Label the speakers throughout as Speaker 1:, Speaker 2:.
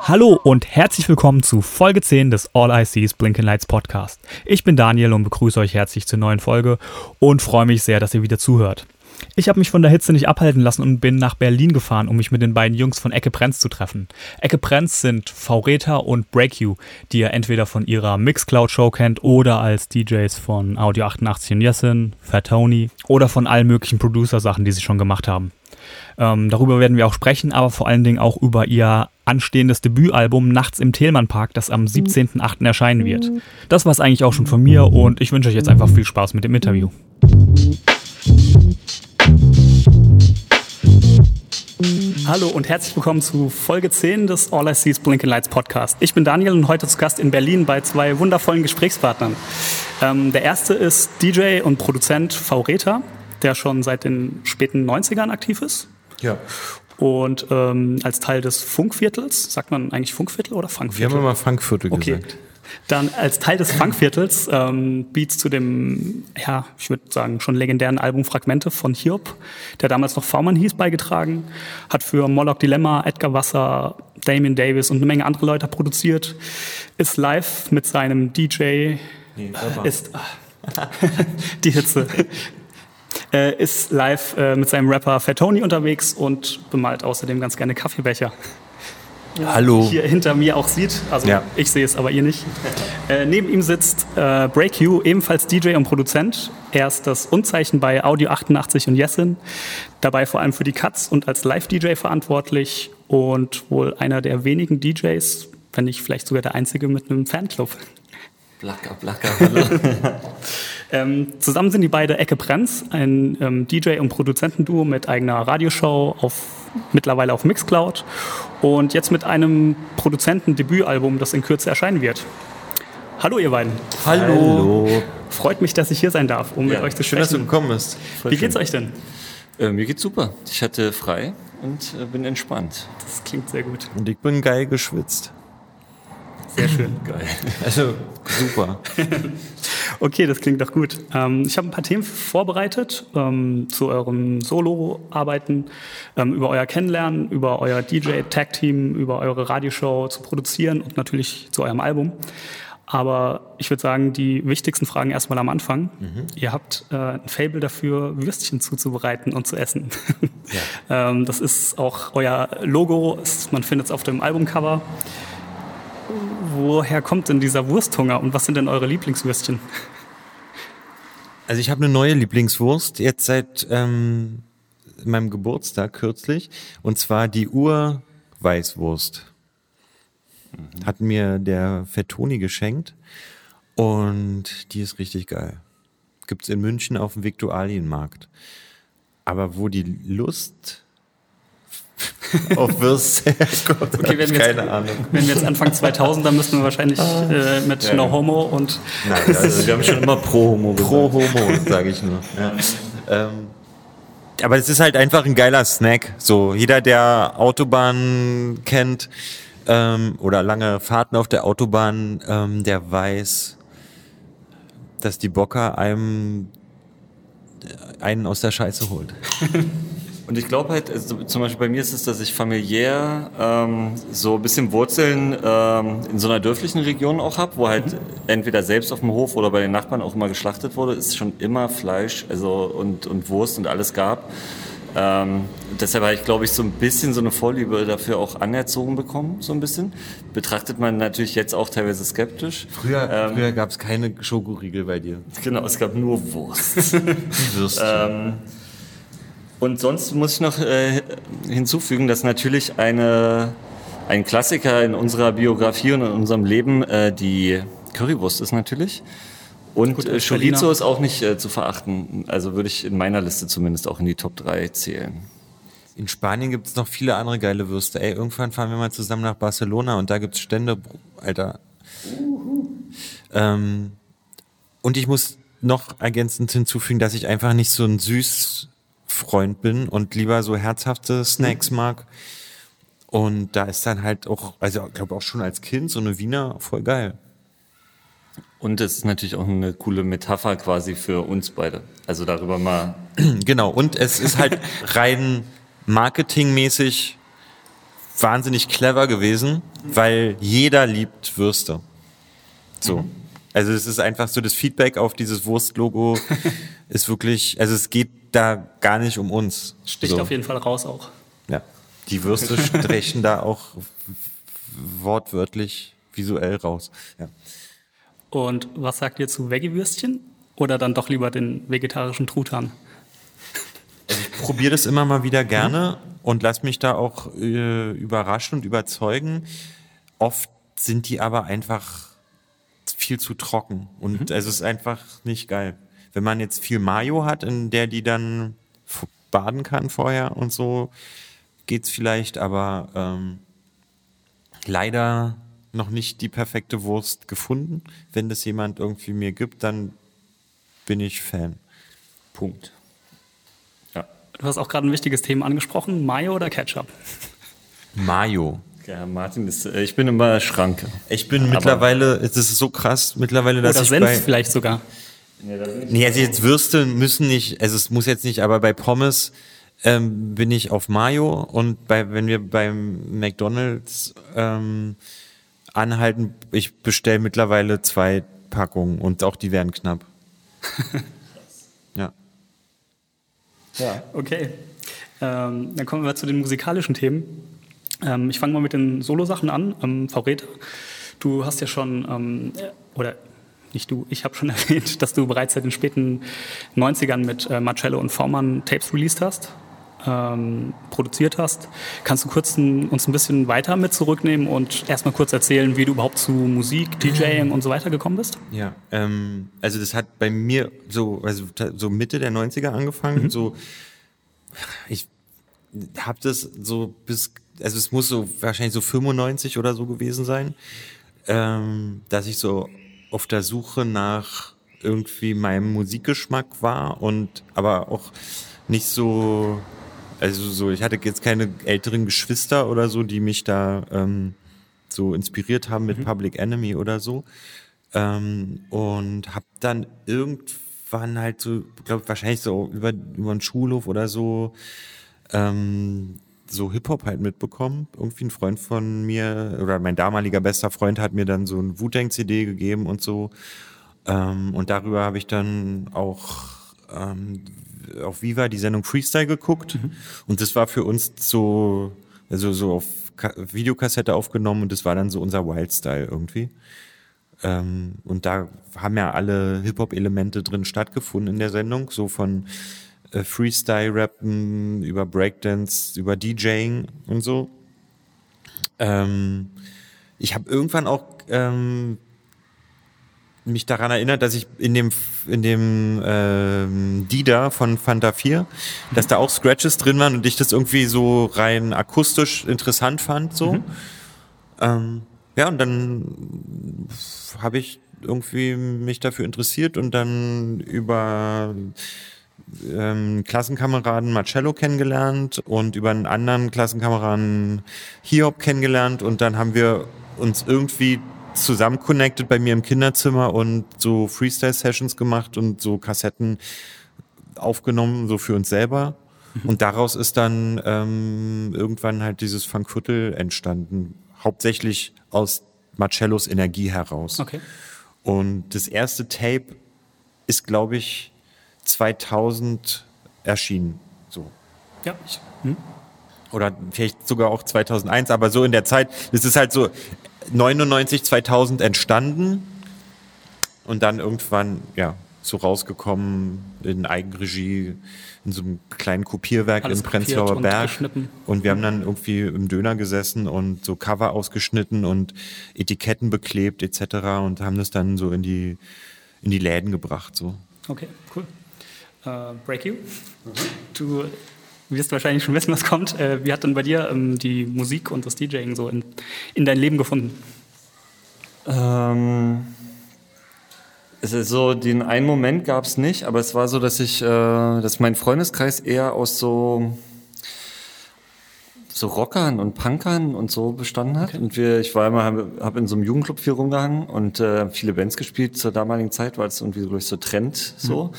Speaker 1: Hallo und herzlich willkommen zu Folge 10 des All I See is Blinking Lights Podcast. Ich bin Daniel und begrüße euch herzlich zur neuen Folge und freue mich sehr, dass ihr wieder zuhört. Ich habe mich von der Hitze nicht abhalten lassen und bin nach Berlin gefahren, um mich mit den beiden Jungs von Ecke Prenz zu treffen. Ecke Prenz sind V-Reta und BreakU, die ihr entweder von ihrer Mixcloud-Show kennt oder als DJs von Audio 88 und Yesin, Fat Tony oder von allen möglichen Producer-Sachen, die sie schon gemacht haben. Ähm, darüber werden wir auch sprechen, aber vor allen Dingen auch über ihr anstehendes Debütalbum Nachts im Thälmann Park, das am 17.08. erscheinen wird. Das war es eigentlich auch schon von mir und ich wünsche euch jetzt einfach viel Spaß mit dem Interview. Hallo und herzlich willkommen zu Folge 10 des All I See is Blinking Lights Podcast. Ich bin Daniel und heute zu Gast in Berlin bei zwei wundervollen Gesprächspartnern. Ähm, der erste ist DJ und Produzent V. Reta, der schon seit den späten 90ern aktiv ist.
Speaker 2: Ja.
Speaker 1: Und ähm, als Teil des Funkviertels, sagt man eigentlich Funkviertel oder
Speaker 2: Wir
Speaker 1: Funkviertel?
Speaker 2: haben immer Frankviertel
Speaker 1: Okay.
Speaker 2: gesagt.
Speaker 1: Dann als Teil des Funkviertels ähm, Beats zu dem, ja, ich würde sagen, schon legendären Album Fragmente von Hiob, der damals noch V-Man hieß, beigetragen. Hat für Moloch Dilemma, Edgar Wasser, Damien Davis und eine Menge andere Leute produziert. Ist live mit seinem DJ, ist ah, die Hitze. Äh, ist live äh, mit seinem Rapper Fat Tony unterwegs und bemalt außerdem ganz gerne Kaffeebecher
Speaker 2: Hallo.
Speaker 1: hier hinter mir auch sieht. Also
Speaker 2: Ja.
Speaker 1: ich sehe es, aber ihr nicht. äh, neben ihm sitzt äh, BreakU, ebenfalls DJ und Produzent. Er ist das Unzeichen bei Audio 88 und Yesin. Dabei vor allem für die Cuts und als Live-DJ verantwortlich und wohl einer der wenigen DJs, wenn nicht vielleicht sogar der einzige mit einem Fanclub.
Speaker 3: Blacker, blacker, hallo.
Speaker 1: Ähm, zusammen sind die beide Ecke Prenz, ein ähm, DJ- und Produzentenduo mit eigener Radioshow, auf, mittlerweile auf Mixcloud und jetzt mit einem Produzenten-Debütalbum, das in Kürze erscheinen wird. Hallo ihr beiden,
Speaker 2: Hallo.
Speaker 1: freut mich, dass ich hier sein darf, um mit
Speaker 3: Ja,
Speaker 1: euch zu
Speaker 2: Schön, dass du
Speaker 1: sprechen.
Speaker 2: gekommen bist.
Speaker 1: Wie geht's euch denn?
Speaker 3: äh, mir geht's super. Ich hatte frei und äh, bin entspannt.
Speaker 1: Das klingt sehr gut.
Speaker 2: Und ich bin geil geschwitzt.
Speaker 1: Sehr schön.
Speaker 3: Geil.
Speaker 2: Also super.
Speaker 1: Okay, das klingt doch gut. Ähm, ich habe ein paar Themen vorbereitet ähm, zu eurem Solo-Arbeiten, ähm, über euer Kennenlernen, über euer DJ-Tag-Team, über eure Radioshow zu produzieren und natürlich zu eurem Album. Aber ich würde sagen, die wichtigsten Fragen erstmal am Anfang. Ihr habt äh, ein Fable dafür, Würstchen zuzubereiten und zu essen. ähm, das ist auch euer Logo, man findet es auf dem Albumcover. Woher kommt denn dieser Wursthunger und was sind denn eure Lieblingswürstchen?
Speaker 2: Also ich habe eine neue Lieblingswurst, jetzt seit ähm, meinem Geburtstag kürzlich. Und zwar die Urweißwurst. Hat mir der Fettoni geschenkt. Und die ist richtig geil. Gibt's in München auf dem Viktualienmarkt. Aber wo die Lust auf Würste herkommt,
Speaker 1: Okay, wenn wir,
Speaker 2: keine
Speaker 1: jetzt,
Speaker 2: Ahnung.
Speaker 1: wenn wir jetzt Anfang 2000, dann müssten wir wahrscheinlich äh, mit No Homo und
Speaker 2: Nein, also
Speaker 3: Wir haben schon immer pro Homo
Speaker 2: Pro Homo, sage ich nur. Ja. Ähm, aber es ist halt einfach ein geiler Snack. So jeder, der Autobahn kennt ähm, oder lange Fahrten auf der Autobahn, ähm, der weiß, dass die Bocker einem äh, einen aus der Scheiße holt.
Speaker 3: Und ich glaube halt, also zum Beispiel bei mir ist es, dass ich familiär ähm, so ein bisschen Wurzeln ähm, in so einer dörflichen Region auch habe, wo halt entweder selbst auf dem Hof oder bei den Nachbarn auch immer geschlachtet wurde, es schon immer Fleisch also und, und Wurst und alles gab. Ähm, deshalb habe ich, glaube ich, so ein bisschen so eine Vorliebe dafür auch anerzogen bekommen, so ein bisschen. Betrachtet man natürlich jetzt auch teilweise skeptisch.
Speaker 2: Früher,
Speaker 3: Ähm,
Speaker 2: früher gab es keine Schokoriegel bei dir.
Speaker 3: Genau, es gab nur Wurst.
Speaker 2: Würstchen.
Speaker 3: Ähm, und sonst muss ich noch äh, hinzufügen, dass natürlich eine, ein Klassiker in unserer Biografie und in unserem Leben äh, die Currywurst ist natürlich. Und
Speaker 1: Gut,
Speaker 3: äh, Chorizo ist auch nicht äh, zu verachten. Also würde ich in meiner Liste zumindest auch in die Top 3 zählen.
Speaker 2: In Spanien gibt es noch viele andere geile Würste. Ey, irgendwann fahren wir mal zusammen nach Barcelona und da gibt's Stände, Alter. Ähm, und ich muss noch ergänzend hinzufügen, dass ich einfach nicht so ein Süßfreund bin und lieber so herzhafte Snacks mag. Und da ist dann halt auch, also ich glaube auch schon als Kind so eine Wiener voll geil.
Speaker 3: Und es ist natürlich auch eine coole Metapher quasi für uns beide. Also darüber mal.
Speaker 2: Genau, und es ist halt rein marketingmäßig wahnsinnig clever gewesen, weil jeder liebt Würste. So. Also es ist einfach so, das Feedback auf dieses Wurstlogo ist wirklich, also es geht da gar nicht um uns.
Speaker 1: Sticht
Speaker 2: so.
Speaker 1: auf jeden Fall raus auch.
Speaker 2: Ja. Die Würste stechen da auch wortwörtlich visuell raus. Ja.
Speaker 1: Und was sagt ihr zu Veggie-Würstchen? Oder dann doch lieber den vegetarischen Truthahn?
Speaker 2: Ich probiere das immer mal wieder gerne und lass mich da auch äh, überraschen und überzeugen. Oft sind die aber einfach viel zu trocken und es ist einfach nicht geil. Wenn man jetzt viel Mayo hat, in der die dann baden kann vorher und so, geht's vielleicht, aber ähm, leider noch nicht die perfekte Wurst gefunden. Wenn das jemand irgendwie mir gibt, dann bin ich Fan.
Speaker 3: Punkt. Ja.
Speaker 1: Du hast auch gerade ein wichtiges Thema angesprochen. Mayo oder Ketchup?
Speaker 2: Mayo.
Speaker 3: Ja, Martin ist, äh, ich bin immer Schranke.
Speaker 2: Ich bin mittlerweile, es ist so krass, mittlerweile, dass
Speaker 1: Oder
Speaker 2: ich
Speaker 1: Senf
Speaker 2: bei,
Speaker 1: vielleicht sogar.
Speaker 2: Nee, also jetzt Würste müssen nicht, also es muss jetzt nicht, aber bei Pommes ähm, bin ich auf Mayo und bei, wenn wir beim McDonalds ähm, anhalten, ich bestelle mittlerweile zwei Packungen und auch die werden knapp. ja.
Speaker 3: Ja.
Speaker 1: Okay. Ähm, dann kommen wir zu den musikalischen Themen. Ähm, ich fange mal mit den Solo-Sachen an. Ähm, Favorita, du hast ja schon, ähm, äh, oder nicht du, ich habe schon erwähnt, dass du bereits seit den späten 90ern mit äh, Marcello und V-Mann Tapes released hast, ähm, produziert hast. Kannst du kurz ein, uns ein bisschen weiter mit zurücknehmen und erstmal kurz erzählen, wie du überhaupt zu Musik, DJing und so weiter gekommen bist?
Speaker 2: Ja, ähm, also das hat bei mir so, also so Mitte der 90er angefangen. So, ich habe das so bis, also es muss so wahrscheinlich so 95 oder so gewesen sein, ähm, dass ich so auf der Suche nach irgendwie meinem Musikgeschmack war und aber auch nicht so, also so, ich hatte jetzt keine älteren Geschwister oder so, die mich da ähm, so inspiriert haben mit Public Enemy oder so. Ähm, und habe dann irgendwann halt so, glaube wahrscheinlich so über, über einen Schulhof oder so, ähm, so Hip-Hop halt mitbekommen. Irgendwie ein Freund von mir oder mein damaliger bester Freund hat mir dann so ein Wu-Tang-CD gegeben und so. Ähm, und darüber habe ich dann auch ähm, auf Viva die Sendung Freestyle geguckt. Und das war für uns so, also so auf Ka Videokassette aufgenommen und das war dann so unser Wildstyle irgendwie. Ähm, und da haben ja alle Hip-Hop-Elemente drin stattgefunden in der Sendung, so von Freestyle-Rappen über Breakdance, über DJing und so. Ähm, ich habe irgendwann auch ähm, mich daran erinnert, dass ich in dem in dem ähm, Dida von Fanta 4, dass da auch Scratches drin waren und ich das irgendwie so rein akustisch interessant fand so. Ähm, ja, und dann habe ich irgendwie mich dafür interessiert und dann über ähm, Klassenkameraden Marcello kennengelernt und über einen anderen Klassenkameraden Hiob kennengelernt und dann haben wir uns irgendwie zusammen connected bei mir im Kinderzimmer und so Freestyle-Sessions gemacht und so Kassetten aufgenommen, so für uns selber. Und daraus ist dann ähm, irgendwann halt dieses Funkviertel entstanden, hauptsächlich aus Marcellos Energie heraus.
Speaker 1: Okay.
Speaker 2: Und das erste Tape ist, glaube ich, 2000 erschienen. So.
Speaker 1: Ja, hm?
Speaker 2: Oder vielleicht sogar auch 2001, aber so in der Zeit. Das ist halt so 99, 2000 entstanden und dann irgendwann, ja, so rausgekommen in Eigenregie, in so einem kleinen Kopierwerk
Speaker 1: Alles
Speaker 2: in Prenzlauer
Speaker 1: und
Speaker 2: Berg. Und wir haben dann irgendwie im Döner gesessen und so Cover ausgeschnitten und Etiketten beklebt etc. und haben das dann so in die, in die Läden gebracht. So.
Speaker 1: Okay, cool. Äh, Break You. Du wirst wahrscheinlich schon wissen, was kommt. Äh, wie hat denn bei dir ähm, die Musik und das DJing so in, in dein Leben gefunden?
Speaker 3: Ähm, Also so den einen Moment gab es nicht, aber es war so, dass ich, äh, dass mein Freundeskreis eher aus so so Rockern und Punkern und so bestanden hat. Okay. Und wir, ich war immer, habe hab in so einem Jugendclub viel rumgehangen und äh, viele Bands gespielt. Zur damaligen Zeit war das irgendwie, glaube ich, so Trend so. Mhm.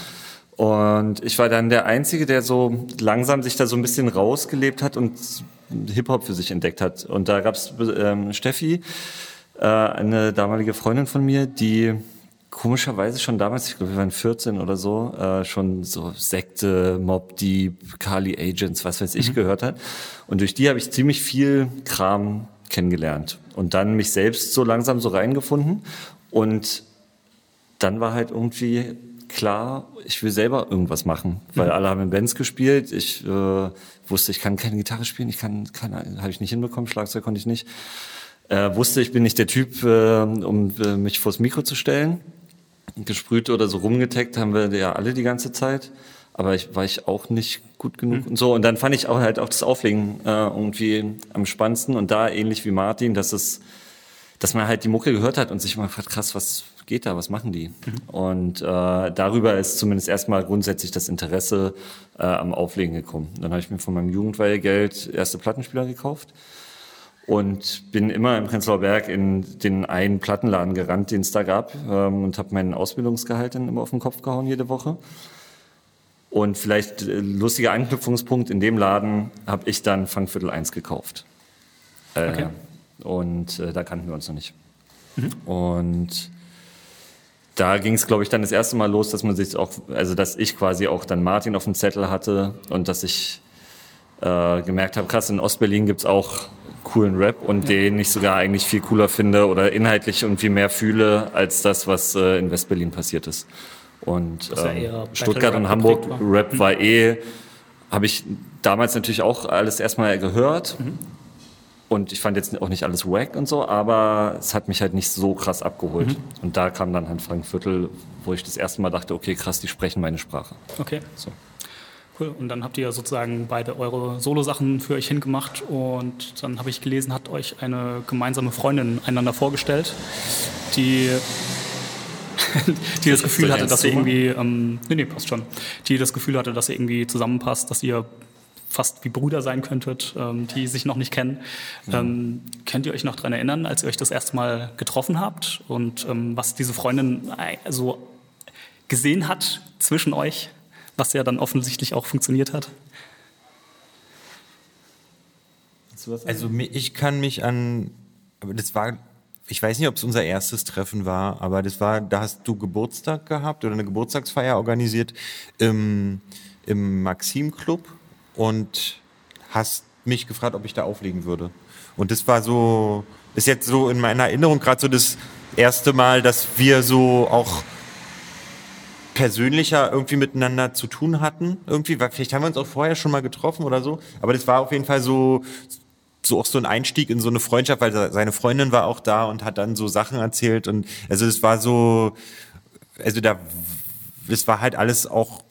Speaker 3: Und ich war dann der Einzige, der so langsam sich da so ein bisschen rausgelebt hat und Hip-Hop für sich entdeckt hat. Und da gab's ähm, Steffi, äh, eine damalige Freundin von mir, die komischerweise schon damals, ich glaube, wir waren 14 oder so, äh, schon so Sekte, Mob Deep, Kali Agents, was weiß ich, mhm. gehört hat. Und durch die habe ich ziemlich viel Kram kennengelernt und dann mich selbst so langsam so reingefunden und dann war halt irgendwie klar, ich will selber irgendwas machen, weil mhm. alle haben in Bands gespielt. Ich äh, wusste, ich kann keine Gitarre spielen, ich kann, keine, habe ich nicht hinbekommen, Schlagzeug konnte ich nicht. Äh, wusste, ich bin nicht der Typ, äh, um äh, mich vors Mikro zu stellen gesprüht oder so rumgetaggt haben wir ja alle die ganze Zeit. Aber ich war ich auch nicht gut genug mhm. und so. Und dann fand ich auch halt auch das Auflegen äh, irgendwie am spannendsten und da ähnlich wie Martin, dass es, dass man halt die Mucke gehört hat und sich mal fragt, krass, was geht da, was machen die? Mhm. Und äh, darüber ist zumindest erstmal grundsätzlich das Interesse äh, am Auflegen gekommen. Dann habe ich mir von meinem Jugendweihegeld erste Plattenspieler gekauft und bin immer im Prenzlauer Berg in den einen Plattenladen gerannt, den es da gab ähm, und habe meinen Ausbildungsgehalt dann immer auf den Kopf gehauen jede Woche. Und vielleicht äh, lustiger Anknüpfungspunkt, in dem Laden habe ich dann Funkviertel 1 gekauft. Äh, okay. Und äh, da kannten wir uns noch nicht. Mhm. Und da ging es, glaube ich, dann das erste Mal los, dass man sich auch, also dass ich quasi auch dann Martin auf dem Zettel hatte und dass ich äh, gemerkt habe, krass, in Ostberlin gibt's auch coolen Rap und ja. den ich sogar eigentlich viel cooler finde oder inhaltlich irgendwie mehr fühle als das, was äh, in Westberlin passiert ist. Und äh, Stuttgart und Hamburg war. Rap mhm. war eh, habe ich damals natürlich auch alles erstmal gehört. Mhm. Und ich fand jetzt auch nicht alles wack und so, aber es hat mich halt nicht so krass abgeholt. Mhm. Und da kam dann halt Frankviertel, wo ich das erste Mal dachte, okay, krass, die sprechen meine Sprache.
Speaker 1: Okay. So. Cool. Und dann habt ihr sozusagen beide eure Solo-Sachen für euch hingemacht und dann habe ich gelesen, hat euch eine gemeinsame Freundin einander vorgestellt, die, die das Gefühl hatte, dass ihr irgendwie, ähm, nee, nee, passt schon, die das Gefühl hatte, dass ihr irgendwie zusammenpasst, dass ihr fast wie Brüder sein könntet, ähm, die sich noch nicht kennen. Ähm, könnt ihr euch noch daran erinnern, als ihr euch das erste Mal getroffen habt und ähm, was diese Freundin so gesehen hat zwischen euch? was ja dann offensichtlich auch funktioniert hat.
Speaker 2: Also ich kann mich an, aber das war, ich weiß nicht, ob es unser erstes Treffen war, aber das war, da hast du Geburtstag gehabt oder eine Geburtstagsfeier organisiert im, im Maxim Club und hast mich gefragt, ob ich da auflegen würde. Und das war so, ist jetzt so in meiner Erinnerung gerade so das erste Mal, dass wir so auch persönlicher irgendwie miteinander zu tun hatten. Irgendwie, vielleicht haben wir uns auch vorher schon mal getroffen oder so. Aber das war auf jeden Fall so, so auch so ein Einstieg in so eine Freundschaft, weil seine Freundin war auch da und hat dann so Sachen erzählt und also es war so, also da, es war halt alles auch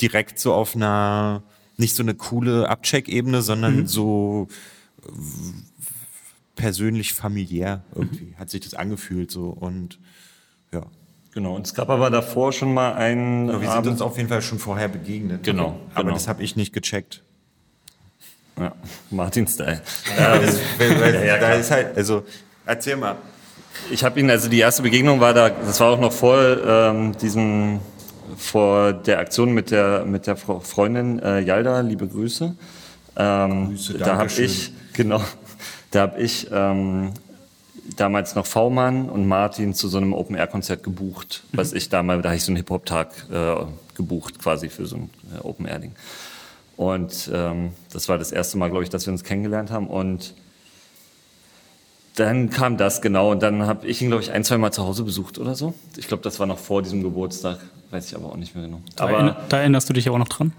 Speaker 2: direkt so auf einer, nicht so eine coole Abcheck-Ebene, sondern mhm. so persönlich familiär irgendwie mhm. hat sich das angefühlt so und ja.
Speaker 3: Genau, und es gab aber davor schon mal einen.
Speaker 2: Ja, wir sind uns auf jeden Fall schon vorher begegnet.
Speaker 3: Genau.
Speaker 2: Aber
Speaker 3: genau.
Speaker 2: das habe ich nicht gecheckt.
Speaker 3: Ja, Martin-Style.
Speaker 2: ähm, ja, ja, da ist halt, also, erzähl mal.
Speaker 3: Ich habe ihn, also die erste Begegnung war da, das war auch noch vor ähm, diesem, vor der Aktion mit der mit der Freundin äh, Yalda, liebe Grüße. Ähm, Grüße, da habe ich, genau, da habe ich ähm, damals noch V-Mann und Martin zu so einem Open-Air-Konzert gebucht, mhm. was ich damals, da habe ich so einen Hip-Hop-Tag äh, gebucht, quasi für so ein äh, Open-Air-Ding. Und ähm, das war das erste Mal, glaube ich, dass wir uns kennengelernt haben. Und dann kam das genau und dann habe ich ihn, glaube ich, ein, zwei Mal zu Hause besucht oder so. Ich glaube, das war noch vor diesem Geburtstag, weiß ich aber auch nicht mehr genau.
Speaker 1: Da, aber, erinner, da erinnerst du dich aber noch dran?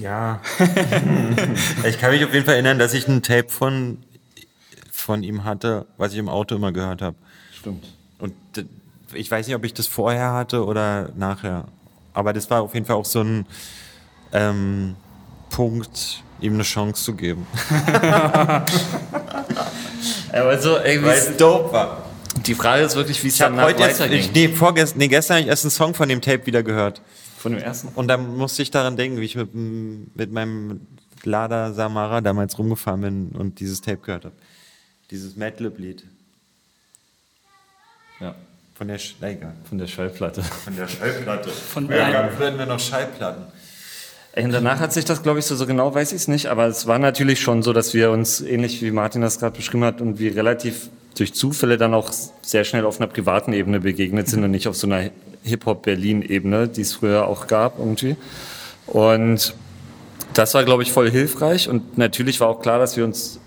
Speaker 2: Ja. ich kann mich auf jeden Fall erinnern, dass ich ein Tape von von ihm hatte, was ich im Auto immer gehört habe.
Speaker 3: Stimmt.
Speaker 2: Und ich weiß nicht, ob ich das vorher hatte oder nachher. Aber das war auf jeden Fall auch so ein ähm, Punkt, ihm eine Chance zu geben.
Speaker 3: Aber so irgendwie.
Speaker 2: Weil es dope war.
Speaker 3: Die Frage ist wirklich, wie es danach
Speaker 2: heute erst,
Speaker 3: weiterging.
Speaker 2: ich, nee, vorgestern, nee, gestern habe ich erst einen Song von dem Tape wieder gehört.
Speaker 3: Von dem ersten.
Speaker 2: Und dann musste ich daran denken, wie ich mit, mit meinem Lada Samara damals rumgefahren bin und dieses Tape gehört habe. Dieses Madlib-Lied
Speaker 3: Ja,
Speaker 2: von der, Sch egal.
Speaker 3: von der Schallplatte.
Speaker 2: Von der Schallplatte.
Speaker 1: Von
Speaker 2: Früher gab- früher hatten wir noch Schallplatten.
Speaker 3: Und danach hat sich das, glaube ich, so, so genau weiß ich es nicht, aber es war natürlich schon so, dass wir uns, ähnlich wie Martin das gerade beschrieben hat, und wir relativ durch Zufälle dann auch sehr schnell auf einer privaten Ebene begegnet sind und nicht auf so einer Hip-Hop-Berlin-Ebene, die es früher auch gab irgendwie. Und das war, glaube ich, voll hilfreich und natürlich war auch klar, dass wir uns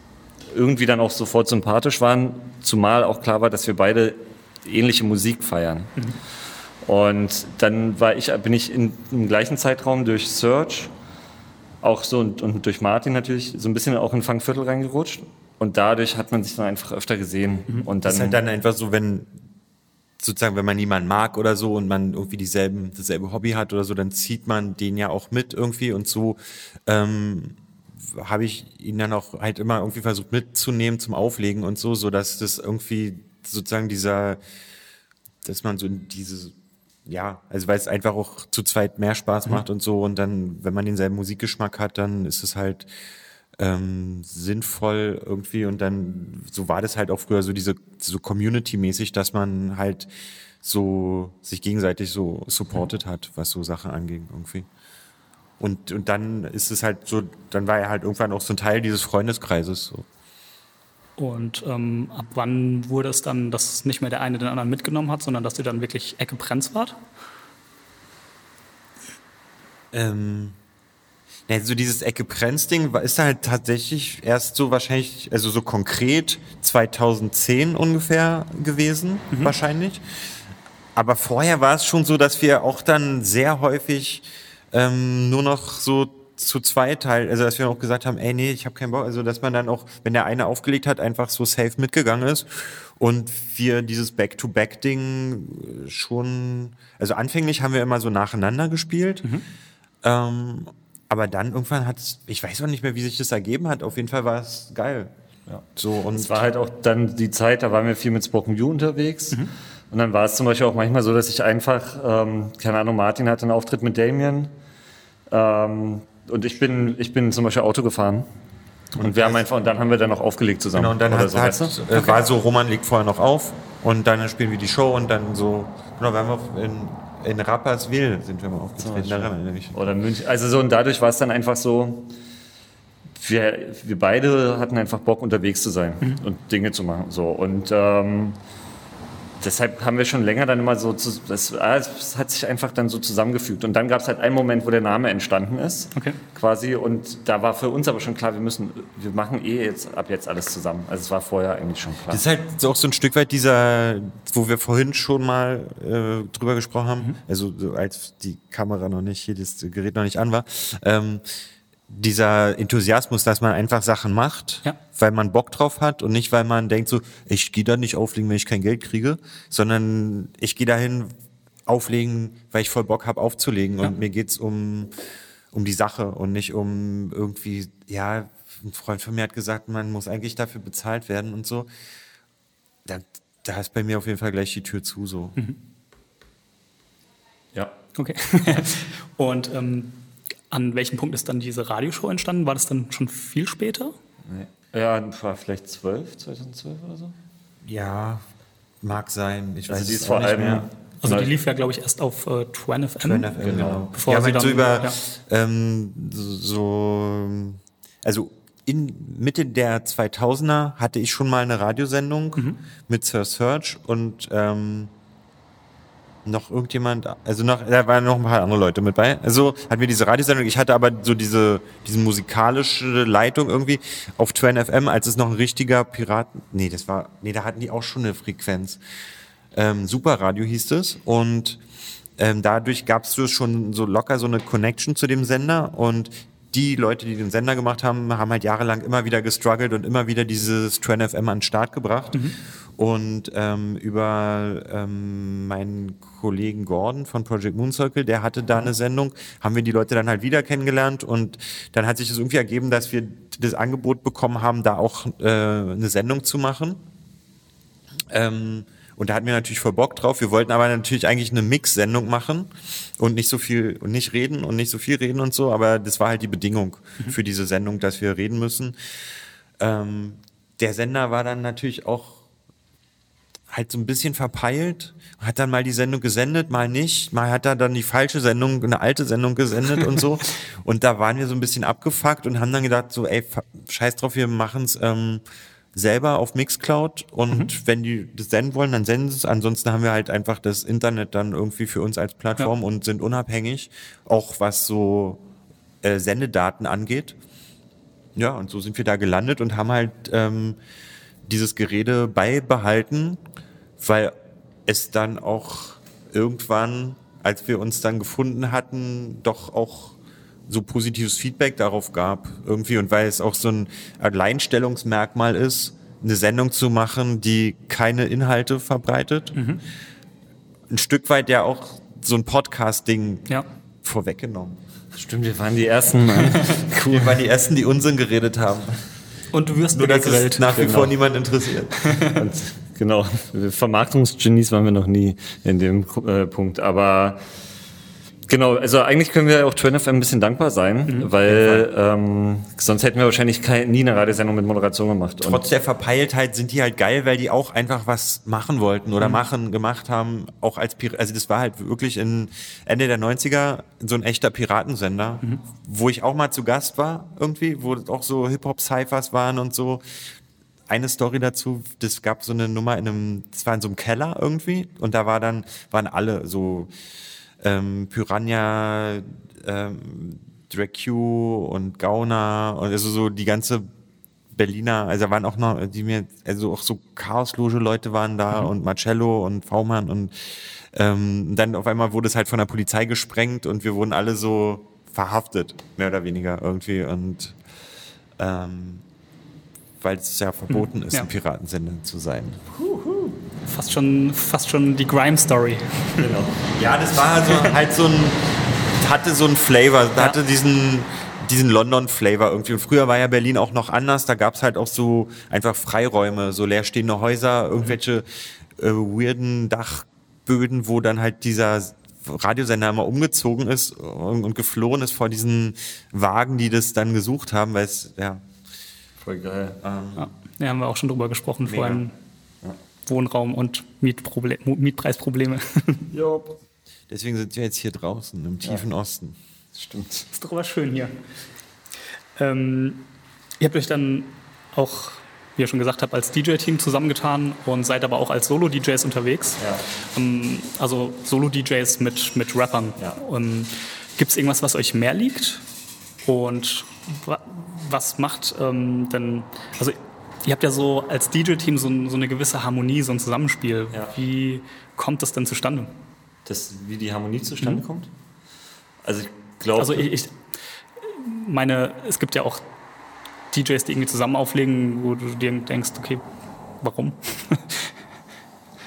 Speaker 3: irgendwie dann auch sofort sympathisch waren, zumal auch klar war, dass wir beide ähnliche Musik feiern. Und dann war ich, bin ich in, im gleichen Zeitraum durch Search auch so und, und durch Martin natürlich so ein bisschen auch in Fangviertel reingerutscht. Und dadurch hat man sich dann einfach öfter gesehen. Und
Speaker 2: Das
Speaker 3: dann,
Speaker 2: ist halt dann einfach so, wenn sozusagen, wenn man niemanden mag oder so und man irgendwie dieselben, dasselbe Hobby hat oder so, dann zieht man den ja auch mit irgendwie und so ähm, habe ich ihn dann auch halt immer irgendwie versucht mitzunehmen zum Auflegen und so, so dass das irgendwie sozusagen dieser, dass man so in diese ja, also weil es einfach auch zu zweit mehr Spaß macht und so und dann, wenn man denselben Musikgeschmack hat, dann ist es halt ähm, sinnvoll irgendwie und dann so war das halt auch früher so diese so Community-mäßig, dass man halt so sich gegenseitig so supported hat, was so Sachen anging irgendwie. Und, und dann ist es halt so, dann war er halt irgendwann auch so ein Teil dieses Freundeskreises. So.
Speaker 1: Und ähm, ab wann wurde es dann, dass nicht mehr der eine den anderen mitgenommen hat, sondern dass ihr dann wirklich Ecke Prenz wart?
Speaker 2: Ähm, ja, so dieses Ecke Prenz-Ding ist halt tatsächlich erst so wahrscheinlich, also so konkret 2010 ungefähr gewesen, wahrscheinlich. Aber vorher war es schon so, dass wir auch dann sehr häufig ähm, nur noch so zu zweit halt, also dass wir auch gesagt haben, ey nee, ich habe keinen Bock, also dass man dann auch, wenn der eine aufgelegt hat, einfach so safe mitgegangen ist und wir dieses Back-to-Back-Ding schon, also anfänglich haben wir immer so nacheinander gespielt, ähm, aber dann irgendwann hat es, ich weiß auch nicht mehr, wie sich das ergeben hat, auf jeden Fall war es geil.
Speaker 3: Ja.
Speaker 2: So und
Speaker 3: Es war halt auch dann die Zeit, da waren wir viel mit Spoken You unterwegs. Und dann war es zum Beispiel auch manchmal so, dass ich einfach, ähm, keine Ahnung, Martin hatte einen Auftritt mit Damien. Ähm, und ich bin, ich bin zum Beispiel Auto gefahren. Und wir haben einfach, und dann haben wir dann auch aufgelegt zusammen.
Speaker 2: Genau, und dann hat,
Speaker 3: so,
Speaker 2: hat,
Speaker 3: weißt du?
Speaker 2: äh, war so, Roman legt vorher noch auf und dann spielen wir die Show und dann so, genau, wir haben auch in, in Rapperswil sind wir mal aufgetreten, da erinnere ich mich.
Speaker 3: Oder München. Also so, und dadurch war es dann einfach so, wir, wir beide hatten einfach Bock, unterwegs zu sein und Dinge zu machen. So. Und ähm, deshalb haben wir schon länger dann immer so, zu, das, ah, es hat sich einfach dann so zusammengefügt. Und dann gab es halt einen Moment, wo der Name entstanden ist,
Speaker 1: Okay.
Speaker 3: quasi. Und da war für uns aber schon klar, wir müssen, wir machen eh jetzt ab jetzt alles zusammen. Also es war vorher eigentlich schon klar.
Speaker 2: Das ist halt so auch so ein Stück weit dieser, wo wir vorhin schon mal äh, drüber gesprochen haben, also so als die Kamera noch nicht, hier das Gerät noch nicht an war, ähm, dieser Enthusiasmus, dass man einfach Sachen macht,
Speaker 1: Ja.
Speaker 2: weil man Bock drauf hat und nicht, weil man denkt so, ich gehe da nicht auflegen, wenn ich kein Geld kriege, sondern ich gehe dahin auflegen, weil ich voll Bock habe aufzulegen und mir geht's um um die Sache und nicht um irgendwie, ja, ein Freund von mir hat gesagt, man muss eigentlich dafür bezahlt werden und so. Da, da ist bei mir auf jeden Fall gleich die Tür zu so.
Speaker 3: ja.
Speaker 1: Okay. Und ähm, an welchem Punkt ist dann diese Radioshow entstanden? War das dann schon viel später?
Speaker 3: Ja, war vielleicht 12, 2012 oder so.
Speaker 2: Ja, mag sein. Ich weiß
Speaker 3: Also die
Speaker 2: es
Speaker 3: ist vor
Speaker 2: nicht
Speaker 3: allem
Speaker 2: mehr.
Speaker 1: Also die lief ja, glaube ich, erst auf äh, Twan FM.
Speaker 2: FM, genau.
Speaker 1: Bevor
Speaker 2: ja,
Speaker 1: sie
Speaker 2: aber so
Speaker 1: dann-
Speaker 2: über,
Speaker 1: ja.
Speaker 2: ähm, so, so, also in Mitte der 2000er hatte ich schon mal eine Radiosendung
Speaker 1: Mhm.
Speaker 2: mit Sir Search und ähm, noch irgendjemand, also noch, da waren noch ein paar andere Leute mit bei. Also hatten wir diese Radiosendung. Ich hatte aber so diese, diese musikalische Leitung irgendwie auf Twan FM, als es noch ein richtiger Piraten, nee, das war, nee, da hatten die auch schon eine Frequenz. Ähm, Superradio hieß es und ähm, dadurch gab es schon so locker so eine Connection zu dem Sender und die Leute, die den Sender gemacht haben, haben halt jahrelang immer wieder gestruggelt und immer wieder dieses Trend FM an den Start gebracht. Und ähm, über ähm, meinen Kollegen Gordon von Project Moon Circle, der hatte da eine Sendung, haben wir die Leute dann halt wieder kennengelernt und dann hat sich es irgendwie ergeben, dass wir das Angebot bekommen haben, da auch äh, eine Sendung zu machen. Ähm, Und da hatten wir natürlich voll Bock drauf. Wir wollten aber natürlich eigentlich eine Mix-Sendung machen und nicht so viel und nicht reden und nicht so viel reden und so. Aber das war halt die Bedingung
Speaker 1: Mhm.
Speaker 2: für diese Sendung, dass wir reden müssen. Ähm, der Sender war dann natürlich auch halt so ein bisschen verpeilt, hat dann mal die Sendung gesendet, mal nicht, mal hat er dann die falsche Sendung, eine alte Sendung gesendet und so. Und da waren wir so ein bisschen abgefuckt und haben dann gedacht, so, ey, scheiß drauf, wir machen's ähm, selber auf Mixcloud und wenn die das senden wollen, dann senden sie es. Ansonsten haben wir halt einfach das Internet dann irgendwie für uns als Plattform und sind unabhängig, auch was so äh, Sendedaten angeht. Ja, und so sind wir da gelandet und haben halt ähm, dieses Gerede beibehalten, weil es dann auch irgendwann, als wir uns dann gefunden hatten, doch auch so positives Feedback darauf gab irgendwie und weil es auch so ein Alleinstellungsmerkmal ist, eine Sendung zu machen, die keine Inhalte verbreitet. Ein Stück weit ja auch so ein Podcast-Ding
Speaker 1: Ja.
Speaker 2: vorweggenommen.
Speaker 3: Stimmt, wir waren die ersten, Mann.
Speaker 2: Wir waren die Ersten, die Unsinn geredet haben.
Speaker 1: Und du wirst
Speaker 2: Nur, dass es nach wie
Speaker 3: Genau.
Speaker 2: vor niemand interessiert.
Speaker 3: Und genau, Vermarktungsgenies waren wir noch nie in dem äh, Punkt. Aber genau, also eigentlich können wir auch Twin FM ein bisschen dankbar sein, weil ähm, sonst hätten wir wahrscheinlich kein, nie eine Radiosendung mit Moderation gemacht.
Speaker 2: Trotz der Verpeiltheit sind die halt geil, weil die auch einfach was machen wollten oder machen, gemacht haben, auch als Pir also das war halt wirklich in Ende der 90er so ein echter Piratensender, wo ich auch mal zu Gast war irgendwie, wo auch so Hip-Hop-Cyphers waren und so. Eine Story dazu, das gab so eine Nummer in einem, das war in so einem Keller irgendwie und da war dann, waren alle so ähm, Piranha, ähm, Drag Q und Gauner und also so die ganze Berliner, also da waren auch noch, die mir, also auch so Chaosloge-Leute waren da und Marcello und V-Mann und ähm, dann auf einmal wurde es halt von der Polizei gesprengt und wir wurden alle so verhaftet, mehr oder weniger irgendwie und ähm, weil es ja verboten ist,
Speaker 1: ja.
Speaker 2: ein Piratensender zu sein.
Speaker 1: Fast schon, fast schon die Grime-Story.
Speaker 2: Ja, das war also halt so ein, hatte so ein Flavor, hatte diesen, diesen London-Flavor irgendwie. Und früher war ja Berlin auch noch anders, da gab's halt auch so einfach Freiräume, so leerstehende Häuser, irgendwelche äh, weirden Dachböden, wo dann halt dieser Radiosender immer umgezogen ist und, und geflohen ist vor diesen Wagen, die das dann gesucht haben, weil es, ja,
Speaker 3: voll geil.
Speaker 1: Ja, da haben wir auch schon drüber gesprochen, vor
Speaker 2: Mega.
Speaker 1: allem Wohnraum und Mietproble Mietpreisprobleme.
Speaker 2: deswegen sind wir jetzt hier draußen im tiefen Osten.
Speaker 3: Stimmt.
Speaker 1: ist doch aber schön hier. Ähm, ihr habt euch dann auch, wie ihr schon gesagt habt, als DJ-Team zusammengetan und seid aber auch als Solo-DJs unterwegs.
Speaker 3: Ja.
Speaker 1: Ähm, also Solo-DJs mit, mit Rappern.
Speaker 3: Ja.
Speaker 1: Ähm, Gibt es irgendwas, was euch mehr liegt? Und wa was macht ähm, denn, also ihr habt ja so als DJ-Team so, so eine gewisse Harmonie, so ein Zusammenspiel.
Speaker 3: Ja.
Speaker 1: Wie kommt das denn zustande?
Speaker 3: Das, wie die Harmonie zustande kommt? Also ich glaube,
Speaker 1: Also ich, ich meine, es gibt ja auch DJs, die irgendwie zusammen auflegen, wo du dir denkst, okay, warum?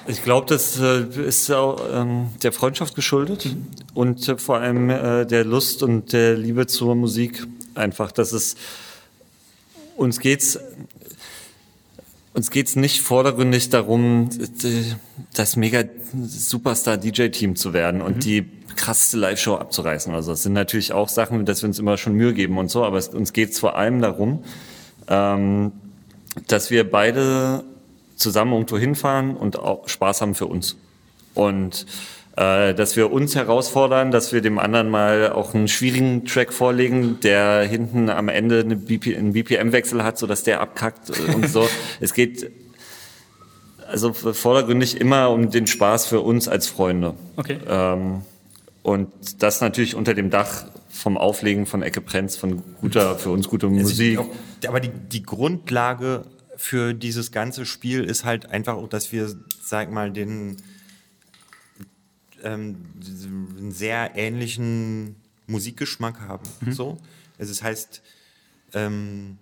Speaker 3: Ich glaube, das äh, ist auch ähm, der Freundschaft geschuldet und äh, vor allem äh, der Lust und der Liebe zur Musik. Einfach, dass es uns geht's uns geht's nicht vordergründig darum, das mega Superstar DJ Team zu werden und die krasseste Live-Show abzureißen. Also es sind natürlich auch Sachen, dass wir uns immer schon Mühe geben und so, aber es, uns geht's vor allem darum, ähm, dass wir beide zusammen irgendwo hinfahren und auch Spaß haben für uns. Und äh, dass wir uns herausfordern, dass wir dem anderen mal auch einen schwierigen Track vorlegen, der hinten am Ende eine BP, einen BPM-Wechsel hat, sodass der abkackt und so. es geht also vordergründig immer um den Spaß für uns als Freunde.
Speaker 1: Okay.
Speaker 3: Ähm, und das natürlich unter dem Dach vom Auflegen von Ecke Prenz, von guter, für uns gute Musik.
Speaker 2: Auch, aber die, die Grundlage für dieses ganze Spiel ist halt einfach auch, dass wir, sag mal, den ähm, einen sehr ähnlichen Musikgeschmack haben. So. Also das heißt, ähm,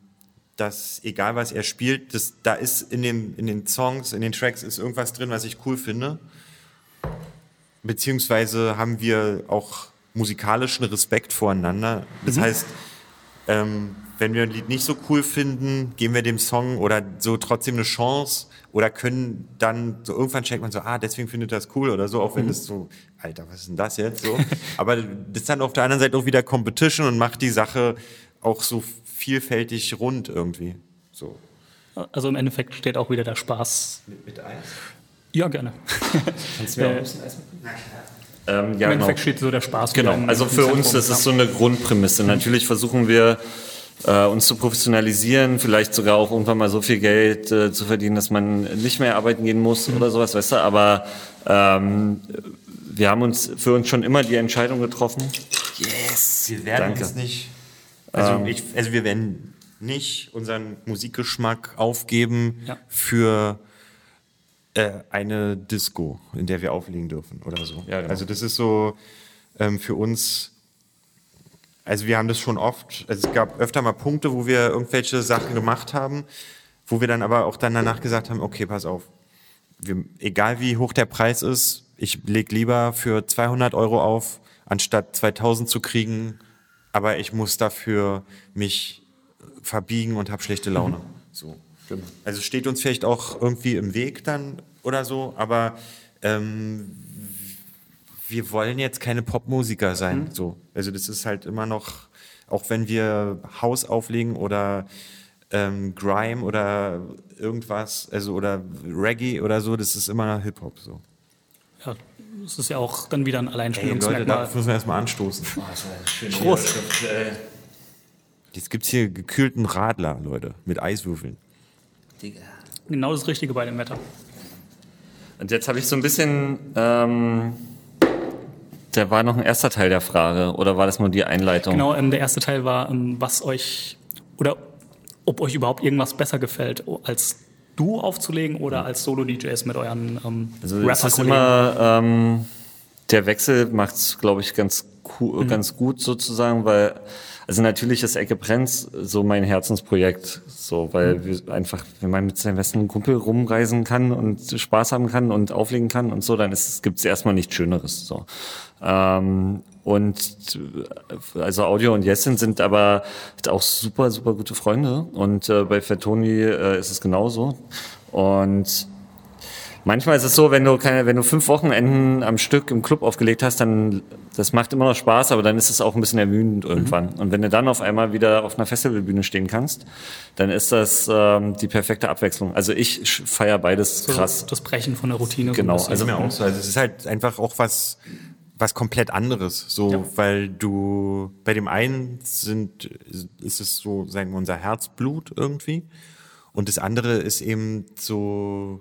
Speaker 2: dass egal was er spielt, das, da ist in, dem, in den Songs, in den Tracks ist irgendwas drin, was ich cool finde. Beziehungsweise haben wir auch musikalischen Respekt voreinander. Das heißt, ähm, wenn wir ein Lied nicht so cool finden, geben wir dem Song oder so trotzdem eine Chance oder können dann so irgendwann checkt man so, ah, deswegen findet das cool oder so, auch wenn das so, Alter, was ist denn das jetzt so? Aber das ist dann auf der anderen Seite auch wieder Competition und macht die Sache auch so vielfältig rund irgendwie. So.
Speaker 1: Also im Endeffekt steht auch wieder der Spaß.
Speaker 2: Mit, mit Eis?
Speaker 1: Ja, gerne.
Speaker 3: Kannst du mir auch ein bisschen Eis mitbringen? Ähm, ja,
Speaker 1: Im
Speaker 3: genau.
Speaker 1: Endeffekt steht so der Spaß.
Speaker 3: Genau, also für uns das ist so eine Grundprämisse. Natürlich versuchen wir äh, uns zu professionalisieren, vielleicht sogar auch irgendwann mal so viel Geld äh, zu verdienen, dass man nicht mehr arbeiten gehen muss oder sowas, weißt du. Aber ähm, wir haben uns für uns schon immer die Entscheidung getroffen.
Speaker 2: Yes, wir werden
Speaker 3: Danke.
Speaker 2: uns nicht. Also, ich, also wir werden nicht unseren Musikgeschmack aufgeben
Speaker 1: Ja.
Speaker 2: für äh, eine Disco, in der wir auflegen dürfen oder so.
Speaker 3: Ja, genau.
Speaker 2: Also das ist so ähm, für uns. Also wir haben das schon oft. Also es gab öfter mal Punkte, wo wir irgendwelche Sachen gemacht haben, wo wir dann aber auch dann danach gesagt haben: Okay, pass auf. Wir, egal wie hoch der Preis ist, ich leg lieber für 200 Euro auf, anstatt 2000 zu kriegen, aber ich muss dafür mich verbiegen und habe schlechte Laune. So. Also steht uns vielleicht auch irgendwie im Weg dann oder so, aber ähm, wir wollen jetzt keine Popmusiker sein. So. Also das ist halt immer noch, auch wenn wir Haus auflegen oder ähm, Grime oder irgendwas, also oder Reggae oder so, das ist immer Hip-Hop. So.
Speaker 1: Ja, das ist ja auch dann wieder ein
Speaker 2: Ey, Leute,
Speaker 1: Alleinstellungsmerkmal.
Speaker 2: da müssen wir erstmal anstoßen.
Speaker 1: Prost.
Speaker 2: Jetzt gibt's hier gekühlten Radler, Leute, mit Eiswürfeln.
Speaker 1: Genau das Richtige bei dem Wetter.
Speaker 3: Und jetzt habe ich so ein bisschen, ähm, da war noch ein erster Teil der Frage, oder war das nur die Einleitung?
Speaker 1: Genau, ähm, der erste Teil war, ähm, was euch oder ob euch überhaupt irgendwas besser gefällt, als du aufzulegen oder als Solo-DJs mit euren ähm,
Speaker 3: Also es ist immer, ähm, der Wechsel macht's, glaube ich, ganz, cool, ganz gut sozusagen, weil, also natürlich ist Ecke Brenz so mein Herzensprojekt, so, weil wir einfach, wenn man mit seinem besten Kumpel rumreisen kann und Spaß haben kann und auflegen kann und so, dann ist, es gibt's erstmal nichts Schöneres, so. Ähm, und also Audio und Jessin sind aber auch super, super gute Freunde. Und äh, bei Fatoni äh, ist es genauso. Und manchmal ist es so, wenn du keine, wenn du fünf Wochenenden am Stück im Club aufgelegt hast, dann das macht immer noch Spaß, aber dann ist es auch ein bisschen ermüdend irgendwann. Und wenn du dann auf einmal wieder auf einer Festivalbühne stehen kannst, dann ist das ähm, die perfekte Abwechslung. Also ich feiere beides
Speaker 1: so
Speaker 3: krass.
Speaker 1: das Brechen von der Routine.
Speaker 3: Genau,
Speaker 1: so
Speaker 2: Also mir auch so. Also es ist halt einfach auch was, was komplett anderes. So,
Speaker 1: Ja.
Speaker 2: weil du bei dem einen sind, ist es so, sagen wir, unser Herzblut irgendwie. Und das andere ist eben so,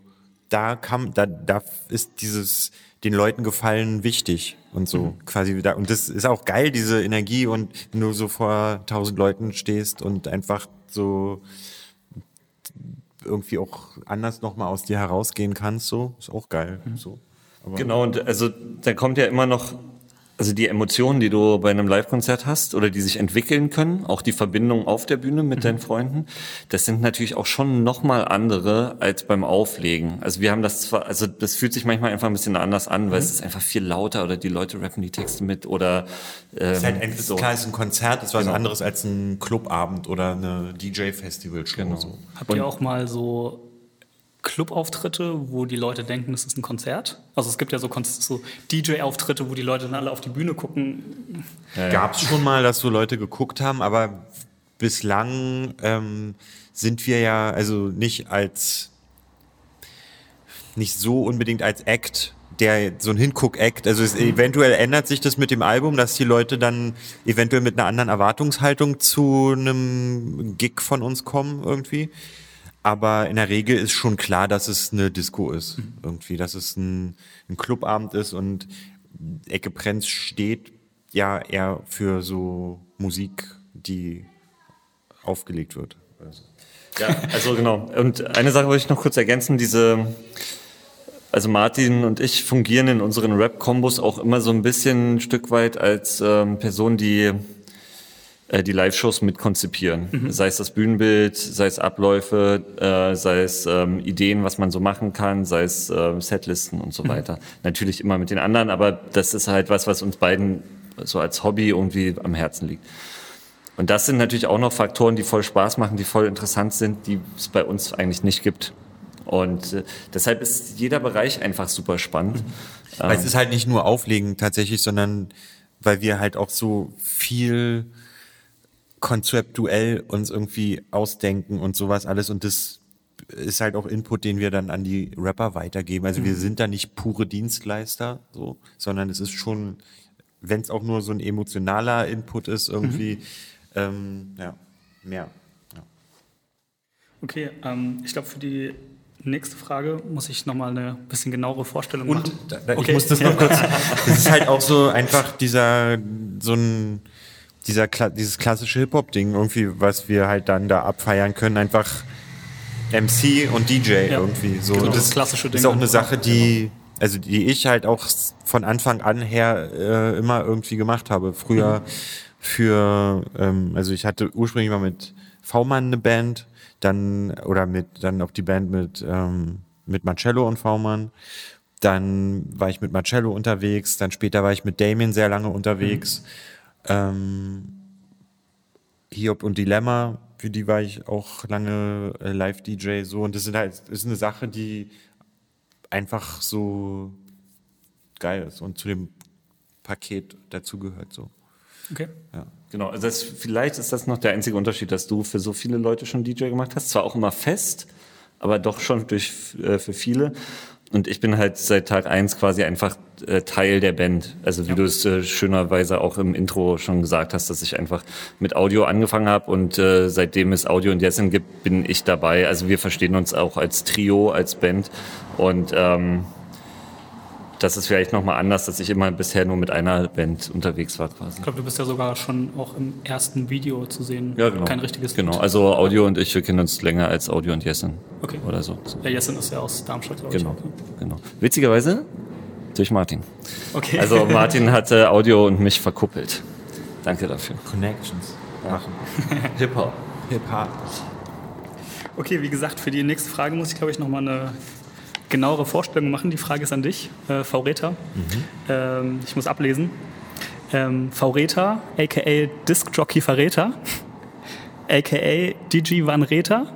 Speaker 2: da kam, da, da ist dieses den Leuten gefallen wichtig und so quasi wieder. Und das ist auch geil, diese Energie und wenn du so vor tausend Leuten stehst und einfach so irgendwie auch anders nochmal aus dir herausgehen kannst, so, ist auch geil. So. Aber
Speaker 3: Genau, und also da kommt ja immer noch, also die Emotionen, die du bei einem Live-Konzert hast oder die sich entwickeln können, auch die Verbindung auf der Bühne mit deinen Freunden, das sind natürlich auch schon nochmal andere als beim Auflegen. Also wir haben das zwar, also das fühlt sich manchmal einfach ein bisschen anders an, weil es ist einfach viel lauter oder die Leute rappen die Texte mit oder ähm,
Speaker 2: ist halt ein,
Speaker 3: so.
Speaker 2: klar, es ist ein Konzert, ist was
Speaker 3: Genau.
Speaker 2: anderes als ein Clubabend oder eine DJ-Festival-Show.
Speaker 3: Genau.
Speaker 2: So.
Speaker 1: Habt ihr auch mal so Clubauftritte, wo die Leute denken, es ist ein Konzert? Also es gibt ja so, so DJ-Auftritte, wo die Leute dann alle auf die Bühne gucken.
Speaker 2: Gab es schon mal, dass so Leute geguckt haben, aber bislang ähm, sind wir ja also nicht als nicht so unbedingt als Act, der so ein Hinguck-Act. Also es, eventuell ändert sich das mit dem Album, dass die Leute dann eventuell mit einer anderen Erwartungshaltung zu einem Gig von uns kommen irgendwie. Aber in der Regel ist schon klar, dass es eine Disco ist. Irgendwie, dass es ein, ein Clubabend ist und Ecke Prenz steht ja eher für so Musik, die aufgelegt wird. Also.
Speaker 3: Ja, also genau. Und eine Sache wollte ich noch kurz ergänzen, diese, also Martin und ich fungieren in unseren Rap-Kombos auch immer so ein bisschen ein Stück weit als ähm, Person, die äh, die Live-Shows mit konzipieren. Sei es das Bühnenbild, sei es Abläufe, äh, sei es ähm, Ideen, was man so machen kann, sei es äh, Setlisten und so weiter. Natürlich immer mit den anderen, aber das ist halt was, was uns beiden so als Hobby irgendwie am Herzen liegt. Und das sind natürlich auch noch Faktoren, die voll Spaß machen, die voll interessant sind, die es bei uns eigentlich nicht gibt. Und äh, deshalb ist jeder Bereich einfach super spannend.
Speaker 2: Weil es ist halt nicht nur Auflegen tatsächlich, sondern weil wir halt auch so viel konzeptuell uns irgendwie ausdenken und sowas alles und das ist halt auch Input, den wir dann an die Rapper weitergeben. Also wir sind da nicht pure Dienstleister, so, sondern es ist schon, wenn es auch nur so ein emotionaler Input ist, irgendwie, ähm, ja, mehr. Ja.
Speaker 1: Okay, ähm, ich glaube, für die nächste Frage muss ich nochmal eine bisschen genauere Vorstellung
Speaker 2: Und
Speaker 1: machen.
Speaker 2: da, da,
Speaker 1: Okay.
Speaker 2: ich muss das noch kurz. Das ist halt auch so einfach dieser so ein dieser dieses klassische Hip Hop Ding irgendwie, was wir halt dann da abfeiern können, einfach MC und DJ
Speaker 1: Ja.
Speaker 2: irgendwie so.
Speaker 1: Genau,
Speaker 2: Und
Speaker 1: das klassische Ding
Speaker 2: ist auch eine. Sache, die also die ich halt auch von Anfang an her äh, immer irgendwie gemacht habe. Früher für ähm, also ich hatte ursprünglich mal mit V-Mann eine Band, dann oder mit dann auch die Band mit ähm, mit Marcello und V-Mann. Dann war ich mit Marcello unterwegs, dann später war ich mit Damien sehr lange unterwegs. Ähm, Hiob und Dilemma, für die war ich auch lange äh, Live-DJ so. Und das sind halt, ist eine Sache, die einfach so geil ist und zu dem Paket dazugehört so.
Speaker 1: Okay.
Speaker 3: Genau, also das, vielleicht ist das noch der einzige Unterschied, dass du für so viele Leute schon DJ gemacht hast. Zwar auch immer fest, aber doch schon durch, äh, für viele. Und ich bin halt seit Tag eins quasi einfach äh, Teil der Band. Also wie du es äh, schönerweise auch im Intro schon gesagt hast, dass ich einfach mit Audio angefangen habe und äh, seitdem es Audio und Jessen gibt, bin ich dabei. Also wir verstehen uns auch als Trio, als Band. Und ähm, das ist vielleicht nochmal anders, dass ich immer bisher nur mit einer Band unterwegs war quasi.
Speaker 1: Ich glaube, du bist ja sogar schon auch im ersten Video zu sehen.
Speaker 3: Ja, genau.
Speaker 1: Kein richtiges
Speaker 3: Genau,
Speaker 1: Lied.
Speaker 3: also Audio und ich, wir kennen uns länger als Audio und Jessen.
Speaker 1: Okay.
Speaker 3: Oder so.
Speaker 1: Ja, Jessen ist ja aus Darmstadt, glaube
Speaker 3: Genau,
Speaker 1: ich. ne?
Speaker 3: genau. Witzigerweise durch Martin.
Speaker 1: Okay.
Speaker 3: Also Martin hatte Audio und mich verkuppelt. Danke dafür.
Speaker 2: Connections machen.
Speaker 3: Hip-Hop.
Speaker 2: Hip-Hop.
Speaker 1: Okay, wie gesagt, für die nächste Frage muss ich, glaube ich, nochmal eine genauere Vorstellung machen. Die Frage ist an dich, äh, V-Reta. Ähm, ich muss ablesen. Ähm, V-Reta, a.k.a. Disc Jockey Verräter, a.k.a. DJ Van Reta,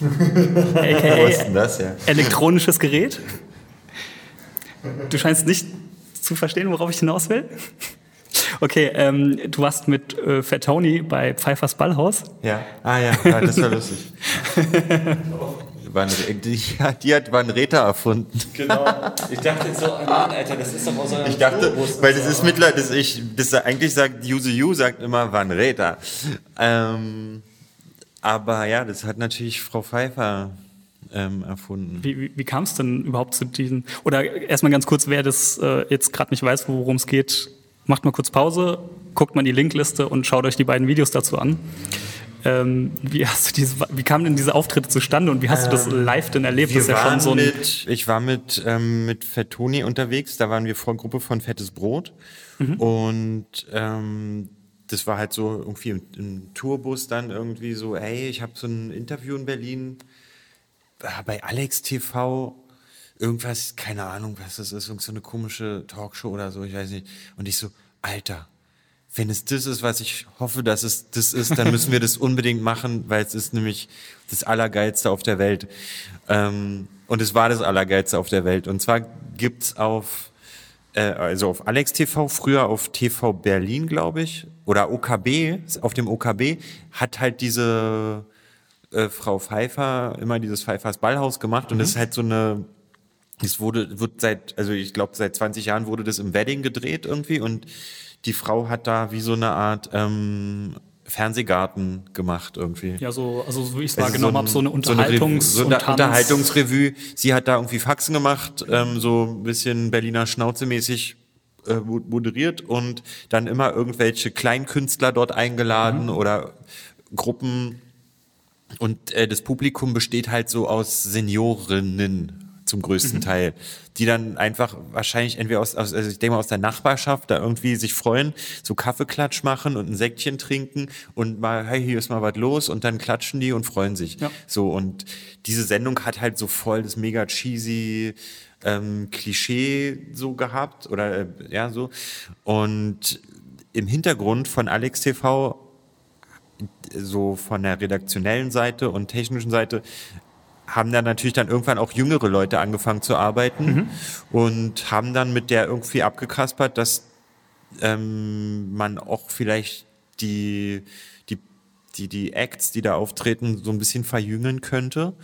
Speaker 1: a.k.a.
Speaker 2: das ja?
Speaker 1: elektronisches Gerät. Du scheinst nicht zu verstehen, worauf ich hinaus will. Okay, ähm, du warst mit äh, Fat Tony bei Pfeiffers Ballhaus.
Speaker 2: Ja. Ah ja, ja das war lustig. Van, die, die hat Van Reta erfunden.
Speaker 3: Genau. Ich dachte jetzt so, oh Mann, Alter, das ist doch aus eurem
Speaker 2: Ich dachte, weil das ist mittlerweile, das ich, das eigentlich sagt, Use You sagt immer Van Reta. Ähm, aber ja, das hat natürlich Frau Pfeiffer ähm, erfunden.
Speaker 1: Wie, wie, wie kam es denn überhaupt zu diesen? Oder erstmal ganz kurz, wer das äh, jetzt gerade nicht weiß, worum es geht, macht mal kurz Pause, guckt mal in die Linkliste und schaut euch die beiden Videos dazu an. Ähm, wie, hast du diese, wie kamen denn diese Auftritte zustande und wie hast du das live denn erlebt? das ist ja schon so
Speaker 2: mit, ich war mit, ähm, mit Fettoni unterwegs, da waren wir vor Gruppe von Fettes Brot. Und ähm, das war halt so irgendwie im, im Tourbus dann irgendwie so, hey, ich habe so ein Interview in Berlin äh, bei Alex TV. Irgendwas, keine Ahnung, was das ist, irgend so eine komische Talkshow oder so, ich weiß nicht. Und ich so, Alter, wenn es das ist, was ich hoffe, dass es das ist, dann müssen wir das unbedingt machen, weil es ist nämlich das Allergeilste auf der Welt. Ähm, und es war das Allergeilste auf der Welt. Und zwar gibt's auf, äh, also auf Alex TV, früher auf TV Berlin, glaube ich, oder OKB, auf dem OKB, hat halt diese äh, Frau Pfeiffer immer dieses Pfeiffers Ballhaus gemacht und das ist halt so eine es wurde, wird seit, also ich glaube, seit 20 Jahren wurde das im Wedding gedreht irgendwie und die Frau hat da wie so eine Art ähm, Fernsehgarten gemacht irgendwie.
Speaker 1: Ja, so, also so wie ich es
Speaker 2: Also
Speaker 1: wahrgenommen habe, so eine Unterhaltungs-
Speaker 2: so eine, Rev-
Speaker 1: Tanz-
Speaker 2: Unterhaltungsrevue. Sie hat da irgendwie Faxen gemacht, ähm, so ein bisschen Berliner Schnauze-mäßig äh, mo- moderiert und dann immer irgendwelche Kleinkünstler dort eingeladen oder Gruppen. Und äh, das Publikum besteht halt so aus Seniorinnen zum größten Teil, die dann einfach wahrscheinlich entweder aus, aus also ich denke mal aus der Nachbarschaft da irgendwie sich freuen, so Kaffeeklatsch machen und ein Säckchen trinken und mal, hey, hier ist mal was los und dann klatschen die und freuen sich.
Speaker 1: Ja.
Speaker 2: So und diese Sendung hat halt so voll das mega cheesy ähm, Klischee so gehabt oder äh, ja so und im Hintergrund von Alex TV so von der redaktionellen Seite und technischen Seite haben dann natürlich dann irgendwann auch jüngere Leute angefangen zu arbeiten mhm. und haben dann mit der irgendwie abgekaspert, dass ähm, man auch vielleicht die, die, die, die Acts, die da auftreten, so ein bisschen verjüngen könnte.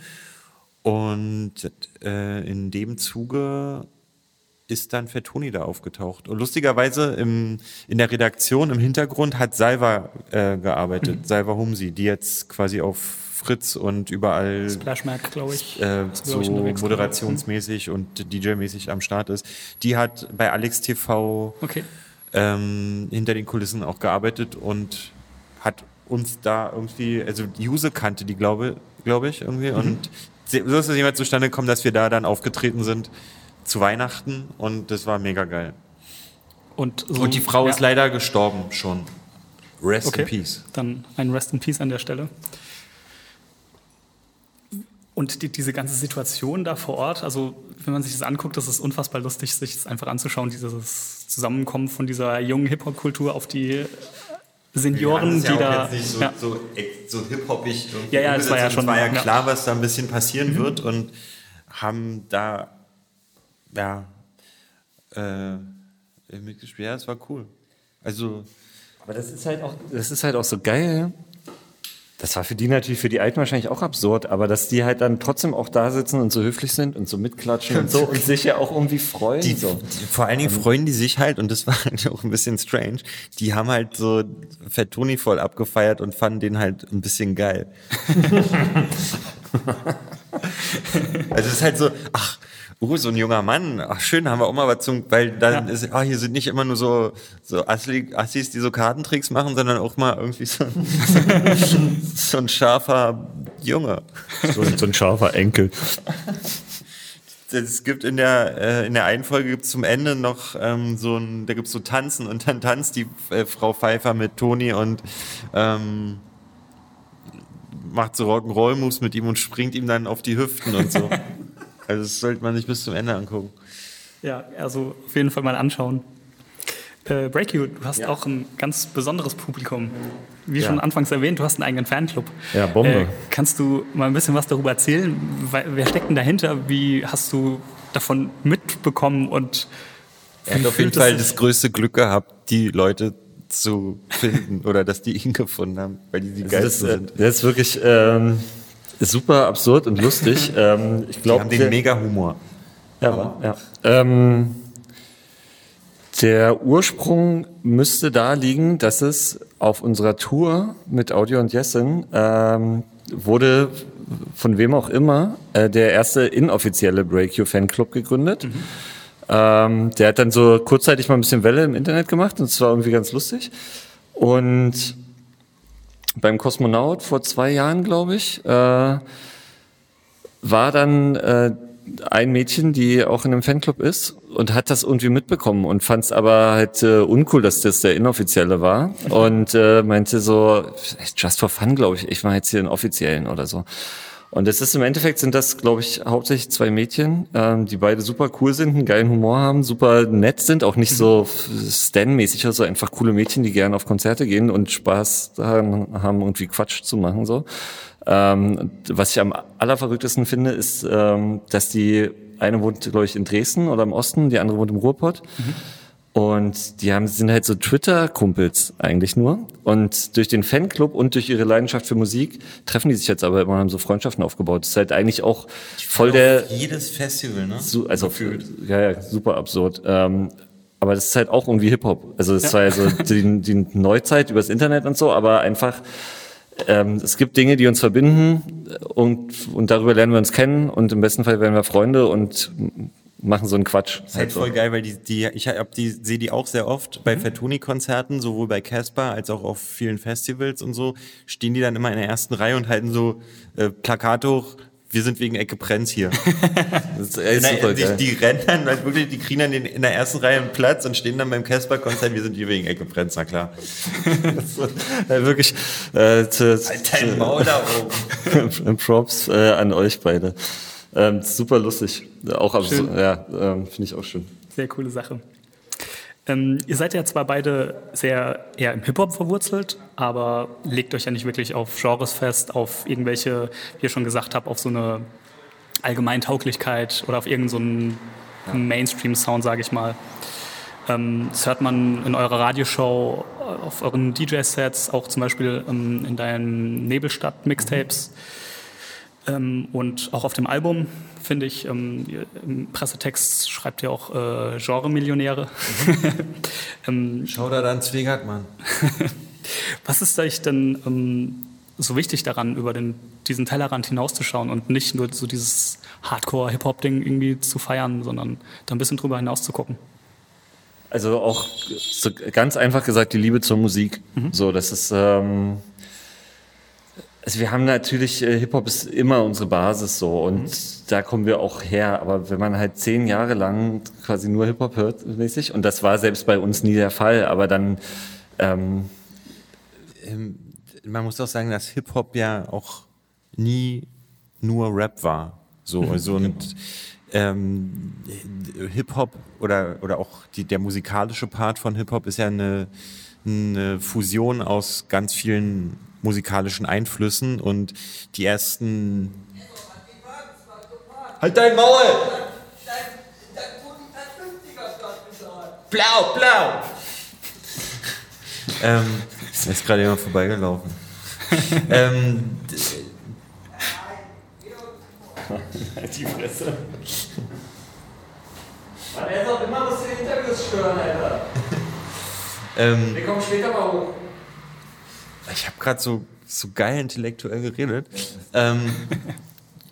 Speaker 2: Und äh, in dem Zuge ist dann Fettoni da aufgetaucht. Und lustigerweise im, in der Redaktion im Hintergrund hat Salva äh, gearbeitet, mhm. Salva Humsi, die jetzt quasi auf Fritz und überall
Speaker 1: Splashmark, glaube ich,
Speaker 2: äh, so ich moderationsmäßig mhm. und DJ-mäßig am Start ist. Die hat bei Alex TV
Speaker 1: okay.
Speaker 2: ähm, hinter den Kulissen auch gearbeitet und hat uns da irgendwie, also Juse kannte die, glaube glaube ich, irgendwie. Mhm. Und so ist es jemand zustande gekommen, dass wir da dann aufgetreten sind zu Weihnachten und das war mega geil.
Speaker 1: Und,
Speaker 2: so, und die Frau ja. ist leider gestorben schon.
Speaker 1: Rest okay. in Peace. Dann ein Rest in Peace an der Stelle. Und die, diese ganze Situation da vor Ort, also wenn man sich das anguckt, das ist unfassbar lustig, sich das einfach anzuschauen, dieses Zusammenkommen von dieser jungen Hip-Hop-Kultur auf die Senioren, ja, die da.
Speaker 2: Jetzt nicht so, ja. so, so hip-hopig.
Speaker 1: Ja, ja, das war ja schon.
Speaker 2: Es war ja klar, was da ein bisschen passieren mhm. wird und haben da ja, äh, mitgespielt. Ja, es war cool. Also.
Speaker 3: Aber das ist halt auch, das ist halt auch so geil. Das war für die natürlich, für die Alten wahrscheinlich auch absurd, aber dass die halt dann trotzdem auch da sitzen und so höflich sind und so mitklatschen und so und sich ja auch irgendwie freuen.
Speaker 2: Die,
Speaker 3: so.
Speaker 2: Die, vor allen Dingen freuen die sich halt, und das war halt auch ein bisschen strange, die haben halt so Fettoni voll abgefeiert und fanden den halt ein bisschen geil. also es ist halt so, ach, uh, so ein junger Mann, ach schön, haben wir auch mal was zum, weil dann ja. ist, ah, hier sind nicht immer nur so, so Assis, die so Kartentricks machen, sondern auch mal irgendwie so, so ein scharfer Junge.
Speaker 3: So, so ein scharfer Enkel.
Speaker 2: Es gibt in der, äh, in der einen Folge gibt's zum Ende noch ähm, so ein, da gibt's so Tanzen und dann tanzt die äh, Frau Pfeiffer mit Toni und ähm, macht so Rock'n'Roll-Moves mit ihm und springt ihm dann auf die Hüften und so. Also das sollte man sich bis zum Ende angucken.
Speaker 1: Ja, also auf jeden Fall mal anschauen. Äh, Break You, du hast ja. auch ein ganz besonderes Publikum. Wie ja. schon anfangs erwähnt, du hast einen eigenen Fanclub.
Speaker 3: Ja, Bombe. Äh,
Speaker 1: kannst du mal ein bisschen was darüber erzählen? Wer steckt denn dahinter? Wie hast du davon mitbekommen und
Speaker 2: er hat auf jeden Fall das größte Glück gehabt, die Leute zu finden oder dass die ihn gefunden haben, weil die die also geilsten
Speaker 3: das, sind. Das ist wirklich ähm, super absurd und lustig. ähm, ich glaube,
Speaker 2: die haben den mega Humor.
Speaker 3: Ja, ja. Ähm, der Ursprung müsste da liegen, dass es auf unserer Tour mit Audio und Jessen ähm, wurde von wem auch immer äh, der erste inoffizielle Break Your Fanclub gegründet. Mhm. Ähm, der hat dann so kurzzeitig mal ein bisschen Welle im Internet gemacht und es war irgendwie ganz lustig. Und beim Kosmonaut vor zwei Jahren, glaube ich, äh, war dann äh, ein Mädchen, die auch in einem Fanclub ist und hat das irgendwie mitbekommen und fand es aber halt äh, uncool, dass das der inoffizielle war und äh, meinte so, just for fun, glaube ich, ich mache jetzt hier einen offiziellen oder so. Und es ist im Endeffekt sind das, glaube ich, hauptsächlich zwei Mädchen, ähm, die beide super cool sind, einen geilen Humor haben, super nett sind, auch nicht so Stan-mäßig, also einfach coole Mädchen, die gerne auf Konzerte gehen und Spaß daran haben, irgendwie Quatsch zu machen so. Ähm, was ich am allerverrücktesten finde, ist, ähm, dass die eine wohnt, glaube ich, in Dresden oder im Osten, die andere wohnt im Ruhrpott. Mhm. Und die haben, sind halt so Twitter-Kumpels eigentlich nur. Und durch den Fanclub und durch ihre Leidenschaft für Musik treffen die sich jetzt aber immer haben so Freundschaften aufgebaut. Das ist halt eigentlich auch voll der.
Speaker 2: Jedes Festival, ne?
Speaker 3: So, also, Gefühlt. ja, ja, super absurd. Ähm, aber das ist halt auch irgendwie Hip-Hop. Also, es ja. war ja so die, die Neuzeit übers Internet und so, aber einfach, ähm, es gibt Dinge, die uns verbinden und, und darüber lernen wir uns kennen und im besten Fall werden wir Freunde und machen so einen Quatsch.
Speaker 2: Das ist halt voll geil, weil die, die ich hab die sehe die auch sehr oft bei mhm. Fatuni-Konzerten, sowohl bei Casper als auch auf vielen Festivals und so, stehen die dann immer in der ersten Reihe und halten so äh, Plakate hoch, wir sind wegen Ecke Prenz hier. das ist, ey, super die, die, rennen dann halt wirklich, die kriegen dann den, in der ersten Reihe einen Platz und stehen dann beim Casper-Konzert, wir sind hier wegen Ecke Prenz, na klar.
Speaker 3: so, ja, wirklich, äh, zu,
Speaker 2: halt dein Maul da
Speaker 3: oben. Props äh, an euch beide. Ähm, super lustig. Auch absurd. Ja, ähm, finde ich auch schön.
Speaker 1: Sehr coole Sache. Ähm, ihr seid ja zwar beide sehr eher im Hip-Hop verwurzelt, aber legt euch ja nicht wirklich auf Genres fest, auf irgendwelche, wie ihr schon gesagt habt, auf so eine Allgemeintauglichkeit oder auf irgendeinen so Mainstream-Sound, sage ich mal. Ähm, das hört man in eurer Radioshow, auf euren DJ-Sets, auch zum Beispiel ähm, in deinen Nebelstadt-Mixtapes ähm, und auch auf dem Album, finde ich. Ähm, Im Pressetext schreibt ihr auch äh, Genre-Millionäre.
Speaker 2: ähm, Schau da dann Zwingert, Mann.
Speaker 1: Was ist euch denn ähm, so wichtig daran, über den, diesen Tellerrand hinauszuschauen und nicht nur so dieses Hardcore-Hip-Hop-Ding irgendwie zu feiern, sondern da ein bisschen drüber hinaus zu gucken?
Speaker 3: Also auch so ganz einfach gesagt die Liebe zur Musik. Mhm. So, das ist ähm, also wir haben natürlich äh, Hip Hop ist immer unsere Basis so und mhm. da kommen wir auch her. Aber wenn man halt zehn Jahre lang quasi nur Hip Hop hört mäßig und das war selbst bei uns nie der Fall, aber dann ähm,
Speaker 2: ähm man muss auch sagen, dass Hip Hop ja auch nie nur Rap war. So mhm. also und ähm, Hip-Hop oder, oder auch die, der musikalische Part von Hip-Hop ist ja eine, eine Fusion aus ganz vielen musikalischen Einflüssen und die ersten. Halt dein Maul! Blau, blau! ähm, ist gerade jemand vorbeigelaufen. ähm,
Speaker 3: die Fresse. Man, er auch immer was die Interviews stören, Alter. ähm, Wir kommen später mal hoch.
Speaker 2: Ich habe gerade so, so geil intellektuell geredet. ähm,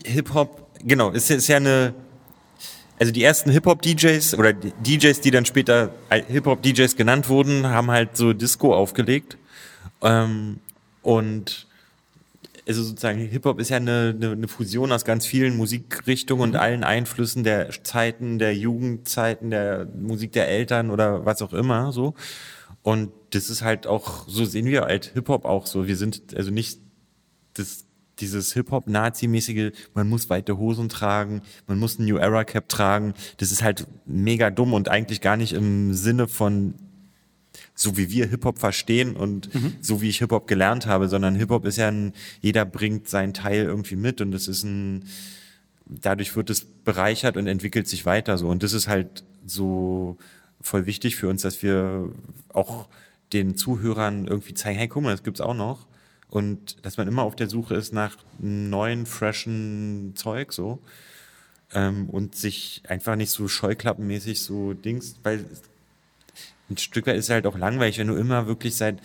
Speaker 2: Hip-Hop, genau, ist, ist ja eine. Also die ersten Hip-Hop-DJs oder DJs, die dann später Hip-Hop-DJs genannt wurden, haben halt so Disco aufgelegt. Ähm, und also sozusagen Hip-Hop ist ja eine, eine, eine, Fusion aus ganz vielen Musikrichtungen und mhm. allen Einflüssen der Zeiten, der Jugendzeiten, der Musik der Eltern oder was auch immer so. Und das ist halt auch, so sehen wir halt Hip-Hop auch so. Wir sind also nicht das, dieses Hip-Hop-Nazi-mäßige, man muss weite Hosen tragen, man muss ein New Era Cap tragen. Das ist halt mega dumm und eigentlich gar nicht im Sinne von so wie wir Hip-Hop verstehen und mhm. so wie ich Hip-Hop gelernt habe, sondern Hip-Hop ist ja ein, jeder bringt seinen Teil irgendwie mit und es ist ein, dadurch wird es bereichert und entwickelt sich weiter so. Und das ist halt so voll wichtig für uns, dass wir auch den Zuhörern irgendwie zeigen, hey, guck mal, das gibt's auch noch. Und dass man immer auf der Suche ist nach neuen, freshen Zeug, so. Ähm, und sich einfach nicht so scheuklappenmäßig so Dings, weil ein Stück weit ist halt auch langweilig, wenn du immer wirklich seit,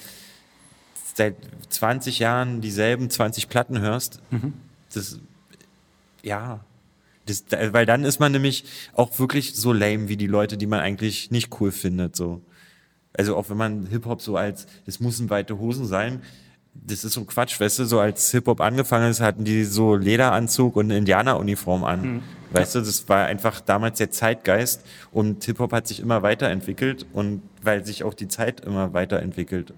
Speaker 2: seit 20 Jahren dieselben 20 Platten hörst. Mhm. Das, ja. Das, weil dann ist man nämlich auch wirklich so lame wie die Leute, die man eigentlich nicht cool findet, so. Also auch wenn man Hip-Hop so als, das müssen weite Hosen sein, das ist so Quatsch, weißt du, so als Hip-Hop angefangen ist, hatten die so Lederanzug und Indianeruniform an. Mhm. Weißt du, das war einfach damals der Zeitgeist und Hip-Hop hat sich immer weiterentwickelt und weil sich auch die Zeit immer weiterentwickelt.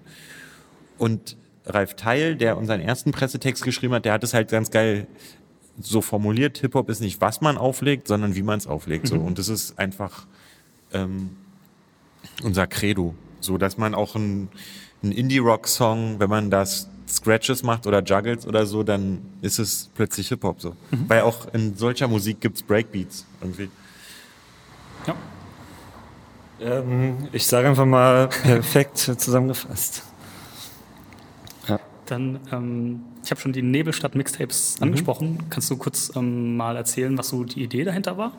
Speaker 2: Und Ralf Teil, der unseren ersten Pressetext geschrieben hat, der hat es halt ganz geil so formuliert, Hip-Hop ist nicht, was man auflegt, sondern wie man es auflegt. So. Mhm. Und das ist einfach ähm, unser Credo. So, dass man auch ein ein Indie-Rock-Song, wenn man das Scratches macht oder Juggles oder so, dann ist es plötzlich Hip-Hop so. Mhm. Weil auch in solcher Musik gibt's Breakbeats irgendwie.
Speaker 3: Ja. Ähm, ich sage einfach mal perfekt zusammengefasst.
Speaker 1: Ja. Dann, ähm, ich habe schon die Nebelstadt-Mixtapes mhm. angesprochen. Kannst du kurz ähm, mal erzählen, was so die Idee dahinter war?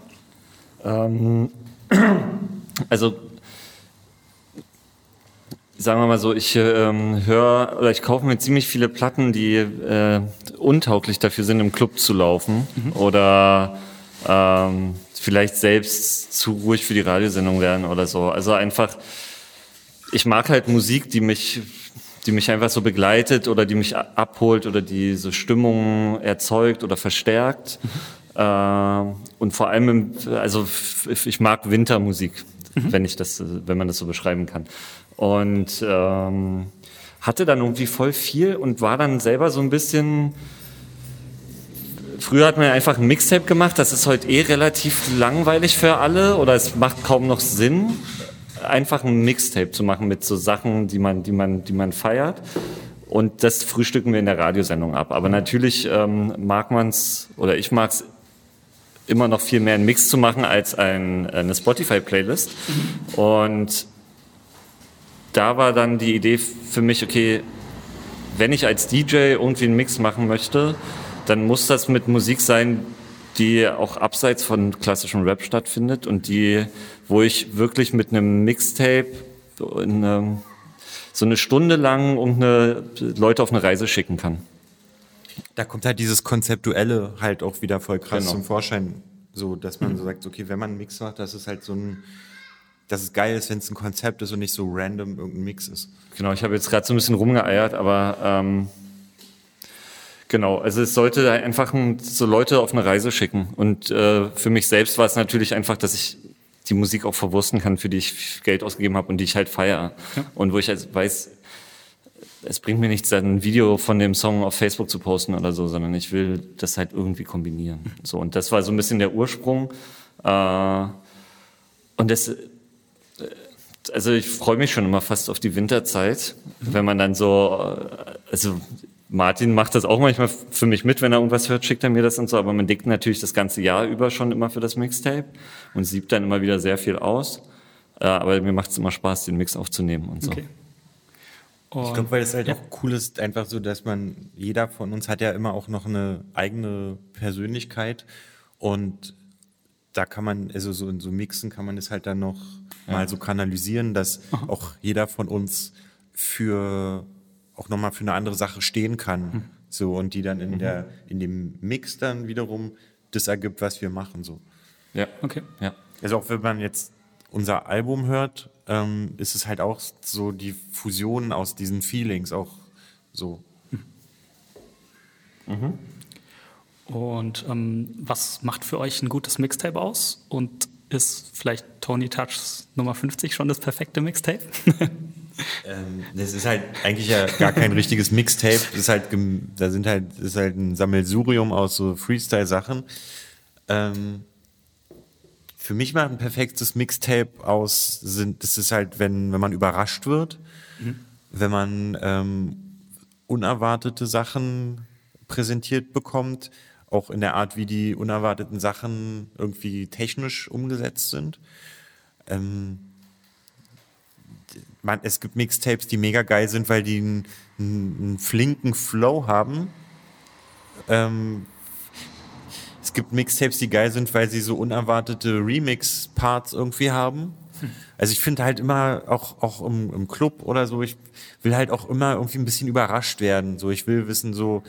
Speaker 3: Ähm, also sagen wir mal so, ich ähm, höre oder ich kaufe mir ziemlich viele Platten, die äh, untauglich dafür sind, im Club zu laufen mhm. oder ähm, vielleicht selbst zu ruhig für die Radiosendung werden oder so. Also einfach, ich mag halt Musik, die mich, die mich einfach so begleitet oder die mich abholt oder die so Stimmungen erzeugt oder verstärkt. Mhm. Äh, und vor allem, im, also ich mag Wintermusik, mhm. wenn ich das, wenn man das so beschreiben kann und ähm, hatte dann irgendwie voll viel und war dann selber so ein bisschen. Früher hat man einfach ein Mixtape gemacht, das ist heute eh relativ langweilig für alle oder es macht kaum noch Sinn. einfach ein Mixtape zu machen mit so Sachen, die man, die man, die man feiert. Und das frühstücken wir in der Radiosendung ab. Aber natürlich ähm, mag man's oder ich mag's immer noch viel mehr einen Mix zu machen als ein, eine Spotify-Playlist. Und da war dann die Idee für mich, okay, wenn ich als DJ irgendwie einen Mix machen möchte, dann muss das mit Musik sein, die auch abseits von klassischem Rap stattfindet und die, wo ich wirklich mit einem Mixtape eine, so eine Stunde lang irgendeine Leute auf eine Reise schicken kann.
Speaker 2: Da kommt halt dieses Konzeptuelle halt auch wieder voll krass
Speaker 3: Genau.
Speaker 2: zum Vorschein. So, dass man so sagt, okay, wenn man einen Mix macht, das ist halt so ein, dass es geil ist, wenn es ein Konzept ist und nicht so random irgendein Mix ist.
Speaker 3: Genau, ich habe jetzt gerade so ein bisschen rumgeeiert, aber ähm, genau, also es sollte einfach ein, so Leute auf eine Reise schicken. Und äh, für mich selbst war es natürlich einfach, dass ich die Musik auch verwursten kann, für die ich Geld ausgegeben habe und die ich halt feiere. Und wo ich halt weiß, es bringt mir nichts, ein Video von dem Song auf Facebook zu posten oder so, sondern ich will das halt irgendwie kombinieren. So, und das war so ein bisschen der Ursprung. Äh, und das, also ich freue mich schon immer fast auf die Winterzeit, wenn man dann so, äh, also Martin macht das auch manchmal für mich mit, wenn er irgendwas hört, schickt er mir das und so, aber man denkt natürlich das ganze Jahr über schon immer für das Mixtape und siebt dann immer wieder sehr viel aus. Äh, Aber mir macht es immer Spaß, den Mix aufzunehmen und so.
Speaker 1: Okay.
Speaker 2: Ich glaube, weil es halt auch cool ist, einfach so, dass man, jeder von uns hat ja immer auch noch eine eigene Persönlichkeit und da kann man, also so in so Mixen kann man es halt dann noch mal so kanalisieren, dass auch jeder von uns für, auch nochmal für eine andere Sache stehen kann. So, und die dann in der, in dem Mix dann wiederum das ergibt, was wir machen, so.
Speaker 3: Ja.
Speaker 1: Okay.
Speaker 3: Ja.
Speaker 2: Also auch wenn man jetzt unser Album hört, ähm, ist es halt auch so die Fusion aus diesen Feelings auch so.
Speaker 1: Und ähm, was macht für euch ein gutes Mixtape aus? Und ist vielleicht Tony Touchs Nummer 50 schon das perfekte Mixtape?
Speaker 2: Ähm, das ist halt eigentlich ja gar kein richtiges Mixtape. Das ist halt, da sind halt, das ist halt ein Sammelsurium aus so Freestyle-Sachen. Ähm, für mich macht ein perfektes Mixtape aus, sind, das ist halt, wenn, wenn man überrascht wird, wenn man ähm, unerwartete Sachen präsentiert bekommt, auch in der Art, wie die unerwarteten Sachen irgendwie technisch umgesetzt sind. Ähm, man, es gibt Mixtapes, die mega geil sind, weil die einen, einen, flinken Flow haben. Ähm, es gibt Mixtapes, die geil sind, weil sie so unerwartete Remix-Parts irgendwie haben. Also ich finde halt immer, auch, auch im, im Club oder so, ich will halt auch immer irgendwie ein bisschen überrascht werden. So, ich will wissen, so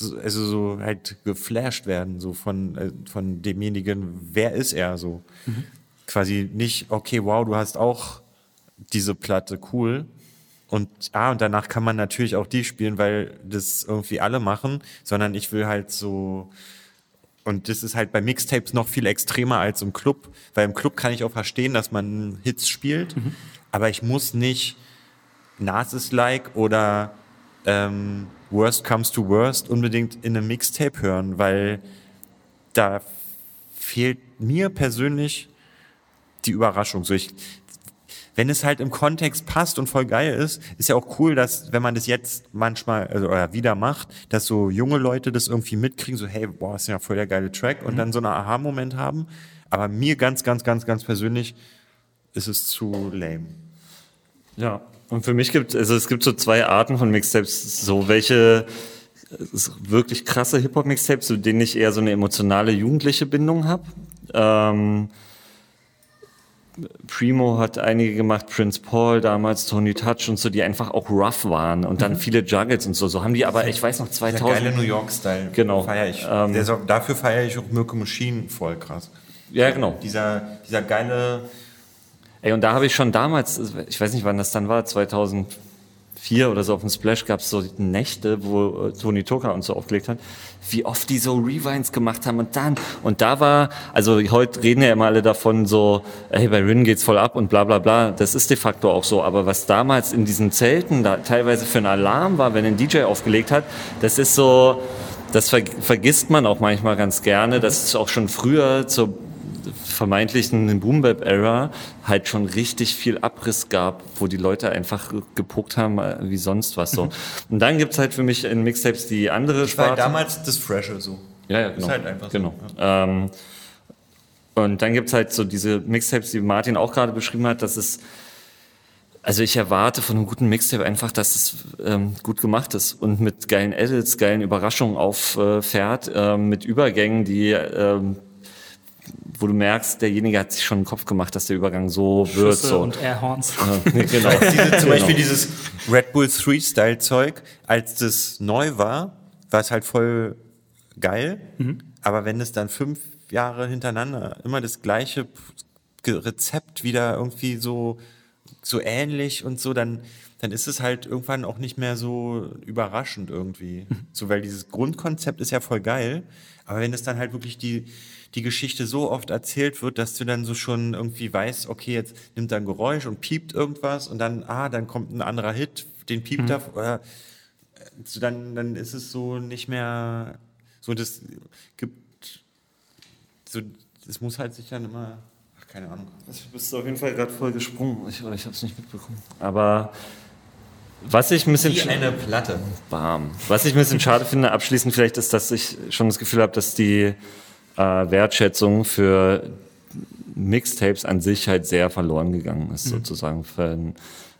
Speaker 2: also so halt geflasht werden, so von, äh, von demjenigen, wer ist er so. Quasi nicht, okay, wow, du hast auch diese Platte, cool. Und ah, und danach kann man natürlich auch die spielen, weil das irgendwie alle machen, sondern ich will halt so und das ist halt bei Mixtapes noch viel extremer als im Club, weil im Club kann ich auch verstehen, dass man Hits spielt, aber ich muss nicht Narcissus-like oder ähm, Worst Comes to Worst unbedingt in einem Mixtape hören, weil da fehlt mir persönlich die Überraschung. So ich, wenn es halt im Kontext passt und voll geil ist, ist ja auch cool, dass, wenn man das jetzt manchmal also, oder wieder macht, dass so junge Leute das irgendwie mitkriegen, so, hey, boah, ist ja voll der geile Track und dann so einen Aha-Moment haben. Aber mir ganz, ganz, ganz, ganz persönlich ist es zu lame.
Speaker 3: Ja, und für mich gibt also es gibt so zwei Arten von Mixtapes, so welche wirklich krasse Hip-Hop-Mixtapes, zu denen ich eher so eine emotionale jugendliche Bindung habe. Ähm, Primo hat einige gemacht, Prince Paul damals, Tony Touch und so, die einfach auch rough waren und dann viele Juggles und so. So haben die aber, ich weiß noch,
Speaker 2: Der
Speaker 3: 2000.
Speaker 2: geile New York-Style.
Speaker 3: Genau.
Speaker 2: Feier ich.
Speaker 3: Ähm,
Speaker 2: Der dafür feiere ich auch Mirko Machine voll krass.
Speaker 3: Ja, genau.
Speaker 2: Dieser, dieser geile,
Speaker 3: Ey, und da habe ich schon damals, ich weiß nicht, wann das dann war, 2004 oder so auf dem Splash gab es so Nächte, wo äh, Tony Toka uns so aufgelegt hat, wie oft die so Rewinds gemacht haben und dann, und da war, also heute reden ja immer alle davon so, ey, bei Rin geht's voll ab und bla bla bla, das ist de facto auch so, aber was damals in diesen Zelten da teilweise für ein Alarm war, wenn ein DJ aufgelegt hat, das ist so, das ver vergisst man auch manchmal ganz gerne, dass es auch schon früher zur vermeintlichen Boom-Bap-Era halt schon richtig viel Abriss gab, wo die Leute einfach gepuckt haben äh, wie sonst was so. Und dann gibt's halt für mich in Mixtapes die andere
Speaker 2: Ich war
Speaker 3: Sparte.
Speaker 2: damals das Fresher so.
Speaker 3: Ja, ja, genau.
Speaker 2: Ist halt einfach so,
Speaker 3: genau. Ähm, und dann gibt's halt so diese Mixtapes, die Martin auch gerade beschrieben hat, dass es also ich erwarte von einem guten Mixtape einfach, dass es ähm, gut gemacht ist und mit geilen Edits, geilen Überraschungen auffährt, äh, ähm, mit Übergängen, die ähm, wo du merkst, derjenige hat sich schon einen Kopf gemacht, dass der Übergang so wird.
Speaker 1: Schüsse
Speaker 3: So.
Speaker 1: und Airhorns.
Speaker 3: Äh, genau.
Speaker 2: Diese, zum Beispiel
Speaker 3: Genau.
Speaker 2: dieses Red Bull 3-Style-Zeug, als das neu war, war es halt voll geil. Aber wenn es dann fünf Jahre hintereinander immer das gleiche Rezept wieder irgendwie so, so ähnlich und so, dann, dann ist es halt irgendwann auch nicht mehr so überraschend irgendwie. So, weil dieses Grundkonzept ist ja voll geil. Aber wenn es dann halt wirklich die, die Geschichte so oft erzählt wird, dass du dann so schon irgendwie weißt, okay, jetzt nimmt er ein Geräusch und piept irgendwas und dann, ah, dann kommt ein anderer Hit, den piept er, oder so dann, dann ist es so nicht mehr so, das gibt so, das muss halt sich dann immer, ach, keine Ahnung.
Speaker 3: Du bist auf jeden Fall gerade voll gesprungen. Ich, ich habe es nicht mitbekommen. Aber was ich ein bisschen
Speaker 2: Wie eine Platte.
Speaker 3: Bam. Was ich ein bisschen schade finde, abschließend vielleicht, ist, dass ich schon das Gefühl habe, dass die äh, Wertschätzung für Mixtapes an sich halt sehr verloren gegangen ist, sozusagen. Für,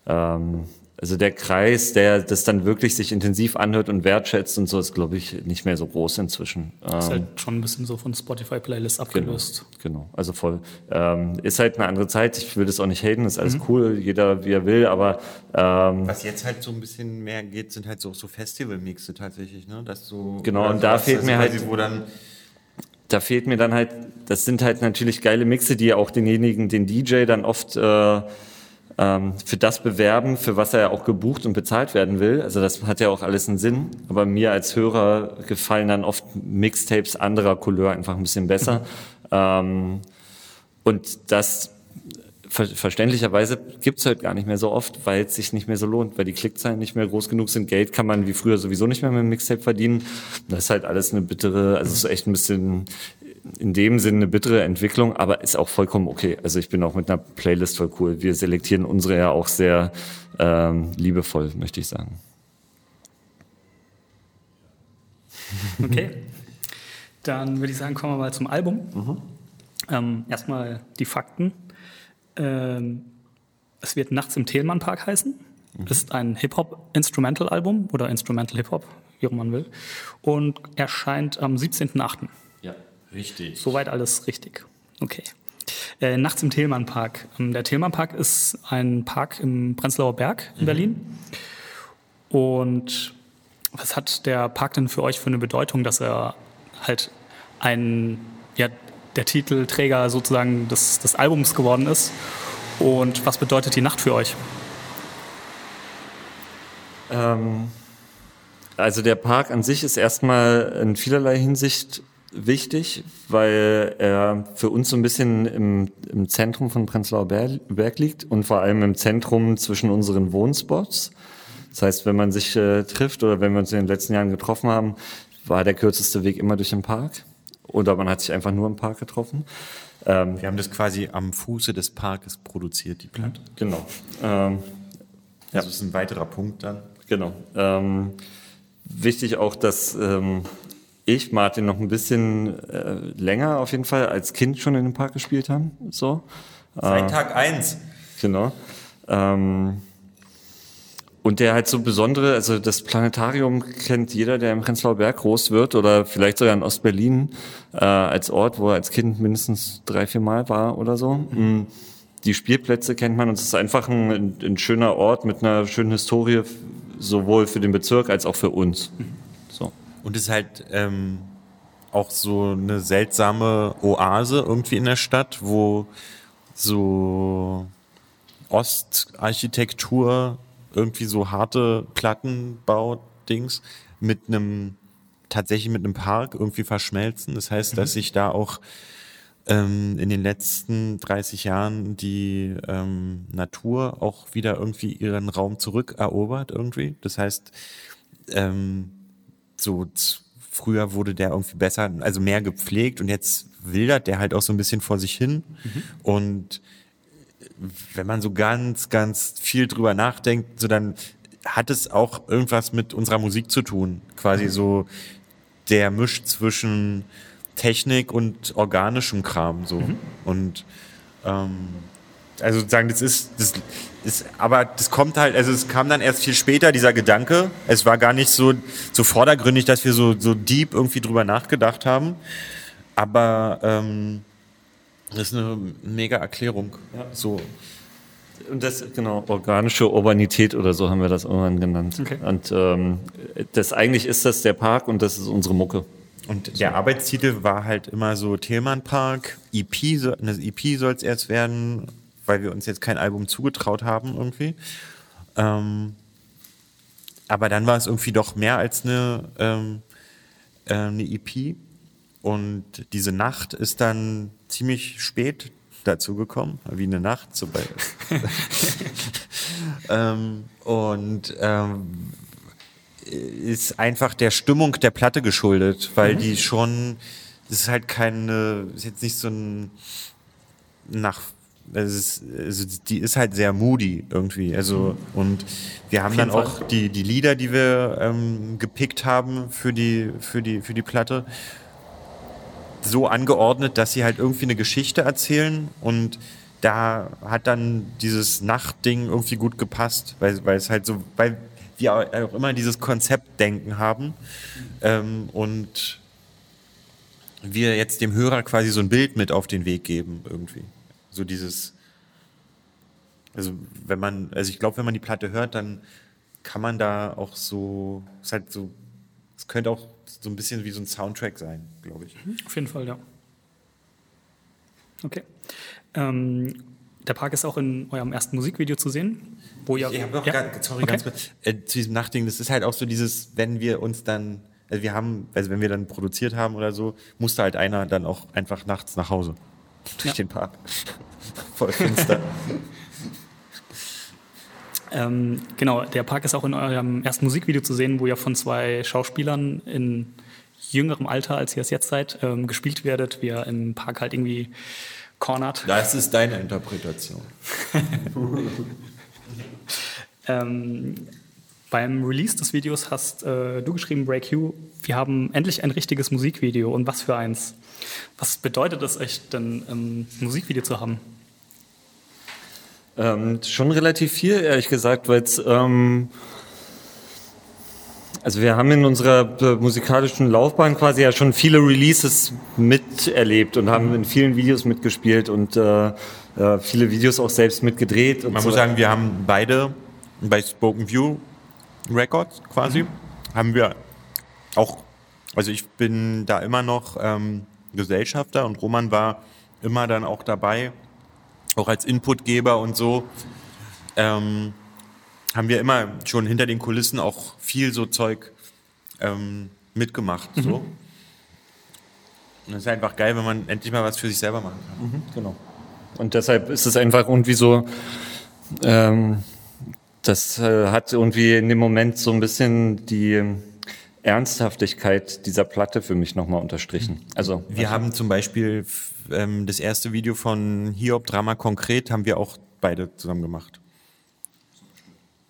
Speaker 3: ähm, also der Kreis, der das dann wirklich sich intensiv anhört und wertschätzt und so, ist, glaube ich, nicht mehr so groß inzwischen.
Speaker 1: ist
Speaker 3: Ähm,
Speaker 1: halt schon ein bisschen so von Spotify-Playlists abgelöst.
Speaker 3: Genau, also voll. Ähm, ist halt eine andere Zeit. Ich will das auch nicht haten, ist alles cool, jeder wie er will, aber ähm,
Speaker 2: Was jetzt halt so ein bisschen mehr geht, sind halt so, so Festival-Mixe tatsächlich, ne? Dass so,
Speaker 3: Genau,
Speaker 2: oder
Speaker 3: und da fehlt mir halt-
Speaker 2: Wo dann,
Speaker 3: da fehlt mir dann halt, das sind halt natürlich geile Mixe, die auch denjenigen, den DJ dann oft äh, ähm, für das bewerben, für was er ja auch gebucht und bezahlt werden will. Also das hat ja auch alles einen Sinn. Aber mir als Hörer gefallen dann oft Mixtapes anderer Couleur einfach ein bisschen besser. ähm, und das ver verständlicherweise gibt's halt gar nicht mehr so oft, weil es sich nicht mehr so lohnt, weil die Klickzahlen nicht mehr groß genug sind. Geld kann man wie früher sowieso nicht mehr mit dem Mixtape verdienen. Das ist halt alles eine bittere, also es ist echt ein bisschen in dem Sinne eine bittere Entwicklung, aber ist auch vollkommen okay. Also ich bin auch mit einer Playlist voll cool. Wir selektieren unsere ja auch sehr ähm, liebevoll, möchte ich sagen.
Speaker 1: Okay. Dann würde ich sagen, kommen wir mal zum Album. Ähm, erstmal die Fakten. Ähm, es wird Nachts im Thelmann-Park heißen. Ist ein Hip-Hop-Instrumental-Album oder Instrumental Hip-Hop, wie auch man will. Und erscheint am 17.08.
Speaker 2: ja, richtig.
Speaker 1: Soweit alles richtig. Okay. Äh, nachts im Thelmann-Park. Ähm, der Thelmann-Park ist ein Park im Prenzlauer Berg in Berlin. Und was hat der Park denn für euch für eine Bedeutung, dass er halt ein, ja, der Titelträger sozusagen des, des Albums geworden ist? Und was bedeutet die Nacht für euch?
Speaker 3: Ähm, also der Park an sich ist erstmal in vielerlei Hinsicht wichtig, weil er für uns so ein bisschen im, im Zentrum von Prenzlauer Ber- Berg liegt und vor allem im Zentrum zwischen unseren Wohnspots. Das heißt, wenn man sich äh, trifft oder wenn wir uns in den letzten Jahren getroffen haben, war der kürzeste Weg immer durch den Park. Oder man hat sich einfach nur im Park getroffen. Ähm,
Speaker 2: Wir haben das quasi am Fuße des Parkes produziert, die Platte.
Speaker 3: genau. Ähm,
Speaker 2: Das ist ein weiterer Punkt dann.
Speaker 3: Genau. Ähm, wichtig auch, dass ähm, ich, Martin, noch ein bisschen äh, länger auf jeden Fall als Kind schon in dem Park gespielt haben. So.
Speaker 2: Seit Tag eins.
Speaker 3: Genau. Ähm, und der halt so besondere, also das Planetarium kennt jeder, der im Prenzlauer Berg groß wird oder vielleicht sogar in Ostberlin äh, als Ort, wo er als Kind mindestens drei, vier Mal war oder so. Mm. Die Spielplätze kennt man und es ist einfach ein, ein schöner Ort mit einer schönen Historie, sowohl für den Bezirk als auch für uns. So.
Speaker 2: Und es ist halt ähm, auch so eine seltsame Oase irgendwie in der Stadt, wo so Ostarchitektur irgendwie so harte Plattenbau-Dings mit einem tatsächlich mit einem Park irgendwie verschmelzen. Das heißt, dass sich da auch ähm, in den letzten 30 Jahren die ähm, Natur auch wieder irgendwie ihren Raum zurückerobert irgendwie. Das heißt, ähm, so früher wurde der irgendwie besser, also mehr gepflegt und jetzt wildert der halt auch so ein bisschen vor sich hin. Und wenn man so ganz, ganz viel drüber nachdenkt, so dann hat es auch irgendwas mit unserer Musik zu tun. Quasi so der Misch zwischen Technik und organischem Kram so. Und ähm, also sozusagen, das ist, das ist, aber das kommt halt, also es kam dann erst viel später, dieser Gedanke. Es war gar nicht so, so vordergründig, dass wir so, so deep irgendwie drüber nachgedacht haben. Aber ähm, das ist eine mega Erklärung. So.
Speaker 3: Und das, genau, organische Urbanität oder so haben wir das irgendwann genannt.
Speaker 1: Okay.
Speaker 3: Und ähm, das eigentlich ist das der Park und das ist unsere Mucke.
Speaker 2: Und der Arbeitstitel war halt immer so Tillmann Park, EP, eine EP soll es erst werden, weil wir uns jetzt kein Album zugetraut haben irgendwie. Ähm, aber dann war es irgendwie doch mehr als eine, ähm, äh, eine EP. Und diese Nacht ist dann ziemlich spät dazu gekommen, wie eine Nacht. So bei ähm, und ähm, ist einfach der Stimmung der Platte geschuldet, weil die schon, das ist halt keine, ist jetzt nicht so ein nach, es ist, also die ist halt sehr moody irgendwie, also und wir haben dann auch die die Lieder, die wir ähm, gepickt haben für die für die für die Platte so angeordnet, dass sie halt irgendwie eine Geschichte erzählen und da hat dann dieses Nachtding irgendwie gut gepasst, weil, weil es halt so, weil wir auch immer dieses Konzeptdenken haben ähm, und wir jetzt dem Hörer quasi so ein Bild mit auf den Weg geben irgendwie. So dieses, also wenn man, also ich glaube, wenn man die Platte hört, dann kann man da auch so, ist halt so, es könnte auch so ein bisschen wie so ein Soundtrack sein, glaube ich.
Speaker 1: Auf jeden Fall, ja. Okay. Ähm, der Park ist auch in eurem ersten Musikvideo zu sehen, wo ihr.
Speaker 2: Ich habe noch
Speaker 1: ja.
Speaker 2: ganz, sorry,
Speaker 1: okay.
Speaker 2: ganz kurz. Äh, zu diesem Nachtding, das ist halt auch so dieses, wenn wir uns dann, also wir haben, also wenn wir dann produziert haben oder so, musste halt einer dann auch einfach nachts nach Hause. Durch
Speaker 1: Ja.
Speaker 2: den Park. Voll finster.
Speaker 1: Ähm, genau, der Park ist auch in eurem ersten Musikvideo zu sehen, wo ihr von zwei Schauspielern in jüngerem Alter, als ihr es jetzt seid, ähm, gespielt werdet, wie ihr im Park halt irgendwie cornert.
Speaker 2: das ist deine Interpretation.
Speaker 1: Ähm, beim Release des Videos hast äh, du geschrieben, Break You, wir haben endlich ein richtiges Musikvideo und was für eins. Was bedeutet es euch denn, ein Musikvideo zu haben?
Speaker 3: Ähm, schon relativ viel, ehrlich gesagt, weil es, ähm, also wir haben in unserer äh, musikalischen Laufbahn quasi ja schon viele Releases miterlebt und haben in vielen Videos mitgespielt und äh, äh, viele Videos auch selbst mitgedreht. Und
Speaker 2: Man
Speaker 3: so
Speaker 2: muss sagen, wir haben beide bei Spoken View Records quasi, haben wir auch, also ich bin da immer noch ähm, Gesellschafter und Roman war immer dann auch dabei, auch als Inputgeber und so. Ähm, haben wir immer schon hinter den Kulissen auch viel so Zeug ähm, mitgemacht. So. Und es ist einfach geil, wenn man endlich mal was für sich selber machen kann.
Speaker 3: Genau. Und deshalb ist es einfach irgendwie so, ähm, das äh, hat irgendwie in dem Moment so ein bisschen die Ernsthaftigkeit dieser Platte für mich nochmal unterstrichen. Also
Speaker 2: Wir haben zum Beispiel ähm, das erste Video von Hiob Drama Konkret haben wir auch beide zusammen gemacht.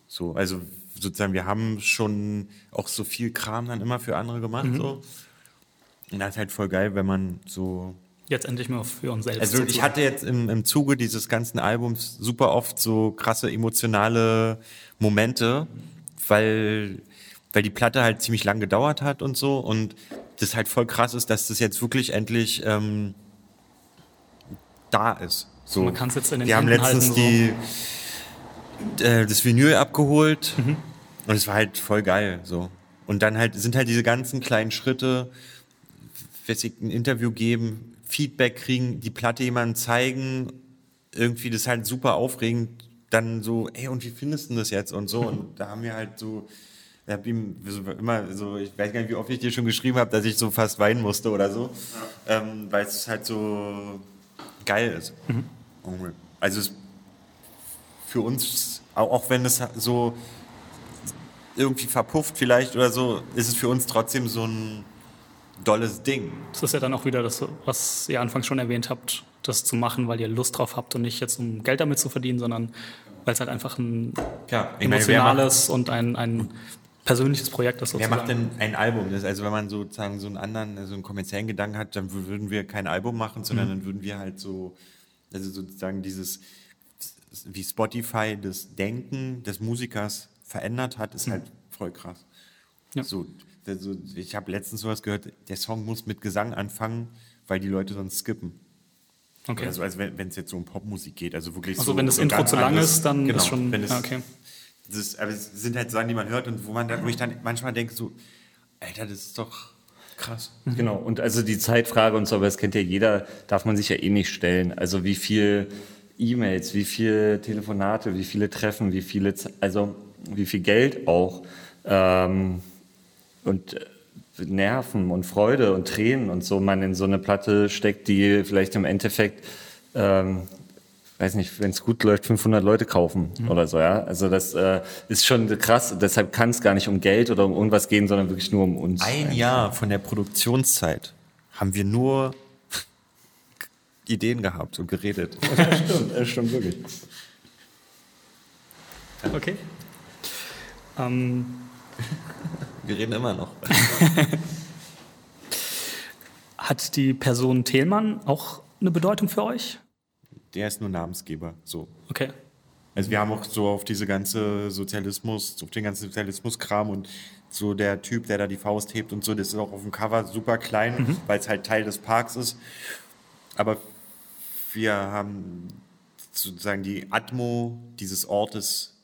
Speaker 2: So, also sozusagen, wir haben schon auch so viel Kram dann immer für andere gemacht. So. Und das ist halt voll geil, wenn man so.
Speaker 1: Jetzt endlich mal für uns selbst.
Speaker 2: Also ich hatte jetzt im, im Zuge dieses ganzen Albums super oft so krasse emotionale Momente, weil, weil die Platte halt ziemlich lang gedauert hat und so. Und das halt voll krass ist, dass das jetzt wirklich endlich ähm, da ist. So.
Speaker 1: Man kann's jetzt in den
Speaker 2: Wir haben letztens
Speaker 1: halten,
Speaker 2: die, äh, das Vinyl abgeholt
Speaker 1: Mhm.
Speaker 2: und es war halt voll geil. So. Und dann halt sind halt diese ganzen kleinen Schritte, weiß ich, ein Interview geben, Feedback kriegen, die Platte jemandem zeigen, irgendwie das ist halt super aufregend, dann so, ey, und wie findest du das jetzt und so und da haben wir halt so, ich hab ihm so immer so, ich weiß gar nicht, wie oft ich dir schon geschrieben habe, dass ich so fast weinen musste oder so, ähm, weil es halt so geil ist. Also es für uns, auch, wenn es so irgendwie verpufft vielleicht oder so, ist es für uns trotzdem so ein dolles Ding.
Speaker 1: Das ist ja dann auch wieder das, was ihr anfangs schon erwähnt habt, das zu machen, weil ihr Lust drauf habt und nicht jetzt um Geld damit zu verdienen, sondern weil es halt einfach ein
Speaker 2: Klar, ich meine,
Speaker 1: emotionales und ein, ein persönliches Projekt ist
Speaker 2: Wer
Speaker 1: sozusagen.
Speaker 2: macht denn ein Album? Das, also wenn man sozusagen so einen anderen, so einen kommerziellen Gedanken hat, dann wür- würden wir kein Album machen, sondern
Speaker 1: Mhm.
Speaker 2: dann würden wir halt so, also sozusagen dieses, wie Spotify das Denken des Musikers verändert hat, ist halt voll krass.
Speaker 1: Mhm. Ja.
Speaker 2: So, also ich habe letztens sowas gehört, der Song muss mit Gesang anfangen, weil die Leute sonst skippen.
Speaker 1: okay.
Speaker 2: Also, also wenn es jetzt so um Popmusik geht, also wirklich
Speaker 1: Also
Speaker 2: so,
Speaker 1: wenn das
Speaker 2: so
Speaker 1: Intro zu lang ist, dann
Speaker 2: genau,
Speaker 1: ist schon.
Speaker 2: wenn es,
Speaker 1: ja, okay.
Speaker 2: Das aber es sind halt Sachen, die man hört und wo man dann, wo ich dann manchmal denke so, Alter, das ist doch krass.
Speaker 3: Genau, und also die Zeitfrage und so, aber das kennt ja jeder, darf man sich ja eh nicht stellen. Also wie viel E-Mails, wie viel Telefonate, wie viele Treffen, wie viele, also wie viel Geld auch ähm, und äh, Nerven und Freude und Tränen und so man in so eine Platte steckt, die vielleicht im Endeffekt ähm, weiß nicht, wenn es gut läuft, 500 Leute kaufen oder so, ja. Also das äh, ist schon krass. Deshalb kann es gar nicht um Geld oder um irgendwas gehen, sondern wirklich nur um uns.
Speaker 2: Ein Jahr von der Produktionszeit haben wir nur Ideen gehabt und geredet.
Speaker 3: stimmt, das stimmt wirklich.
Speaker 1: Okay. Ähm,
Speaker 2: Wir reden immer noch.
Speaker 1: hat die Person Thälmann auch eine Bedeutung für euch?
Speaker 2: Der ist nur Namensgeber. So.
Speaker 1: Okay.
Speaker 2: Also wir haben auch so auf diese ganze Sozialismus, auf den ganzen Sozialismus-Kram und so der Typ, der da die Faust hebt und so, das ist auch auf dem Cover super klein, weil es halt Teil des Parks ist. Aber wir haben sozusagen die Atmo dieses Ortes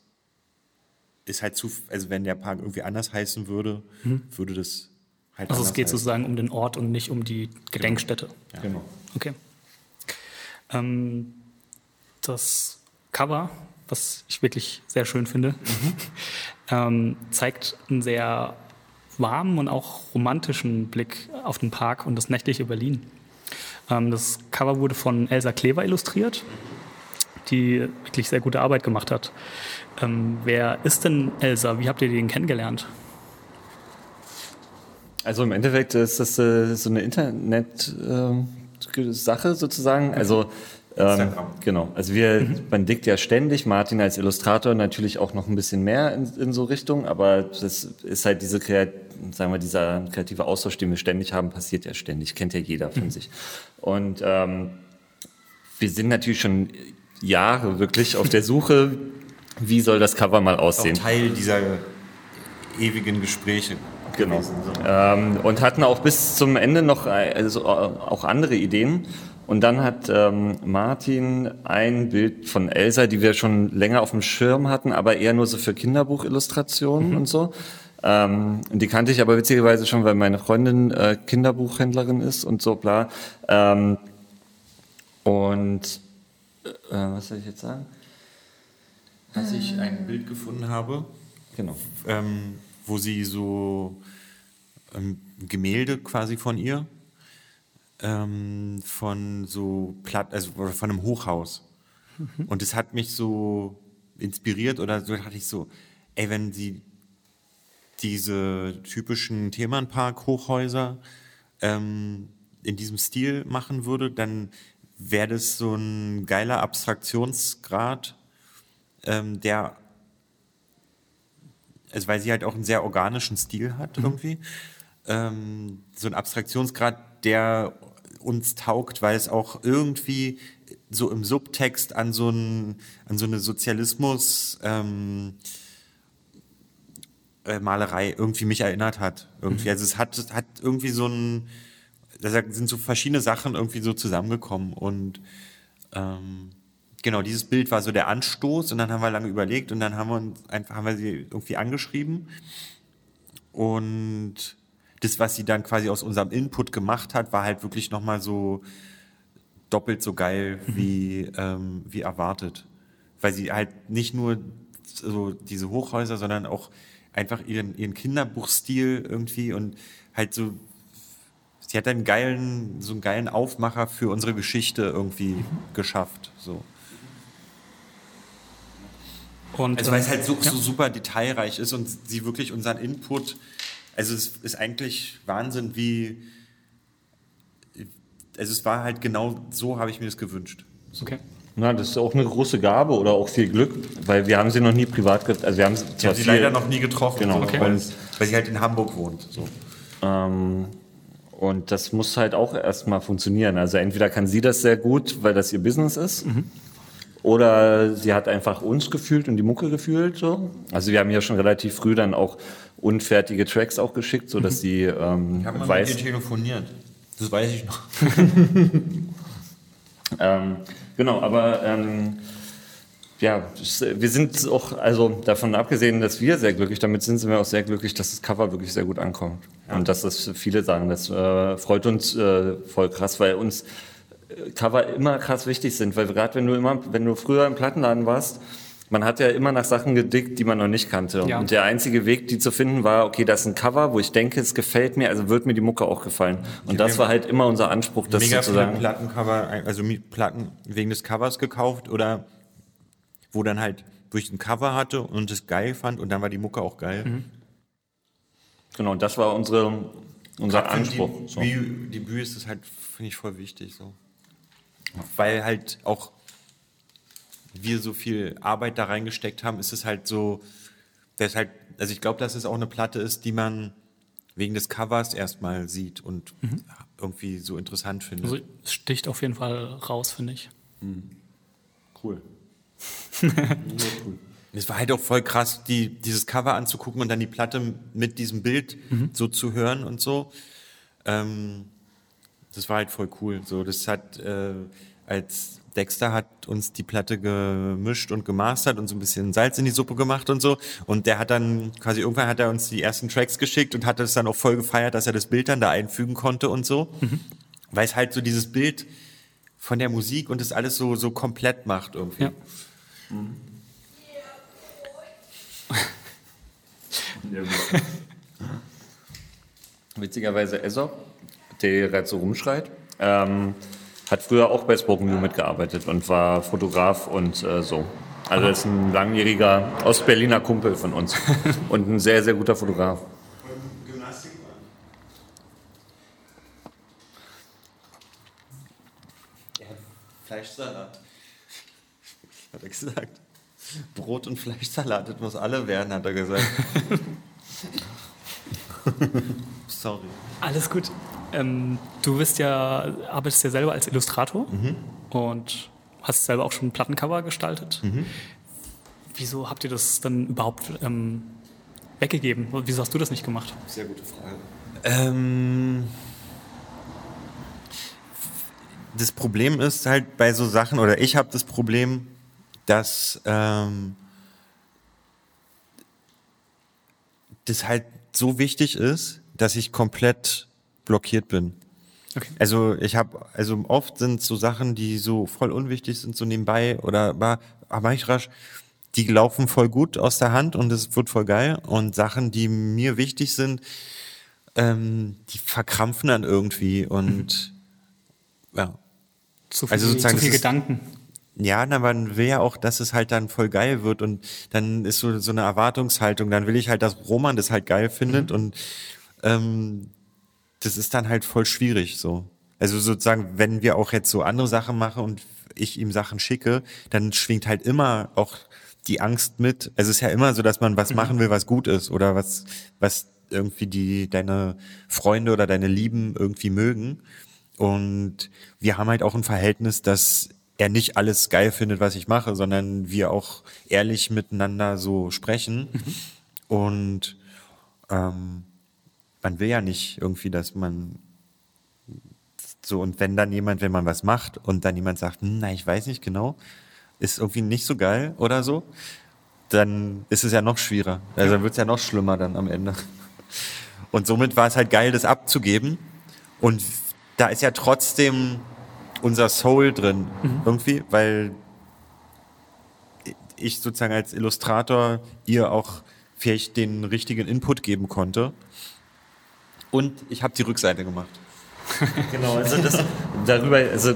Speaker 2: ist halt zu, also wenn der Park irgendwie anders heißen würde, würde das halt
Speaker 1: Also es geht
Speaker 2: heißen.
Speaker 1: sozusagen um den Ort und nicht um die Gedenkstätte.
Speaker 3: Genau.
Speaker 1: Okay. Ähm, das Cover, was ich wirklich sehr schön finde, ähm, zeigt einen sehr warmen und auch romantischen Blick auf den Park und das nächtliche Berlin. Ähm, das Cover wurde von Elsa Klever illustriert, die wirklich sehr gute Arbeit gemacht hat. Ähm, wer ist denn Elsa? Wie habt ihr den kennengelernt?
Speaker 3: Also im Endeffekt ist das äh, so eine Internet-Sache sozusagen. Also ähm, genau. Also wir, man dickt ja ständig. Martin als Illustrator natürlich auch noch ein bisschen mehr in, in so Richtung, aber das ist halt diese sagen wir, dieser kreative Austausch, den wir ständig haben, passiert ja ständig. Kennt ja jeder von sich. Und ähm, wir sind natürlich schon Jahre wirklich auf der Suche, wie soll das Cover mal
Speaker 2: auch
Speaker 3: aussehen.
Speaker 2: Teil dieser ewigen Gespräche.
Speaker 3: Genau. Ähm, und hatten auch bis zum Ende noch äh, also, äh, auch andere Ideen. Und dann hat ähm, Martin ein Bild von Elsa, die wir schon länger auf dem Schirm hatten, aber eher nur so für Kinderbuchillustrationen und so. Ähm, die kannte ich aber witzigerweise schon, weil meine Freundin äh, Kinderbuchhändlerin ist und so bla. Ähm, und äh, was soll ich jetzt sagen?
Speaker 2: Als ich ein Bild gefunden habe,
Speaker 3: Genau.
Speaker 2: ähm, wo sie so ähm, Gemälde quasi von ihr, ähm, von so Platt, also von einem Hochhaus. Und es hat mich so inspiriert oder so hatte ich so, ey, wenn sie diese typischen Themenpark-Hochhäuser ähm, in diesem Stil machen würde, dann wäre das so ein geiler Abstraktionsgrad, ähm, der also weil sie halt auch einen sehr organischen Stil hat irgendwie. Ähm, so ein Abstraktionsgrad, der uns taugt, weil es auch irgendwie so im Subtext an so, ein, an so eine Sozialismus ähm, äh, Malerei irgendwie mich erinnert hat. Irgendwie. Also es hat, es hat irgendwie so ein, da sind so verschiedene Sachen irgendwie so zusammengekommen und ähm, genau, dieses Bild war so der Anstoß und dann haben wir lange überlegt und dann haben wir uns einfach, haben wir sie irgendwie angeschrieben und das, was sie dann quasi aus unserem Input gemacht hat, war halt wirklich nochmal so doppelt so geil wie, ähm, wie erwartet. Weil sie halt nicht nur so diese Hochhäuser, sondern auch einfach ihren, ihren Kinderbuchstil irgendwie und halt so sie hat einen geilen, so einen geilen Aufmacher für unsere Geschichte irgendwie geschafft. So.
Speaker 1: Und,
Speaker 2: Also weil es halt so,
Speaker 1: ja.
Speaker 2: so super detailreich ist und sie wirklich unseren Input, also es ist eigentlich Wahnsinn, wie, also es war halt genau so, habe ich mir das gewünscht.
Speaker 1: Okay.
Speaker 3: Na, das ist auch eine große Gabe oder auch viel Glück, weil wir haben sie noch nie privat, get also wir haben
Speaker 2: Ich
Speaker 3: zwar
Speaker 2: sie
Speaker 3: viel-
Speaker 2: leider noch nie getroffen,
Speaker 3: Genau,
Speaker 2: so,
Speaker 3: okay.
Speaker 2: weil, weil sie halt in Hamburg wohnt. So.
Speaker 3: Ähm, und das muss halt auch erstmal funktionieren. Also entweder kann sie das sehr gut, weil das ihr Business ist, oder sie hat einfach uns gefühlt und die Mucke gefühlt. So. Also wir haben ja schon relativ früh dann auch unfertige Tracks auch geschickt, so dass sie ähm,
Speaker 2: Ich habe mal
Speaker 3: weiß.
Speaker 2: mit ihr telefoniert. Das weiß ich noch.
Speaker 3: Ähm, genau, aber ähm, ja, wir sind auch, also davon abgesehen, dass wir sehr glücklich damit sind, sind wir auch sehr glücklich, dass das Cover wirklich sehr gut ankommt. Und dass das viele sagen, das äh, freut uns äh, voll krass, weil uns äh, Cover immer krass wichtig sind, weil gerade wenn du immer, wenn du früher im Plattenladen warst, man hat ja immer nach Sachen gedickt, die man noch nicht kannte.
Speaker 1: Ja.
Speaker 3: Und der einzige Weg, die zu finden, war, okay, das ist ein Cover, wo ich denke, es gefällt mir, also wird mir die Mucke auch gefallen. Und das war halt immer unser Anspruch, das
Speaker 2: Mega viele
Speaker 3: sozusagen.
Speaker 2: Plattencover, also Platten wegen des Covers gekauft oder wo dann halt, wo ich ein Cover hatte und es geil fand und dann war die Mucke auch geil.
Speaker 3: Genau, das war unsere, unser
Speaker 2: Grad
Speaker 3: Anspruch.
Speaker 2: Die,
Speaker 3: so.
Speaker 2: Debüt ist das halt, finde ich, voll wichtig. So. Weil halt auch wir so viel Arbeit da reingesteckt haben, ist es halt so, das halt, also ich glaube, dass es auch eine Platte ist, die man wegen des Covers erstmal sieht und irgendwie so interessant findet.
Speaker 1: Also es sticht auf jeden Fall raus, finde ich.
Speaker 3: Cool.
Speaker 2: Es war halt auch voll krass, die, dieses Cover anzugucken und dann die Platte mit diesem Bild so zu hören und so. Ähm, das war halt voll cool. So, das hat, äh, als Dexter hat uns die Platte gemischt und gemastert und so ein bisschen Salz in die Suppe gemacht und so. Und der hat dann quasi irgendwann hat er uns die ersten Tracks geschickt und hat es dann auch voll gefeiert, dass er das Bild dann da einfügen konnte und so. Weil es halt so dieses Bild von der Musik und das alles so, so komplett macht irgendwie.
Speaker 1: Ja.
Speaker 3: Witzigerweise Esop, der gerade so rumschreit, ähm, hat früher auch bei Spoken New mitgearbeitet und war Fotograf und äh, so. Also ist ein langjähriger Ostberliner Kumpel von uns und ein sehr, sehr guter Fotograf.
Speaker 2: Fleischsalat. Hat er gesagt. Brot und Fleischsalat, das muss alle werden, hat er gesagt. Sorry.
Speaker 1: Alles gut. Ähm, du bist ja, arbeitest ja selber als Illustrator und hast selber auch schon Plattencover gestaltet. Wieso habt ihr das dann überhaupt ähm, weggegeben? Wieso hast du das nicht gemacht?
Speaker 2: Sehr gute Frage. Ähm, das Problem ist halt bei so Sachen, oder ich habe das Problem, dass ähm, das halt so wichtig ist, dass ich komplett blockiert bin.
Speaker 1: Okay.
Speaker 2: Also ich habe, also oft sind so Sachen, die so voll unwichtig sind, so nebenbei oder mach mach ich rasch, die laufen voll gut aus der Hand und es wird voll geil. Und Sachen, die mir wichtig sind, ähm, die verkrampfen dann irgendwie und ja.
Speaker 1: Zu viel,
Speaker 2: Also sozusagen,
Speaker 1: zu viel Gedanken.
Speaker 2: Ja, na, man will ja auch, dass es halt dann voll geil wird und dann ist so, so eine Erwartungshaltung. Dann will ich halt, dass Roman das halt geil findet und ähm, das ist dann halt voll schwierig so. Also sozusagen, wenn wir auch jetzt so andere Sachen machen und ich ihm Sachen schicke, dann schwingt halt immer auch die Angst mit. Also es ist ja immer so, dass man was machen will, was gut ist oder was, was irgendwie die, deine Freunde oder deine Lieben irgendwie mögen. Und wir haben halt auch ein Verhältnis, dass er nicht alles geil findet, was ich mache, sondern wir auch ehrlich miteinander so sprechen. Und ähm, man will ja nicht irgendwie, dass man so, und wenn dann jemand, wenn man was macht und dann jemand sagt, hm, na, ich weiß nicht genau, ist irgendwie nicht so geil oder so, dann ist es ja noch schwieriger. Also dann wird es ja noch schlimmer dann am Ende. Und somit war es halt geil, das abzugeben. Und da ist ja trotzdem unser Soul drin, irgendwie, weil ich sozusagen als Illustrator ihr auch vielleicht den richtigen Input geben konnte. Und ich habe die Rückseite gemacht.
Speaker 3: Genau, also das darüber, also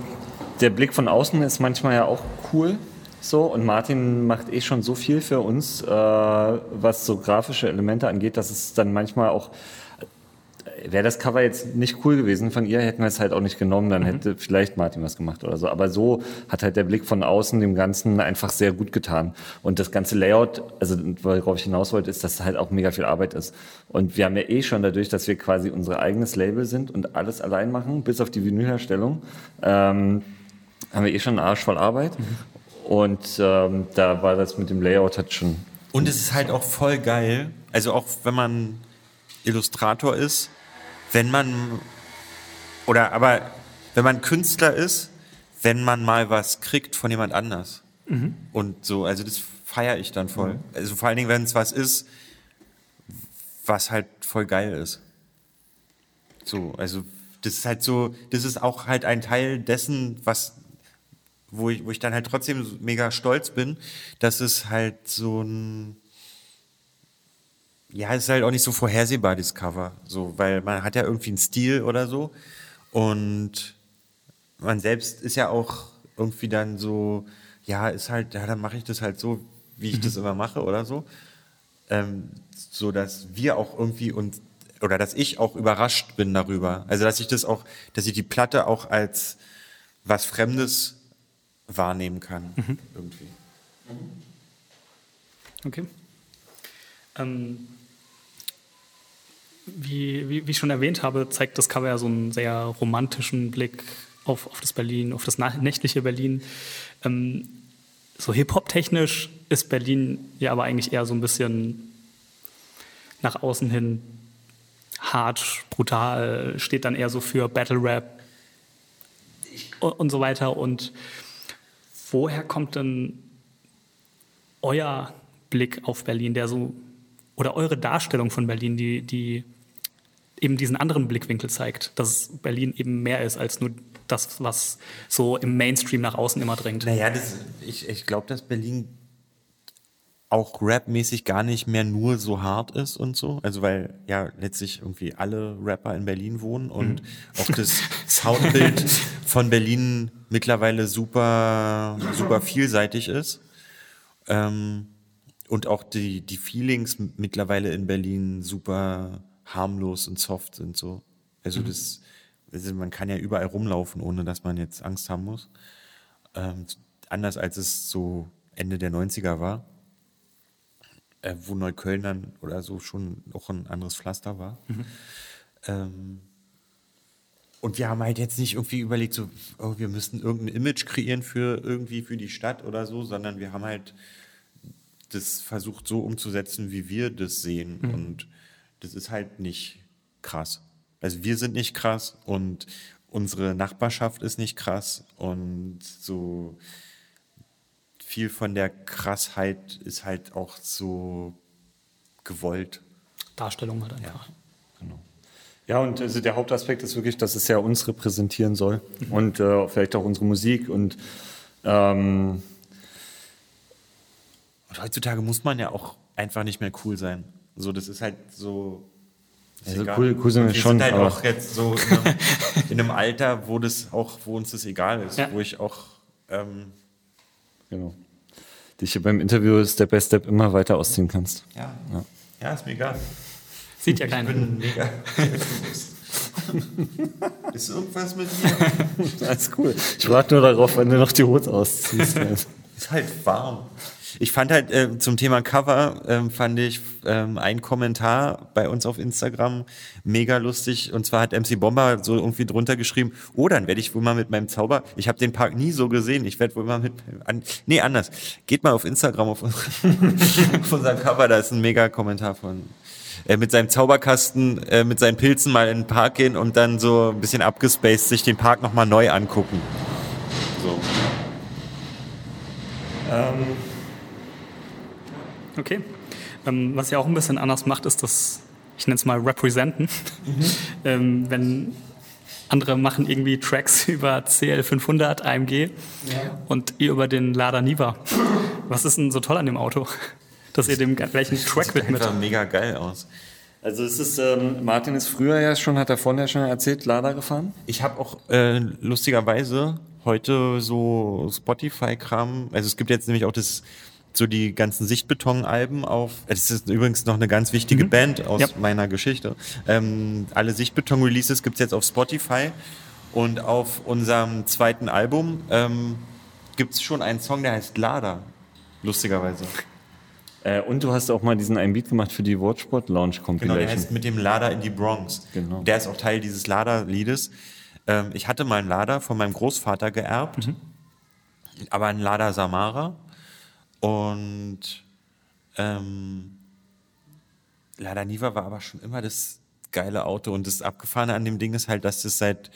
Speaker 3: der Blick von außen ist manchmal ja auch cool. So, und Martin macht eh schon so viel für uns, äh, was so grafische Elemente angeht, dass es dann manchmal auch wäre das Cover jetzt nicht cool gewesen von ihr, hätten wir es halt auch nicht genommen, dann hätte vielleicht Martin was gemacht oder so. Aber so hat halt der Blick von außen dem Ganzen einfach sehr gut getan. Und das ganze Layout, also worauf ich hinaus wollte, ist, dass es halt auch mega viel Arbeit ist. Und wir haben ja eh schon dadurch, dass wir quasi unser eigenes Label sind und alles allein machen, bis auf die Vinylherstellung, ähm, haben wir eh schon einen Arsch voll Arbeit. Und ähm, da war das mit dem Layout halt schon.
Speaker 2: Und es ist halt auch voll geil, also auch wenn man Illustrator ist, wenn man oder aber wenn man Künstler ist, wenn man mal was kriegt von jemand anders. Und so, also das feiere ich dann voll. Also vor allen Dingen, wenn es was ist, was halt voll geil ist. So, also das ist halt so, das ist auch halt ein Teil dessen, was wo ich, wo ich dann halt trotzdem mega stolz bin, dass es halt so ein ja, es ist halt auch nicht so vorhersehbar, das Cover. So, weil man hat ja irgendwie einen Stil oder so. Und man selbst ist ja auch irgendwie dann so, ja, ist halt, ja, dann mache ich das halt so, wie ich das immer mache oder so. Ähm, so dass wir auch irgendwie und oder dass ich auch überrascht bin darüber. Also dass ich das auch, dass ich die Platte auch als was Fremdes wahrnehmen kann. Irgendwie.
Speaker 1: Okay. Ähm, wie, wie, wie ich schon erwähnt habe, zeigt das Cover ja so einen sehr romantischen Blick auf, auf das Berlin, auf das nächtliche Berlin. Ähm, so Hip-Hop-technisch ist Berlin ja aber eigentlich eher so ein bisschen nach außen hin hart, brutal, steht dann eher so für Battle Rap und, und so weiter. Und woher kommt denn euer Blick auf Berlin, der so, oder eure Darstellung von Berlin, die, die eben diesen anderen Blickwinkel zeigt, dass Berlin eben mehr ist als nur das, was so im Mainstream nach außen immer drängt.
Speaker 2: Naja, das, ich, ich glaube, dass Berlin auch rapmäßig gar nicht mehr nur so hart ist und so. Also weil ja letztlich irgendwie alle Rapper in Berlin wohnen und auch das Soundbild von Berlin mittlerweile super, super vielseitig ist. Ähm, und auch die, die Feelings mittlerweile in Berlin super harmlos und soft sind so. Also das, also man kann ja überall rumlaufen, ohne dass man jetzt Angst haben muss. Ähm, anders als es so Ende der 90er war, äh, wo Neukölln dann oder so schon auch ein anderes Pflaster war. Ähm, und wir haben halt jetzt nicht irgendwie überlegt, so, oh, wir müssen irgendein Image kreieren für irgendwie für die Stadt oder so, sondern wir haben halt das versucht so umzusetzen, wie wir das sehen. Und das ist halt nicht krass. Also wir sind nicht krass und unsere Nachbarschaft ist nicht krass und so viel von der Krassheit ist halt auch so gewollt.
Speaker 1: Darstellung halt einfach.
Speaker 3: Ja, und also der Hauptaspekt ist wirklich, dass es ja uns repräsentieren soll und äh, vielleicht auch unsere Musik und ähm,
Speaker 2: Und heutzutage muss man ja auch einfach nicht mehr cool sein. So, das ist halt so. ist
Speaker 3: Also
Speaker 2: egal.
Speaker 3: cool- cool sind wir
Speaker 2: Und
Speaker 3: schon,
Speaker 2: sind halt
Speaker 3: aber-
Speaker 2: auch jetzt so in einem, in einem Alter, wo das auch, wo uns das egal ist,
Speaker 1: Ja.
Speaker 2: wo ich auch ähm,
Speaker 3: genau, dich hier beim Interview Step by Step immer weiter ausziehen kannst.
Speaker 2: ja, ja. ist mir egal.
Speaker 1: Sieht ja
Speaker 2: Ich
Speaker 1: keiner.
Speaker 2: bin mega. ist irgendwas mit mir?
Speaker 3: Alles cool. Ich warte nur darauf, wenn du noch die Hose ausziehst.
Speaker 2: Ist halt warm. Ich fand halt äh, zum Thema Cover ähm, fand ich ähm, ein Kommentar bei uns auf Instagram mega lustig und zwar hat MC Bomber so irgendwie drunter geschrieben, oh dann werde ich wohl mal mit meinem Zauber, ich habe den Park nie so gesehen, ich werde wohl mal mit an, nee anders, geht mal auf Instagram auf, auf unserem Cover, da ist ein mega Kommentar von äh, mit seinem Zauberkasten, äh, mit seinen Pilzen mal in den Park gehen und dann so ein bisschen abgespaced sich den Park nochmal neu angucken. So.
Speaker 1: Okay. Ähm, was ja auch ein bisschen anders macht, ist das, ich nenne es mal Representen. ähm, wenn andere machen irgendwie Tracks über CL500, AMG und ihr über den Lada Niva. Was ist denn so toll an dem Auto, dass ihr dem gleichen Track
Speaker 2: Sieht
Speaker 1: widmet?
Speaker 2: einfach mega geil aus.
Speaker 3: Also es ist, ähm, Martin ist früher ja schon, hat er vorhin ja schon erzählt, Lada gefahren.
Speaker 2: Ich habe auch äh, lustigerweise heute so Spotify-Kram, also es gibt jetzt nämlich auch das so die ganzen Sichtbeton-Alben auf. Das ist übrigens noch eine ganz wichtige Band aus
Speaker 1: Ja.
Speaker 2: meiner Geschichte. Ähm, alle Sichtbeton-Releases gibt's jetzt auf Spotify. Und auf unserem zweiten Album ähm, gibt's schon einen Song, der heißt Lada. Lustigerweise.
Speaker 3: Äh, und du hast auch mal diesen einen Beat gemacht für die Watchport Lounge
Speaker 2: Genau, der
Speaker 3: Compilation.
Speaker 2: heißt mit dem Lada in die Bronx.
Speaker 3: Genau.
Speaker 2: Der ist auch Teil dieses Lada-Liedes. Ähm, ich hatte mal einen Lada von meinem Großvater geerbt, aber einen Lada Samara. Und ähm, Lada Niva war aber schon immer das geile Auto. Und das Abgefahrene an dem Ding ist halt, dass das seit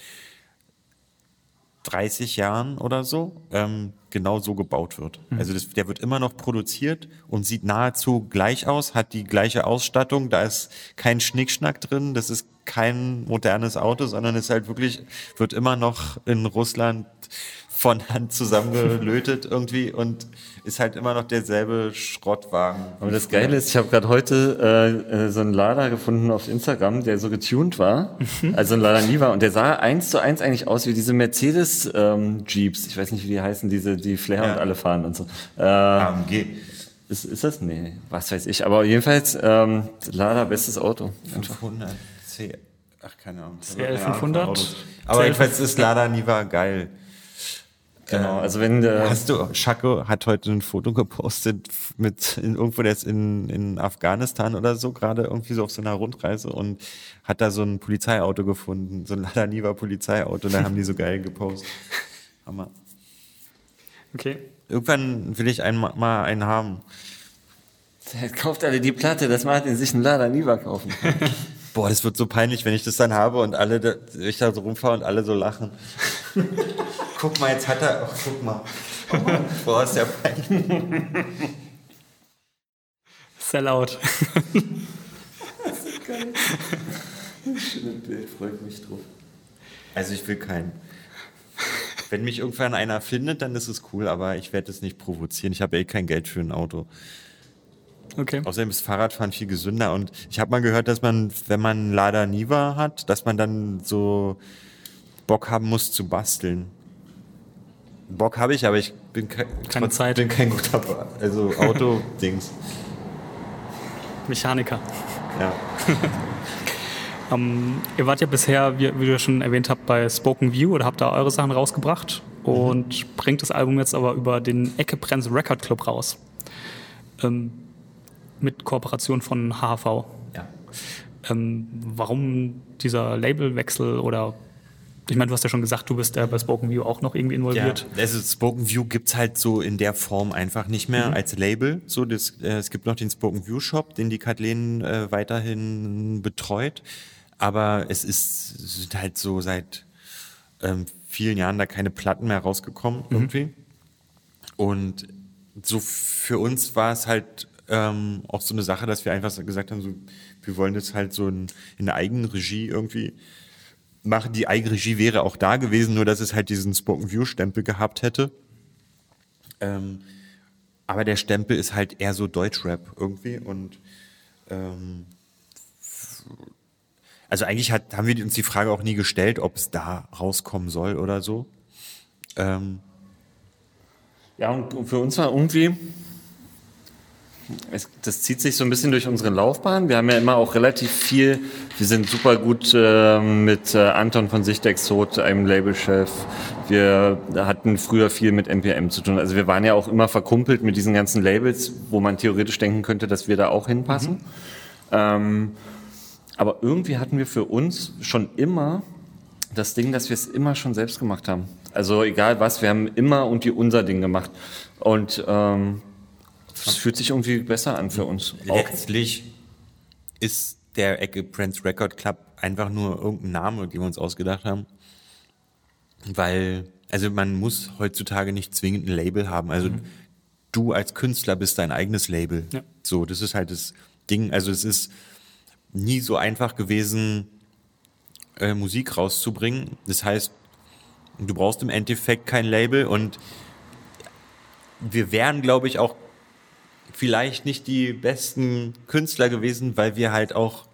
Speaker 2: 30 Jahren oder so ähm, genau so gebaut wird. Also das, der wird immer noch produziert und sieht nahezu gleich aus, hat die gleiche Ausstattung, da ist kein Schnickschnack drin, das ist kein modernes Auto, sondern ist halt wirklich, wird immer noch in Russland von Hand zusammengelötet irgendwie und ist halt immer noch derselbe Schrottwagen.
Speaker 3: Aber das Geile ist, ich habe gerade heute äh, äh, so einen Lada gefunden auf Instagram, der so getuned war, also ein Lada Niva, und der sah eins zu eins eigentlich aus wie diese Mercedes ähm, Jeeps. Ich weiß nicht, wie die heißen, diese die Flair
Speaker 2: Ja.
Speaker 3: und alle fahren und so. Äh,
Speaker 2: AMG.
Speaker 3: ist, ist das? Nee, was weiß ich. Aber jedenfalls ähm, Lada bestes Auto.
Speaker 2: 500 C. Ach, keine Ahnung.
Speaker 1: CL
Speaker 2: Keine Ahnung von
Speaker 1: 500.
Speaker 2: Autos. Aber jedenfalls ist Lada Niva geil.
Speaker 3: Genau, also wenn äh,
Speaker 2: Hast du, Schako hat heute ein Foto gepostet mit in, irgendwo, der ist in, in Afghanistan oder so, gerade irgendwie so auf so einer Rundreise und hat da so ein Polizeiauto gefunden, so ein Lada Niva Polizeiauto, da haben die so geil gepostet. Hammer.
Speaker 1: Okay.
Speaker 2: Irgendwann will ich ein, mal einen haben.
Speaker 3: kauft alle die Platte, dass Martin sich einen Lada Niva kaufen kann.
Speaker 2: Boah, das wird so peinlich, wenn ich das dann habe und alle, da, ich da so rumfahre und alle so lachen. guck mal, jetzt hat er, oh, guck mal. Boah, ist ja peinlich.
Speaker 1: Sellout.
Speaker 3: Schönes Bild, freut mich drauf.
Speaker 2: Also ich will keinen. Wenn mich irgendwann einer findet, dann ist es cool, aber ich werde es nicht provozieren. Ich habe eh kein Geld für ein Auto.
Speaker 1: Okay.
Speaker 2: Außerdem ist Fahrradfahren viel gesünder und ich habe mal gehört, dass man, wenn man Lada Niva hat, dass man dann so Bock haben muss zu basteln. Bock habe ich, aber ich bin ke
Speaker 1: Keine Zeit.
Speaker 2: bin kein guter Ba- also Auto-Dings.
Speaker 1: Mechaniker.
Speaker 2: Ja.
Speaker 1: Ähm, ihr wart ja bisher, wie, wie du schon erwähnt habt, bei Spoken View oder habt da eure Sachen rausgebracht und bringt das Album jetzt aber über den Ecke Prenz Record Club raus. Ähm, mit Kooperation von HHV.
Speaker 2: ja.
Speaker 1: Ähm, warum dieser Labelwechsel oder ich meine, du hast ja schon gesagt, du bist ja bei Spoken View auch noch irgendwie
Speaker 2: Ja,
Speaker 1: involviert.
Speaker 2: also Spoken View gibt's halt so in der Form einfach nicht mehr als Label. So, das, äh, es gibt noch den Spoken View Shop, den die Kathleen äh, weiterhin betreut. Aber es ist es sind halt so seit ähm, vielen Jahren da keine Platten mehr rausgekommen irgendwie. Und so für uns war es halt ähm, auch so eine Sache, dass wir einfach gesagt haben, so, wir wollen das halt so in, in Eigenregie irgendwie machen. Die Eigenregie wäre auch da gewesen, nur dass es halt diesen Spoken View Stempel gehabt hätte. Ähm, aber der Stempel ist halt eher so Deutschrap irgendwie und ähm, also eigentlich hat, haben wir uns die Frage auch nie gestellt, ob es da rauskommen soll oder so. Ähm,
Speaker 3: Ja, und für uns war irgendwie, es, das zieht sich so ein bisschen durch unsere Laufbahn. Wir haben ja immer auch relativ viel, wir sind super gut äh, mit äh, Anton von Sichtexot, einem Labelchef. Wir hatten früher viel mit NPM zu tun. Also wir waren ja auch immer verkumpelt mit diesen ganzen Labels, wo man theoretisch denken könnte, dass wir da auch hinpassen. Ähm, aber irgendwie hatten wir für uns schon immer das Ding, dass wir es immer schon selbst gemacht haben. Also egal was, wir haben immer und die unser Ding gemacht. Und ähm, es fühlt sich irgendwie besser an für uns.
Speaker 2: Letztlich ist der Ecke Prince Record Club einfach nur irgendein Name, den wir uns ausgedacht haben. Weil, also man muss heutzutage nicht zwingend ein Label haben. Also du als Künstler bist dein eigenes Label.
Speaker 1: Ja.
Speaker 2: So, das ist halt das Ding. Also es ist nie so einfach gewesen, äh, Musik rauszubringen. Das heißt, du brauchst im Endeffekt kein Label und wir wären, glaube ich, auch vielleicht nicht die besten Künstler gewesen, weil wir halt auch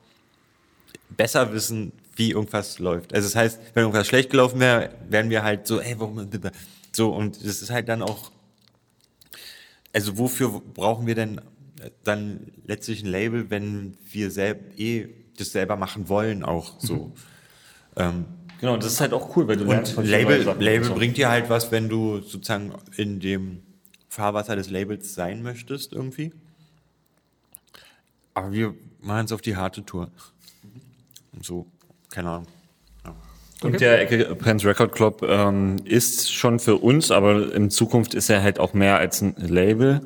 Speaker 2: besser wissen, wie irgendwas läuft. Also das heißt, wenn irgendwas schlecht gelaufen wäre, wären wir halt so, ey, warum so und das ist halt dann auch also wofür brauchen wir denn dann letztlich ein Label, wenn wir selb, eh das selber machen wollen auch so. Ähm,
Speaker 3: Genau, das ist halt auch cool, weil du
Speaker 2: und
Speaker 3: von
Speaker 2: Label, Label bringt dir halt was, wenn du sozusagen in dem Fahrwasser des Labels sein möchtest irgendwie. Aber wir machen es auf die harte Tour. Und so, keine Ahnung.
Speaker 3: Und der Ecke Prince Record Club ähm, ist schon für uns, aber in Zukunft ist er halt auch mehr als ein Label.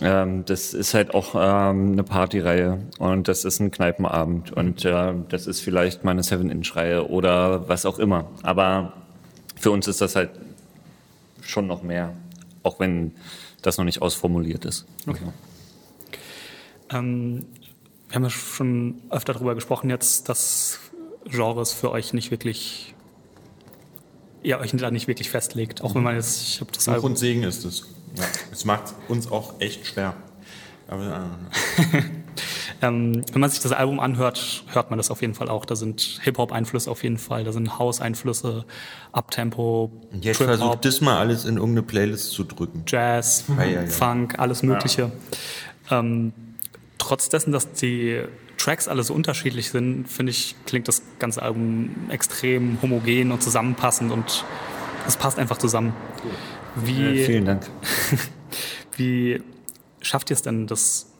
Speaker 3: Ähm, das ist halt auch ähm, eine Partyreihe und das ist ein Kneipenabend und äh, das ist vielleicht mal eine Seven-Inch-Reihe oder was auch immer. Aber für uns ist das halt schon noch mehr, auch wenn das noch nicht ausformuliert ist.
Speaker 1: Okay. Ähm, wir haben ja schon öfter darüber gesprochen jetzt, dass Genres für euch nicht wirklich, ihr euch da nicht wirklich festlegt. Auch wenn man jetzt, ich habe das
Speaker 2: Fluch
Speaker 1: Album,
Speaker 2: und Segen ist es. Ja. Es macht uns auch echt schwer. Aber äh,
Speaker 1: ähm, wenn man sich das Album anhört, hört man das auf jeden Fall auch. Da sind Hip-Hop-Einflüsse auf jeden Fall, da sind House-Einflüsse, Uptempo,
Speaker 2: und jetzt versucht das mal alles in irgendeine Playlist zu drücken.
Speaker 1: Jazz,
Speaker 2: Ja, ja, ja.
Speaker 1: Funk, alles Mögliche. Ähm, trotz dessen, dass die Tracks alle so unterschiedlich sind, finde ich, klingt das ganze Album extrem homogen und zusammenpassend und es passt einfach zusammen. Wie,
Speaker 3: Äh, vielen Dank.
Speaker 1: wie schafft ihr es denn, das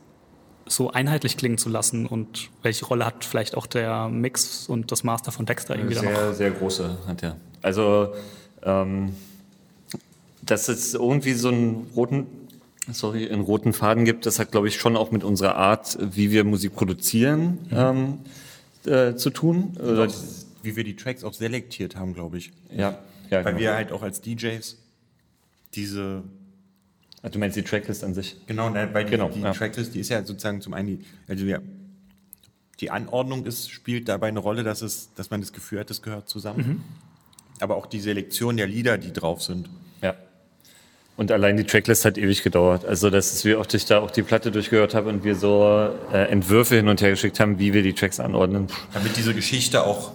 Speaker 1: so einheitlich klingen zu lassen und welche Rolle hat vielleicht auch der Mix und das Master von Dexter irgendwie da noch?
Speaker 3: Sehr, sehr große hat er. Also, ähm, dass es irgendwie so einen roten, sorry, einen roten Faden gibt, das hat, glaube ich, schon auch mit unserer Art, wie wir Musik produzieren, ähm, äh, zu tun. Oder,
Speaker 2: Wie wir die Tracks auch selektiert haben, glaube ich.
Speaker 3: ja, ja,
Speaker 2: Weil
Speaker 3: genau.
Speaker 2: wir halt auch als DJs diese
Speaker 3: Ach, Du meinst die Tracklist an sich?
Speaker 2: Genau, ne, weil die,
Speaker 3: Genau,
Speaker 2: die
Speaker 3: ja.
Speaker 2: Tracklist, die ist ja sozusagen zum einen, die, also ja, die Anordnung ist, spielt dabei eine Rolle, dass, es, dass man das Gefühl hat, es gehört zusammen. Aber auch die Selektion der Lieder, die drauf sind.
Speaker 3: Ja. Und allein die Tracklist hat ewig gedauert. Also, dass es, wie oft ich da auch die Platte durchgehört habe und wir so äh, Entwürfe hin und her geschickt haben, wie wir die Tracks anordnen.
Speaker 2: Damit diese Geschichte auch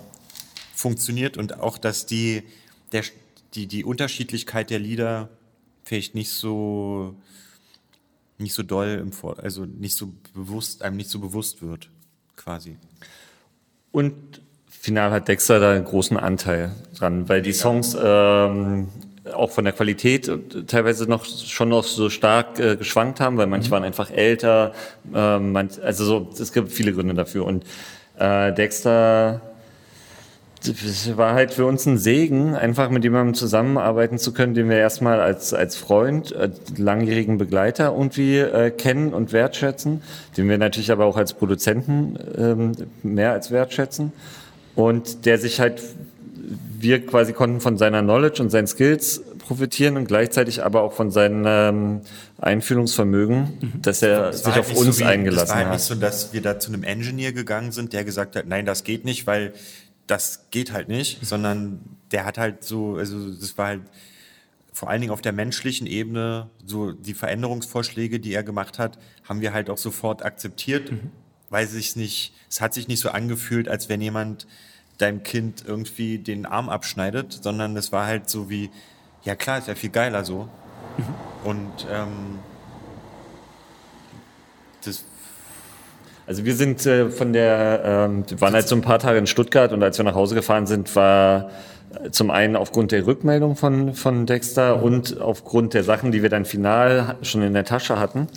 Speaker 2: funktioniert und auch, dass die, der, die, die Unterschiedlichkeit der Lieder vielleicht nicht so, nicht so doll im Vor also nicht so bewusst, einem nicht so bewusst wird, quasi.
Speaker 3: Und final hat Dexter da einen großen Anteil dran, weil die Songs ähm, auch von der Qualität teilweise noch schon noch so stark äh, geschwankt haben, weil manche waren einfach älter, ähm, manch, also so, es gibt viele Gründe dafür. Und äh, Dexter es war halt für uns ein Segen, einfach mit jemandem zusammenarbeiten zu können, den wir erstmal als, als Freund, als langjährigen Begleiter irgendwie äh, kennen und wertschätzen, den wir natürlich aber auch als Produzenten ähm, mehr als wertschätzen. Und der sich halt, wir quasi konnten von seiner Knowledge und seinen Skills profitieren und gleichzeitig aber auch von seinem ähm, Einfühlungsvermögen, dass er
Speaker 2: Das
Speaker 3: sich
Speaker 2: halt
Speaker 3: auf
Speaker 2: nicht
Speaker 3: uns
Speaker 2: so wie,
Speaker 3: eingelassen
Speaker 2: Das war halt
Speaker 3: hat.
Speaker 2: nicht so, dass wir da zu einem Engineer gegangen sind, der gesagt hat, nein, das geht nicht, weil das geht halt nicht, sondern der hat halt so, also das war halt vor allen Dingen auf der menschlichen Ebene, so die Veränderungsvorschläge, die er gemacht hat, haben wir halt auch sofort akzeptiert, weil sich nicht, es hat sich nicht so angefühlt, als wenn jemand deinem Kind irgendwie den Arm abschneidet, sondern es war halt so wie, ja klar, ist ja viel geiler so. Und ähm, das
Speaker 3: Also wir sind äh, von der, ähm, wir waren halt so ein paar Tage in Stuttgart und als wir nach Hause gefahren sind, war äh, zum einen aufgrund der Rückmeldung von, von Dexter und aufgrund der Sachen, die wir dann final schon in der Tasche hatten,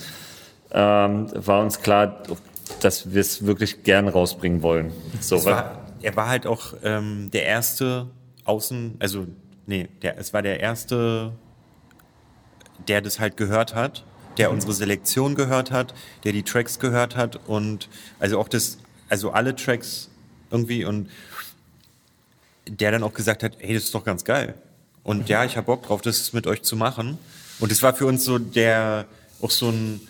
Speaker 3: ähm, war uns klar, dass wir es wirklich gern rausbringen wollen. So,
Speaker 2: war, er war halt auch ähm, der erste Außen, also nee, der, es war der erste, der das halt gehört hat, der unsere Selektion gehört hat, der die Tracks gehört hat und also auch das, also alle Tracks irgendwie und der dann auch gesagt hat, hey, das ist doch ganz geil. Und ja, ich habe Bock drauf, das mit euch zu machen. Und es war für uns so der, auch so ein,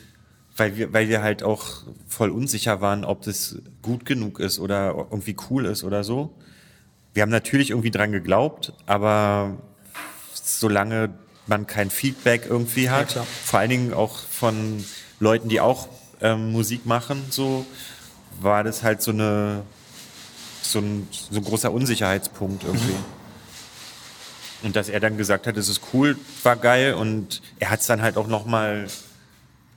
Speaker 2: weil wir, weil wir halt auch voll unsicher waren, ob das gut genug ist oder irgendwie cool ist oder so. Wir haben natürlich irgendwie dran geglaubt, aber solange man kein Feedback irgendwie hat,
Speaker 1: klar.
Speaker 2: vor allen Dingen auch von Leuten, die auch ähm, Musik machen, so war das halt so eine so ein, so ein großer Unsicherheitspunkt irgendwie. Und dass er dann gesagt hat, es ist cool, war geil und er hat es dann halt auch noch mal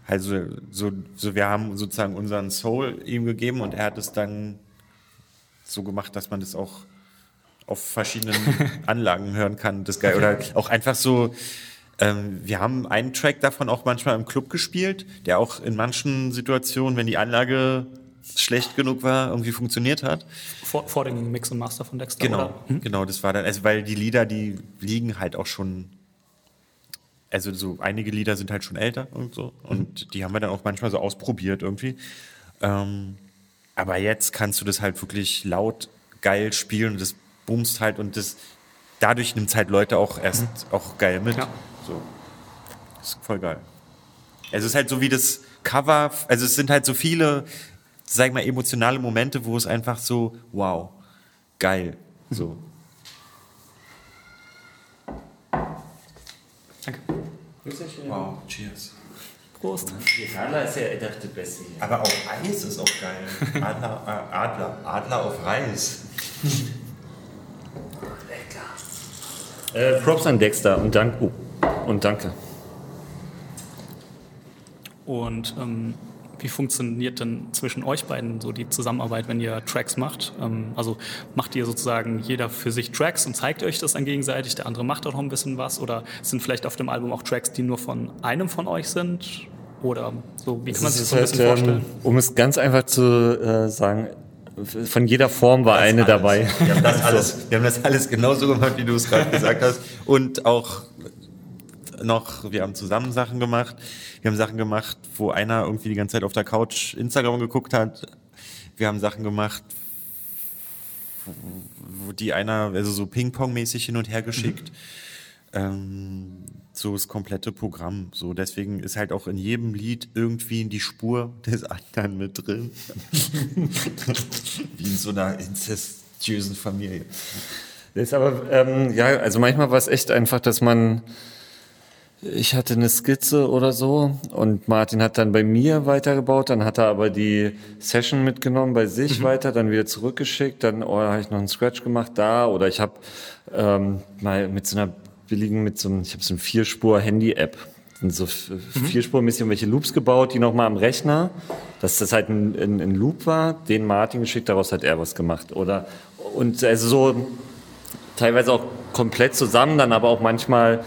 Speaker 2: Also so, so wir haben sozusagen unseren Soul ihm gegeben und er hat es dann so gemacht, dass man das auch auf verschiedenen Anlagen hören kann. Das geil. Oder auch einfach so, ähm, wir haben einen Track davon auch manchmal im Club gespielt, der auch in manchen Situationen, wenn die Anlage schlecht genug war, irgendwie funktioniert hat.
Speaker 1: Vor, vor dem Mix und Master von Dexter,
Speaker 2: Genau?
Speaker 1: Hm?
Speaker 2: genau, das war dann, also weil die Lieder, die liegen halt auch schon, also so einige Lieder sind halt schon älter und so und die haben wir dann auch manchmal so ausprobiert irgendwie. Ähm, aber jetzt kannst du das halt wirklich laut geil spielen und das boomst halt und das dadurch nimmt halt Leute auch erst auch geil mit.
Speaker 1: Ja.
Speaker 2: So. Das ist voll geil. Also es ist halt so wie das Cover, also es sind halt so viele, sag ich mal, emotionale Momente, wo es einfach so, wow, geil. So.
Speaker 1: Danke.
Speaker 2: Wow, cheers.
Speaker 1: Prost.
Speaker 3: Adler ist ja das Beste hier.
Speaker 2: Aber auch Eis ist auch geil. Adler, äh, Adler, Adler auf Reis.
Speaker 3: Äh, Props an Dexter und, dank, oh, und danke.
Speaker 1: Und ähm, wie funktioniert denn zwischen euch beiden so die Zusammenarbeit, wenn ihr Tracks macht? Ähm, also macht ihr sozusagen jeder für sich Tracks und zeigt euch das dann gegenseitig, der andere macht auch noch ein bisschen was? Oder sind vielleicht auf dem Album auch Tracks, die nur von einem von euch sind? Oder so, wie kann man sich das so ein bisschen vorstellen?
Speaker 3: ähm, um es ganz einfach zu äh, sagen, von jeder Form war eine dabei.
Speaker 2: Wir haben das alles, wir haben das alles genauso gemacht, wie du es gerade gesagt hast. Und auch noch, wir haben zusammen Sachen gemacht. Wir haben Sachen gemacht, wo einer irgendwie die ganze Zeit auf der Couch Instagram geguckt hat. Wir haben Sachen gemacht, wo die einer, also so Ping-Pong-mäßig hin und her geschickt. Ähm, so das komplette Programm. So, deswegen ist halt auch in jedem Lied irgendwie die Spur des anderen mit drin. Wie in so einer inzestiösen Familie.
Speaker 3: Das ist aber, ähm, ja, also manchmal war es echt einfach, dass man, ich hatte eine Skizze oder so und Martin hat dann bei mir weitergebaut, dann hat er aber die Session mitgenommen bei sich weiter, dann wieder zurückgeschickt, dann oh, habe ich noch einen Scratch gemacht da oder ich habe ähm, mal mit so einer billigen, mit so einem, ich habe so eine Vierspur-Handy-App, sind so f- vierspurmäßig irgendwelche Loops gebaut, die nochmal am Rechner, dass das halt ein, ein, ein Loop war, den Martin geschickt, daraus hat er was gemacht oder? Und also so teilweise auch komplett zusammen, dann aber auch manchmal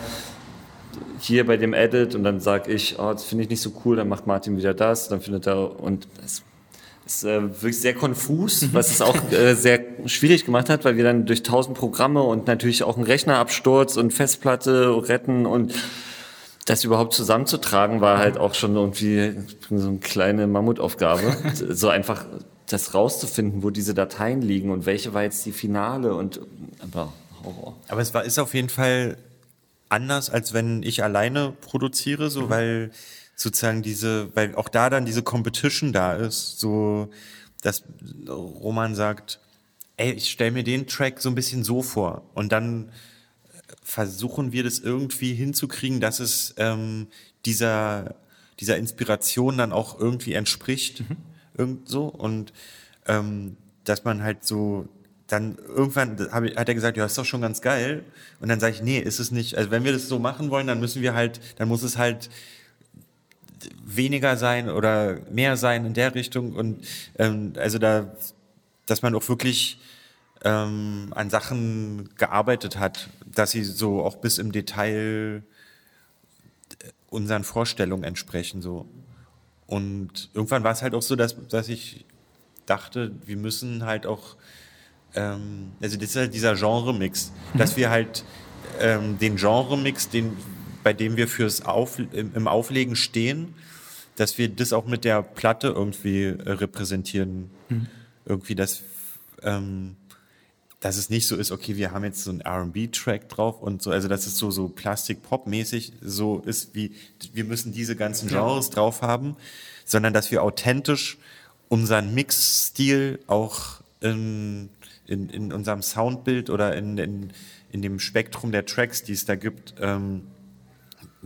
Speaker 3: hier bei dem Edit und dann sag ich, oh, das finde ich nicht so cool, dann macht Martin wieder das, dann findet er und es ist äh, wirklich sehr konfus, was es auch äh, sehr schwierig gemacht hat, weil wir dann durch tausend Programme und natürlich auch einen Rechnerabsturz und Festplatte retten und das überhaupt zusammenzutragen war halt auch schon irgendwie so eine kleine Mammutaufgabe, so einfach das rauszufinden, wo diese Dateien liegen und welche war jetzt die Finale und aber Horror.
Speaker 2: Aber es war, ist auf jeden Fall anders, als wenn ich alleine produziere, so, weil sozusagen diese, weil auch da dann diese Competition da ist, so, dass Roman sagt, ey, ich stell mir den Track so ein bisschen so vor und dann versuchen wir das irgendwie hinzukriegen, dass es ähm, dieser, dieser Inspiration dann auch irgendwie entspricht. Irgend so. Und ähm, dass man halt so dann irgendwann hat er gesagt, ja, ist doch schon ganz geil. Und dann sage ich, nee, ist es nicht. Also wenn wir das so machen wollen, dann müssen wir halt, dann muss es halt weniger sein oder mehr sein in der Richtung. Und ähm, also da, dass man auch wirklich ähm, an Sachen gearbeitet hat, dass sie so auch bis im Detail unseren Vorstellungen entsprechen. So. Und irgendwann war es halt auch so, dass, dass ich dachte, wir müssen halt auch, ähm, also das ist halt dieser Genre-Mix, dass wir halt ähm, den Genre-Mix, den, bei dem wir fürs Auf, im, Auflegen stehen, dass wir das auch mit der Platte irgendwie äh, repräsentieren. Irgendwie, dass, ähm, dass es nicht so ist, okay, wir haben jetzt so einen R&B-Track drauf und so, also dass es so, so Plastik-Pop-mäßig so ist, wie, wir müssen diese ganzen Genres drauf haben, sondern dass wir authentisch unseren Mix-Stil auch in, in, in unserem Soundbild oder in, in, in dem Spektrum der Tracks, die es da gibt, ähm,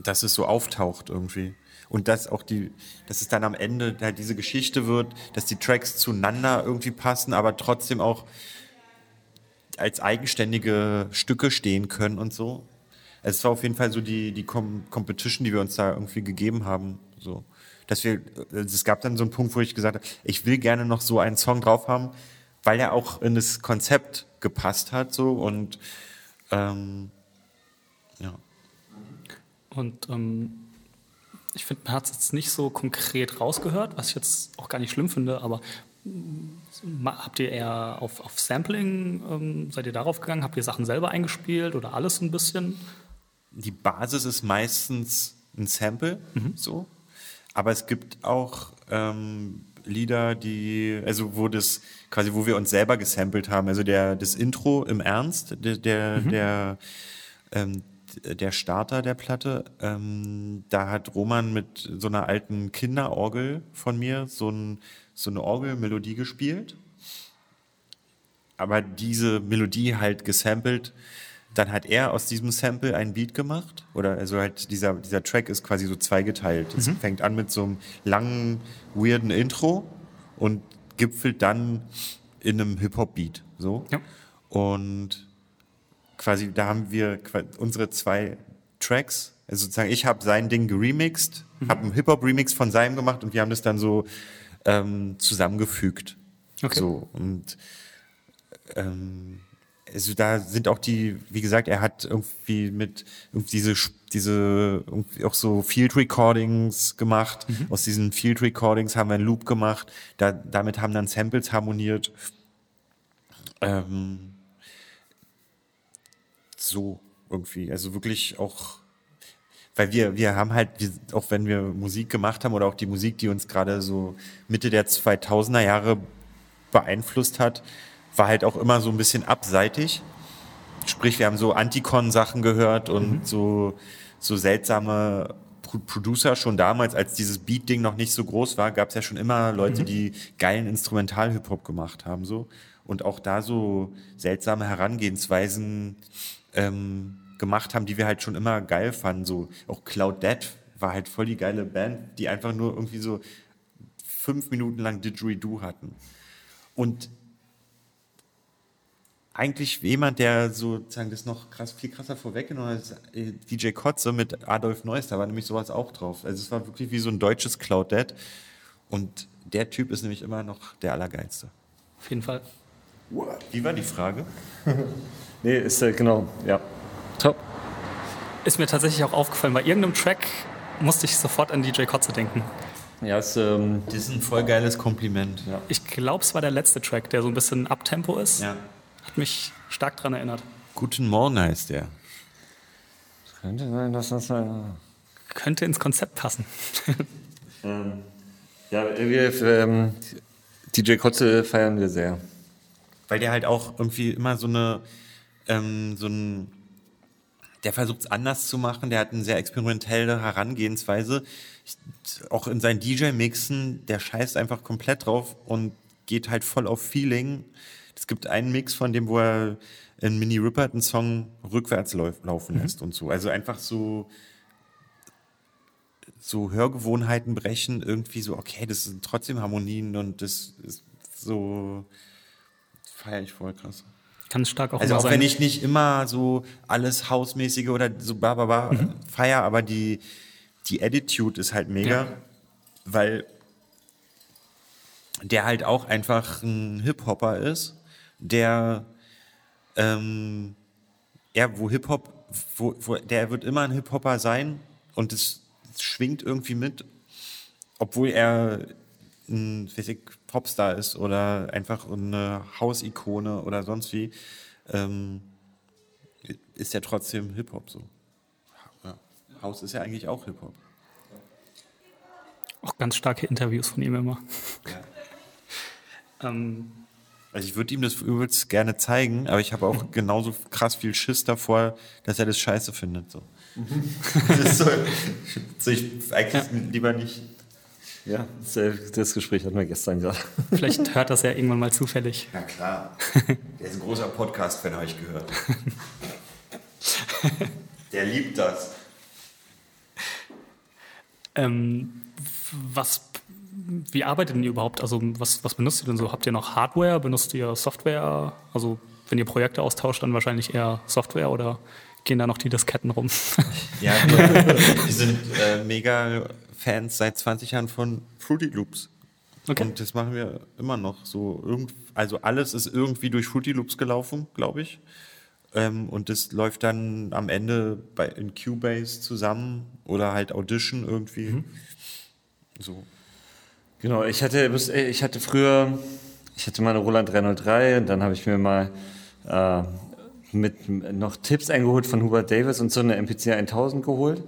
Speaker 2: dass es so auftaucht irgendwie. Und dass auch die, dass es dann am Ende halt diese Geschichte wird, dass die Tracks zueinander irgendwie passen, aber trotzdem auch als eigenständige Stücke stehen können und so. Es war auf jeden Fall so die, die Com Competition, die wir uns da irgendwie gegeben haben. So. dass wir, es gab dann so einen Punkt, wo ich gesagt habe, ich will gerne noch so einen Song drauf haben, weil er auch in das Konzept gepasst hat, so und ähm.
Speaker 1: Und ähm, ich finde, man hat es jetzt nicht so konkret rausgehört, was ich jetzt auch gar nicht schlimm finde, aber mm, habt ihr eher auf, auf Sampling, ähm, seid ihr darauf gegangen? Habt ihr Sachen selber eingespielt oder alles ein bisschen?
Speaker 2: Die Basis ist meistens ein Sample, mhm. so. Aber es gibt auch ähm, Lieder, die, also wo das quasi, wo wir uns selber gesampelt haben. Also der, das Intro im Ernst, der, der, mhm. der ähm, der Starter der Platte. Ähm, da hat Roman mit so einer alten Kinderorgel von mir so, ein, so eine Orgelmelodie gespielt. Aber diese Melodie halt gesampelt. Dann hat er aus diesem Sample ein Beat gemacht. Oder also halt dieser, dieser Track ist quasi so zweigeteilt. Es mhm. fängt an mit so einem langen, weirden Intro und gipfelt dann in einem Hip-Hop-Beat. So. Ja. Und quasi, da haben wir unsere zwei Tracks, also sozusagen, ich habe sein Ding geremixed, mhm. habe einen Hip-Hop-Remix von seinem gemacht und wir haben das dann so ähm, zusammengefügt. Okay. So, und ähm, also da sind auch die, wie gesagt, er hat irgendwie mit irgendwie diese, diese irgendwie auch so Field Recordings gemacht. Mhm. Aus diesen Field Recordings haben wir einen Loop gemacht. Da, damit haben dann Samples harmoniert. Ähm, so irgendwie. Also wirklich auch, weil wir, wir haben halt, auch wenn wir Musik gemacht haben oder auch die Musik, die uns gerade so Mitte der 2000er Jahre beeinflusst hat, war halt auch immer so ein bisschen abseitig. Sprich, wir haben so Anticon-Sachen gehört und mhm. so, so seltsame Producer schon damals, als dieses Beat-Ding noch nicht so groß war, gab es ja schon immer Leute, mhm. die geilen Instrumental-Hip-Hop gemacht haben, so. Und auch da so seltsame Herangehensweisen ähm, gemacht haben, die wir halt schon immer geil fanden. So auch Cloud Dead war halt voll die geile Band, die einfach nur irgendwie so fünf Minuten lang Didgeridoo hatten. Und eigentlich jemand, der sozusagen das noch krass, viel krasser vorweggenommen hat, äh, DJ Kotze mit Adolf Neuss, da war nämlich sowas auch drauf. Also es war wirklich wie so ein deutsches Cloud Dead. Und der Typ ist nämlich immer noch der Allergeilste.
Speaker 1: Auf jeden Fall.
Speaker 2: Wie war die Frage?
Speaker 3: Nee, ist äh, genau, ja.
Speaker 1: Top. Ist mir tatsächlich auch aufgefallen, bei irgendeinem Track musste ich sofort an DJ Kotze denken.
Speaker 2: Ja, ist, ähm, das ist ein voll geiles Kompliment. Ja.
Speaker 1: Ich glaube, es war der letzte Track, der so ein bisschen Abtempo ist.
Speaker 2: Ja.
Speaker 1: Hat mich stark daran erinnert.
Speaker 2: Guten Morgen heißt der.
Speaker 3: Könnte sein, dass das ein.
Speaker 1: Könnte ins Konzept passen.
Speaker 3: ähm, ja, wir, ähm, DJ Kotze feiern wir sehr
Speaker 2: weil der halt auch irgendwie immer so eine, ähm, so ein, der versucht es anders zu machen, der hat eine sehr experimentelle Herangehensweise. Ich, auch in seinen DJ-Mixen, der scheißt einfach komplett drauf und geht halt voll auf Feeling. Es gibt einen Mix von dem, wo er in Mini Ripper einen Song rückwärts laufen mhm. lässt mhm. und so. Also einfach so, so Hörgewohnheiten brechen, irgendwie so, okay, das sind trotzdem Harmonien und das ist so, feiere ich voll krass.
Speaker 1: Kann stark auch
Speaker 2: Also auch sein. wenn ich nicht immer so alles Hausmäßige oder so bla bla bla mhm. feier, aber die, die Attitude ist halt mega, ja. weil der halt auch einfach ein Hip-Hopper ist, der ähm, ja, wo Hip-Hop, wo, wo, der wird immer ein Hip-Hopper sein und es schwingt irgendwie mit, obwohl er ein Physik Popstar ist oder einfach eine Hausikone oder sonst wie, ähm, ist ja trotzdem Hip-Hop so. Ja. Haus ist ja eigentlich auch Hip-Hop.
Speaker 1: Auch ganz starke Interviews von ihm immer.
Speaker 2: Ja. ähm, also ich würde ihm das übelst gerne zeigen, aber ich habe auch genauso krass viel Schiss davor, dass er das scheiße findet. So. Mhm. das so, so ich eigentlich ja. lieber nicht
Speaker 3: ja, das Gespräch hatten wir gestern gerade.
Speaker 1: Vielleicht hört das ja irgendwann mal zufällig.
Speaker 2: Na klar. Der ist ein großer Podcast-Fan, habe ich gehört. Der liebt das.
Speaker 1: Ähm, was, wie arbeitet ihr überhaupt? Also was, was benutzt ihr denn so? Habt ihr noch Hardware? Benutzt ihr Software? Also wenn ihr Projekte austauscht, dann wahrscheinlich eher Software oder gehen da noch die Disketten rum?
Speaker 2: Ja, wir, wir sind äh, mega Fans seit 20 Jahren von Fruity Loops.
Speaker 1: Okay.
Speaker 2: Und das machen wir immer noch so. Irgend, also alles ist irgendwie durch Fruity Loops gelaufen, glaube ich. Ähm, und das läuft dann am Ende bei, in Cubase zusammen oder halt Audition irgendwie. So.
Speaker 3: Genau, ich hatte, ich hatte früher, ich hatte mal eine Roland 303 und dann habe ich mir mal äh, mit noch Tipps eingeholt von Hubert Davis und so eine MPC 1000 geholt.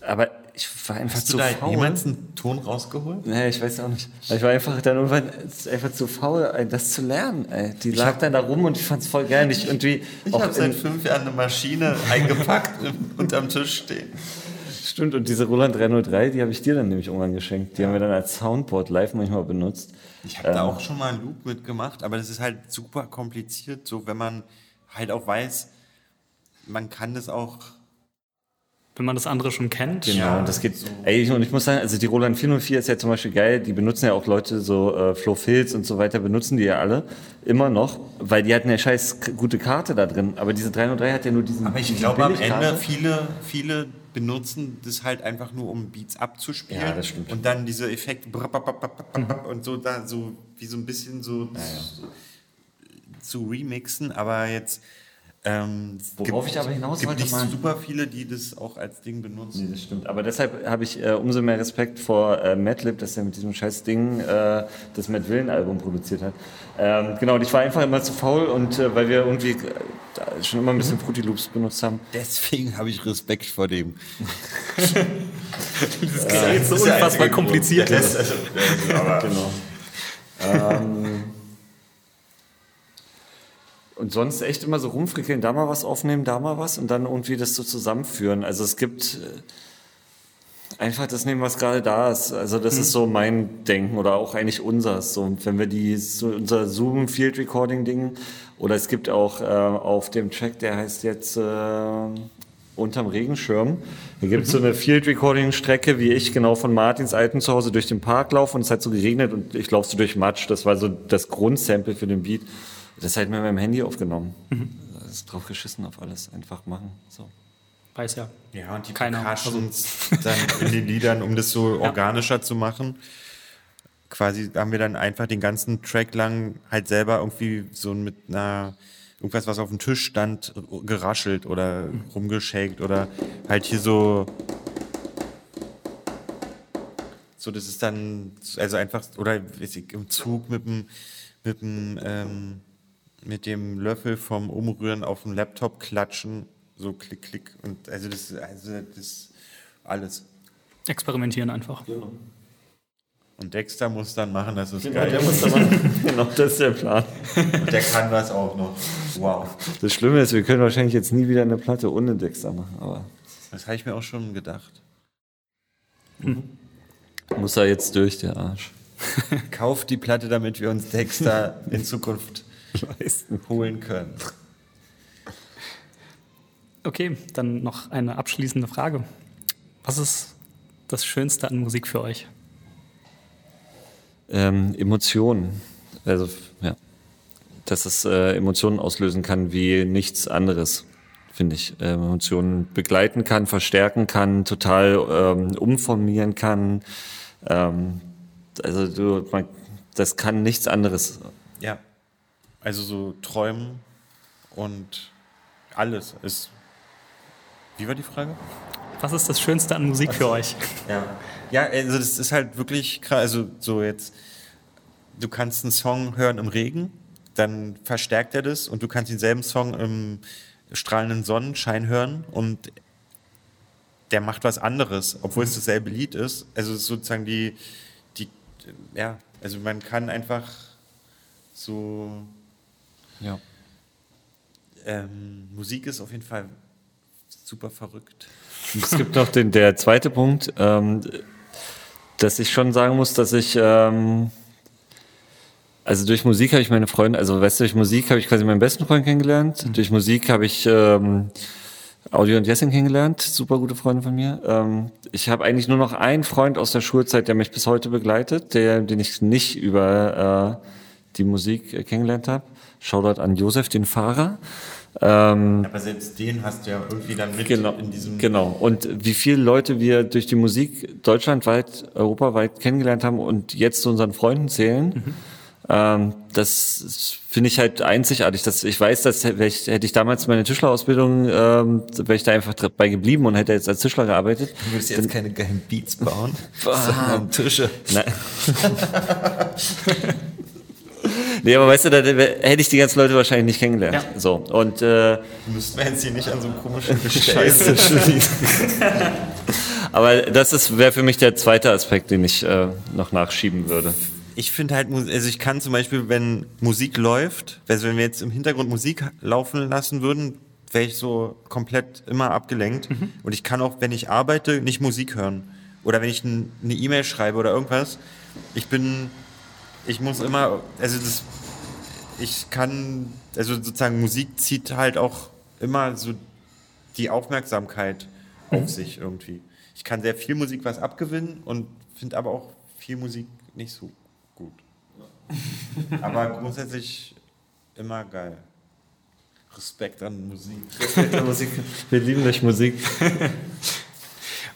Speaker 3: Aber ich war einfach
Speaker 2: Hast
Speaker 3: zu
Speaker 2: du da
Speaker 3: faul.
Speaker 2: jemals einen Ton rausgeholt?
Speaker 3: Nee, ich weiß auch nicht. Ich war einfach dann irgendwann einfach zu faul, das zu lernen. Ey. Die lag dann da rum und ich fand's voll geil. Ich irgendwie
Speaker 2: Ich habe seit fünf Jahren eine Maschine eingepackt und unterm Tisch stehen.
Speaker 3: stimmt und diese Roland 303, die habe ich dir dann nämlich irgendwann geschenkt. Die haben wir dann als Soundboard live manchmal benutzt.
Speaker 2: Ich habe da auch schon mal einen Loop mitgemacht, aber das ist halt super kompliziert, so wenn man halt auch weiß, man kann das auch.
Speaker 1: Wenn man das andere schon kennt.
Speaker 3: Genau, und das geht. Ey, ich- und ich muss sagen, also die Roland 404 ist ja zum Beispiel geil. Die benutzen ja auch Leute, so äh, Flo Filz und so weiter, benutzen die ja alle immer noch, weil die hatten ja scheiß gute Karte da drin. Aber diese 303 hat ja nur diesen.
Speaker 2: Aber ich glaube am. Ende viele, viele benutzen das halt einfach nur, um Beats abzuspielen.
Speaker 3: Ja, das stimmt.
Speaker 2: Und dann diese Effekte brap, brap, brap, brap, brap, brap, und so da so wie so ein bisschen so zu, zu remixen. Aber jetzt ähm,
Speaker 3: Worauf ich aber hinaus
Speaker 2: gibt
Speaker 3: wollte
Speaker 2: nicht
Speaker 3: mal-
Speaker 2: super viele, die das auch als Ding benutzen.
Speaker 3: Nee, das stimmt. Aber deshalb habe ich äh, umso mehr Respekt vor äh, Madlib, dass er mit diesem scheiß Ding äh, das Matt Villen Album produziert hat. Ähm, genau, und ich war einfach immer zu faul und äh, weil wir irgendwie äh, schon immer ein bisschen Fruity Loops benutzt haben.
Speaker 2: Deswegen habe ich Respekt vor dem.
Speaker 1: Das Gerät so unfassbar kompliziert ist.
Speaker 3: Genau. ähm, und sonst echt immer so rumfrickeln, da mal was aufnehmen, da mal was und dann irgendwie das so zusammenführen. Also es gibt äh, einfach das nehmen, was gerade da ist. Also das ist so mein Denken oder auch eigentlich unseres. So, wenn wir die, so unser Zoom Field Recording Ding oder es gibt auch äh, auf dem Track, der heißt jetzt äh, unterm Regenschirm. Da gibt es so eine Field Recording Strecke, wie ich genau von Martins alten Zuhause durch den Park laufe und es hat so geregnet und ich laufe so durch Matsch. Das war so das Grundsample für den Beat. Das halt mit meinem Handy aufgenommen. Das ist drauf geschissen auf alles. Einfach machen. So.
Speaker 1: Weiß ja.
Speaker 2: Ja, und die
Speaker 1: Keine Ahnung.
Speaker 2: Percussions dann in den Liedern, um das so organischer zu machen. Quasi haben wir dann einfach den ganzen Track lang halt selber irgendwie so mit einer, irgendwas, was auf dem Tisch stand, geraschelt oder rumgeschakt oder halt hier so, so, das ist dann, also einfach, oder weiß ich, im Zug mit dem, mit dem, ähm, mit dem Löffel vom Umrühren auf dem Laptop klatschen, so klick, klick und also das, also das alles.
Speaker 1: Experimentieren einfach.
Speaker 2: Und Dexter muss dann machen, das ist
Speaker 3: Der
Speaker 2: geil.
Speaker 3: muss da machen. genau, das ist der Plan.
Speaker 2: Und der kann das auch noch. Wow.
Speaker 3: Das Schlimme ist, wir können wahrscheinlich jetzt nie wieder eine Platte ohne Dexter machen, aber
Speaker 2: Das habe ich mir auch schon gedacht.
Speaker 3: muss er jetzt durch, der Arsch.
Speaker 2: Kauft die Platte, damit wir uns Dexter in Zukunft
Speaker 3: Leisten.
Speaker 2: holen können.
Speaker 1: Okay, dann noch eine abschließende Frage. Was ist das Schönste an Musik für euch?
Speaker 3: Ähm, Emotionen. Also, ja. Dass es äh, Emotionen auslösen kann wie nichts anderes, finde ich. Ähm, Emotionen begleiten kann, verstärken kann, total ähm, umformieren kann. Ähm, also, du, man, das kann nichts anderes.
Speaker 2: Ja. Also so träumen und alles ist. Wie war die Frage?
Speaker 1: Was ist das Schönste an Musik für euch?
Speaker 2: Ja. Ja, also das ist halt wirklich krass. Also so jetzt, du kannst einen Song hören im Regen, dann verstärkt er das und du kannst denselben Song im strahlenden Sonnenschein hören und der macht was anderes, obwohl es dasselbe Lied ist. Also es ist sozusagen die, die, ja, also man kann einfach so,
Speaker 3: Ja.
Speaker 2: ähm, Musik ist auf jeden Fall super verrückt.
Speaker 3: Es gibt noch den, der zweite Punkt, ähm, dass ich schon sagen muss, dass ich, ähm, also durch Musik habe ich meine Freunde, also weißt du, durch Musik habe ich quasi meinen besten Freund kennengelernt. Durch Musik habe ich ähm, Audio und Jessin kennengelernt, super gute Freunde von mir. Ähm, ich habe eigentlich nur noch einen Freund aus der Schulzeit, der mich bis heute begleitet, der, den ich nicht über äh, die Musik äh, kennengelernt habe. Shoutout an Josef, den Fahrer. Ähm,
Speaker 2: Aber selbst den hast du ja irgendwie dann mit
Speaker 3: Genau,
Speaker 2: in diesem.
Speaker 3: genau. Und wie viele Leute wir durch die Musik deutschlandweit, europaweit kennengelernt haben und jetzt zu unseren Freunden zählen, ähm, das finde ich halt einzigartig. Dass ich weiß, dass hätte ich, hätte ich damals meine Tischlerausbildung, ähm, wäre ich da einfach dabei geblieben und hätte jetzt als Tischler gearbeitet.
Speaker 2: Du würdest jetzt keine geilen Beats bauen, sondern Tische.
Speaker 3: Nein. nee, aber weißt du, da hätte ich die ganzen Leute wahrscheinlich nicht kennengelernt.
Speaker 1: Ja.
Speaker 3: So und äh,
Speaker 2: Müssten wir jetzt hier nicht an so einem komischen
Speaker 3: Scheiße. Aber das ist wäre für mich der zweite Aspekt, den ich äh, noch nachschieben würde.
Speaker 2: Ich finde halt, also ich kann zum Beispiel, wenn Musik läuft, also wenn wir jetzt im Hintergrund Musik laufen lassen würden, wäre ich so komplett immer abgelenkt. Und ich kann auch, wenn ich arbeite, nicht Musik hören. Oder wenn ich eine E-Mail schreibe oder irgendwas. Ich bin, ich muss immer, also das, ich kann, also sozusagen Musik zieht halt auch immer so die Aufmerksamkeit auf sich irgendwie. Ich kann sehr viel Musik was abgewinnen und finde aber auch viel Musik nicht so gut. aber grundsätzlich immer geil. Respekt an Musik.
Speaker 3: Musik. Wir lieben durch Musik.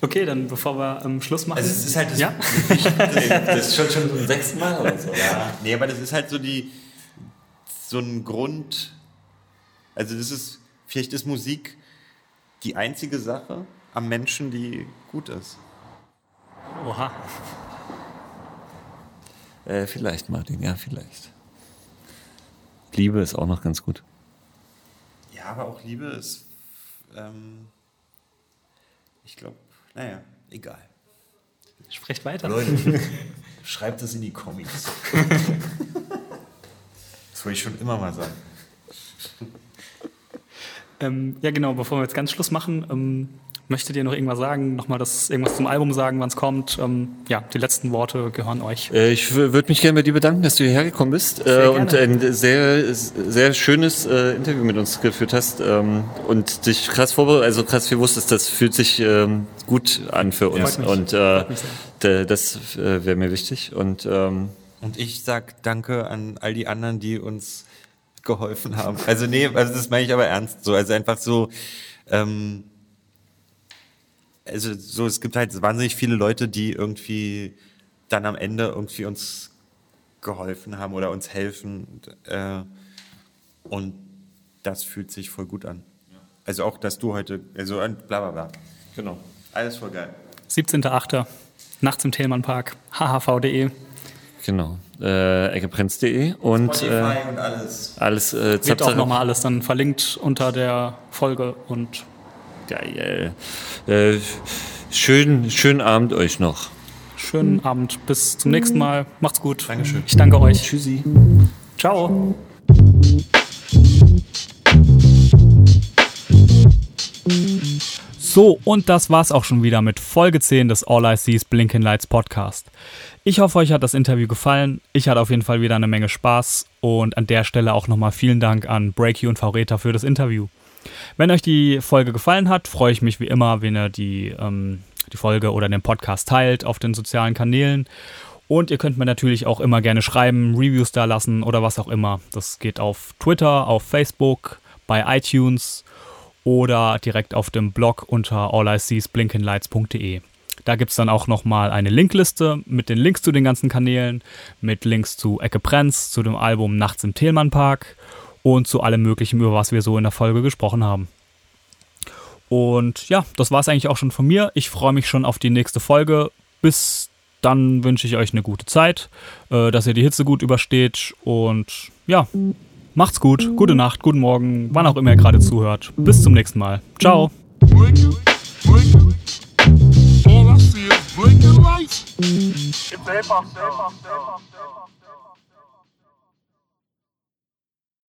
Speaker 1: Okay, dann bevor wir ähm, Schluss machen.
Speaker 2: Also es ist halt das
Speaker 1: ja?
Speaker 3: Das ist schon schon zum sechsten Mal oder so.
Speaker 2: Ja, nee, aber das ist halt so die so ein Grund. Also das ist vielleicht ist Musik die einzige Sache am Menschen, die gut ist.
Speaker 1: Oha.
Speaker 3: Äh, vielleicht, Martin, ja, vielleicht. Liebe ist auch noch ganz gut.
Speaker 2: Ja, aber auch Liebe ist, ähm, ich glaube, naja, egal.
Speaker 1: Sprecht weiter.
Speaker 2: Leute, schreibt es in die Comics. das wollte ich schon immer mal sagen.
Speaker 1: Ähm, ja, genau, bevor wir jetzt ganz Schluss machen, ähm, möchtet ihr noch irgendwas sagen? Nochmal das, irgendwas zum Album sagen, wann es kommt? Ähm, ja, die letzten Worte gehören euch.
Speaker 3: Äh, ich würde mich gerne bei dir bedanken, dass du hierher gekommen bist äh, und ein sehr, sehr schönes äh, Interview mit uns geführt hast ähm, und dich krass vorbereitet, also krass viel wusstest, das fühlt sich ähm, gut an für uns
Speaker 1: mich.
Speaker 3: und äh, das äh, wäre mir wichtig und ähm,
Speaker 2: Und ich sag Danke an all die anderen, die uns geholfen haben. Also nee, also das meine ich aber ernst so. Also einfach so, ähm, also so, es gibt halt wahnsinnig viele Leute, die irgendwie dann am Ende irgendwie uns geholfen haben oder uns helfen. Und, äh, und das fühlt sich voll gut an. Also auch, dass du heute, also und bla bla bla.
Speaker 3: genau.
Speaker 2: Alles voll geil.
Speaker 1: 17.8. Nachts im Thälmannpark, hhv.de.
Speaker 3: Genau. Äh, eckeprenz.de und äh,
Speaker 2: und alles.
Speaker 3: alles äh,
Speaker 1: Wird auch nochmal alles dann verlinkt unter der Folge und
Speaker 3: Geil. Äh, schönen, schönen Abend euch noch.
Speaker 1: schönen Abend. Bis zum nächsten Mal. Macht's gut.
Speaker 2: Dankeschön.
Speaker 1: Ich danke euch.
Speaker 3: Tschüssi.
Speaker 1: Ciao. So, und das war's auch schon wieder mit Folge 10 des All I See is Blinking Lights Podcast. Ich hoffe, euch hat das Interview gefallen. Ich hatte auf jeden Fall wieder eine Menge Spaß und an der Stelle auch nochmal vielen Dank an Breaky und Faureta für das Interview. Wenn euch die Folge gefallen hat, freue ich mich wie immer, wenn ihr die, ähm, die Folge oder den Podcast teilt auf den sozialen Kanälen. Und ihr könnt mir natürlich auch immer gerne schreiben, Reviews da lassen oder was auch immer. Das geht auf Twitter, auf Facebook, bei iTunes oder direkt auf dem Blog unter alliseesblinkenlights.de. Da gibt es dann auch nochmal eine Linkliste mit den Links zu den ganzen Kanälen, mit Links zu Ecke Brenz, zu dem Album Nachts im Thelmannpark und zu allem Möglichen, über was wir so in der Folge gesprochen haben. Und ja, das war es eigentlich auch schon von mir. Ich freue mich schon auf die nächste Folge. Bis dann wünsche ich euch eine gute Zeit, äh, dass ihr die Hitze gut übersteht und ja, macht's gut, gute Nacht, guten Morgen, wann auch immer ihr gerade zuhört. Bis zum nächsten Mal. Ciao.
Speaker 4: All I see is blinking lights. It's hip hop, hip hop, hip hop.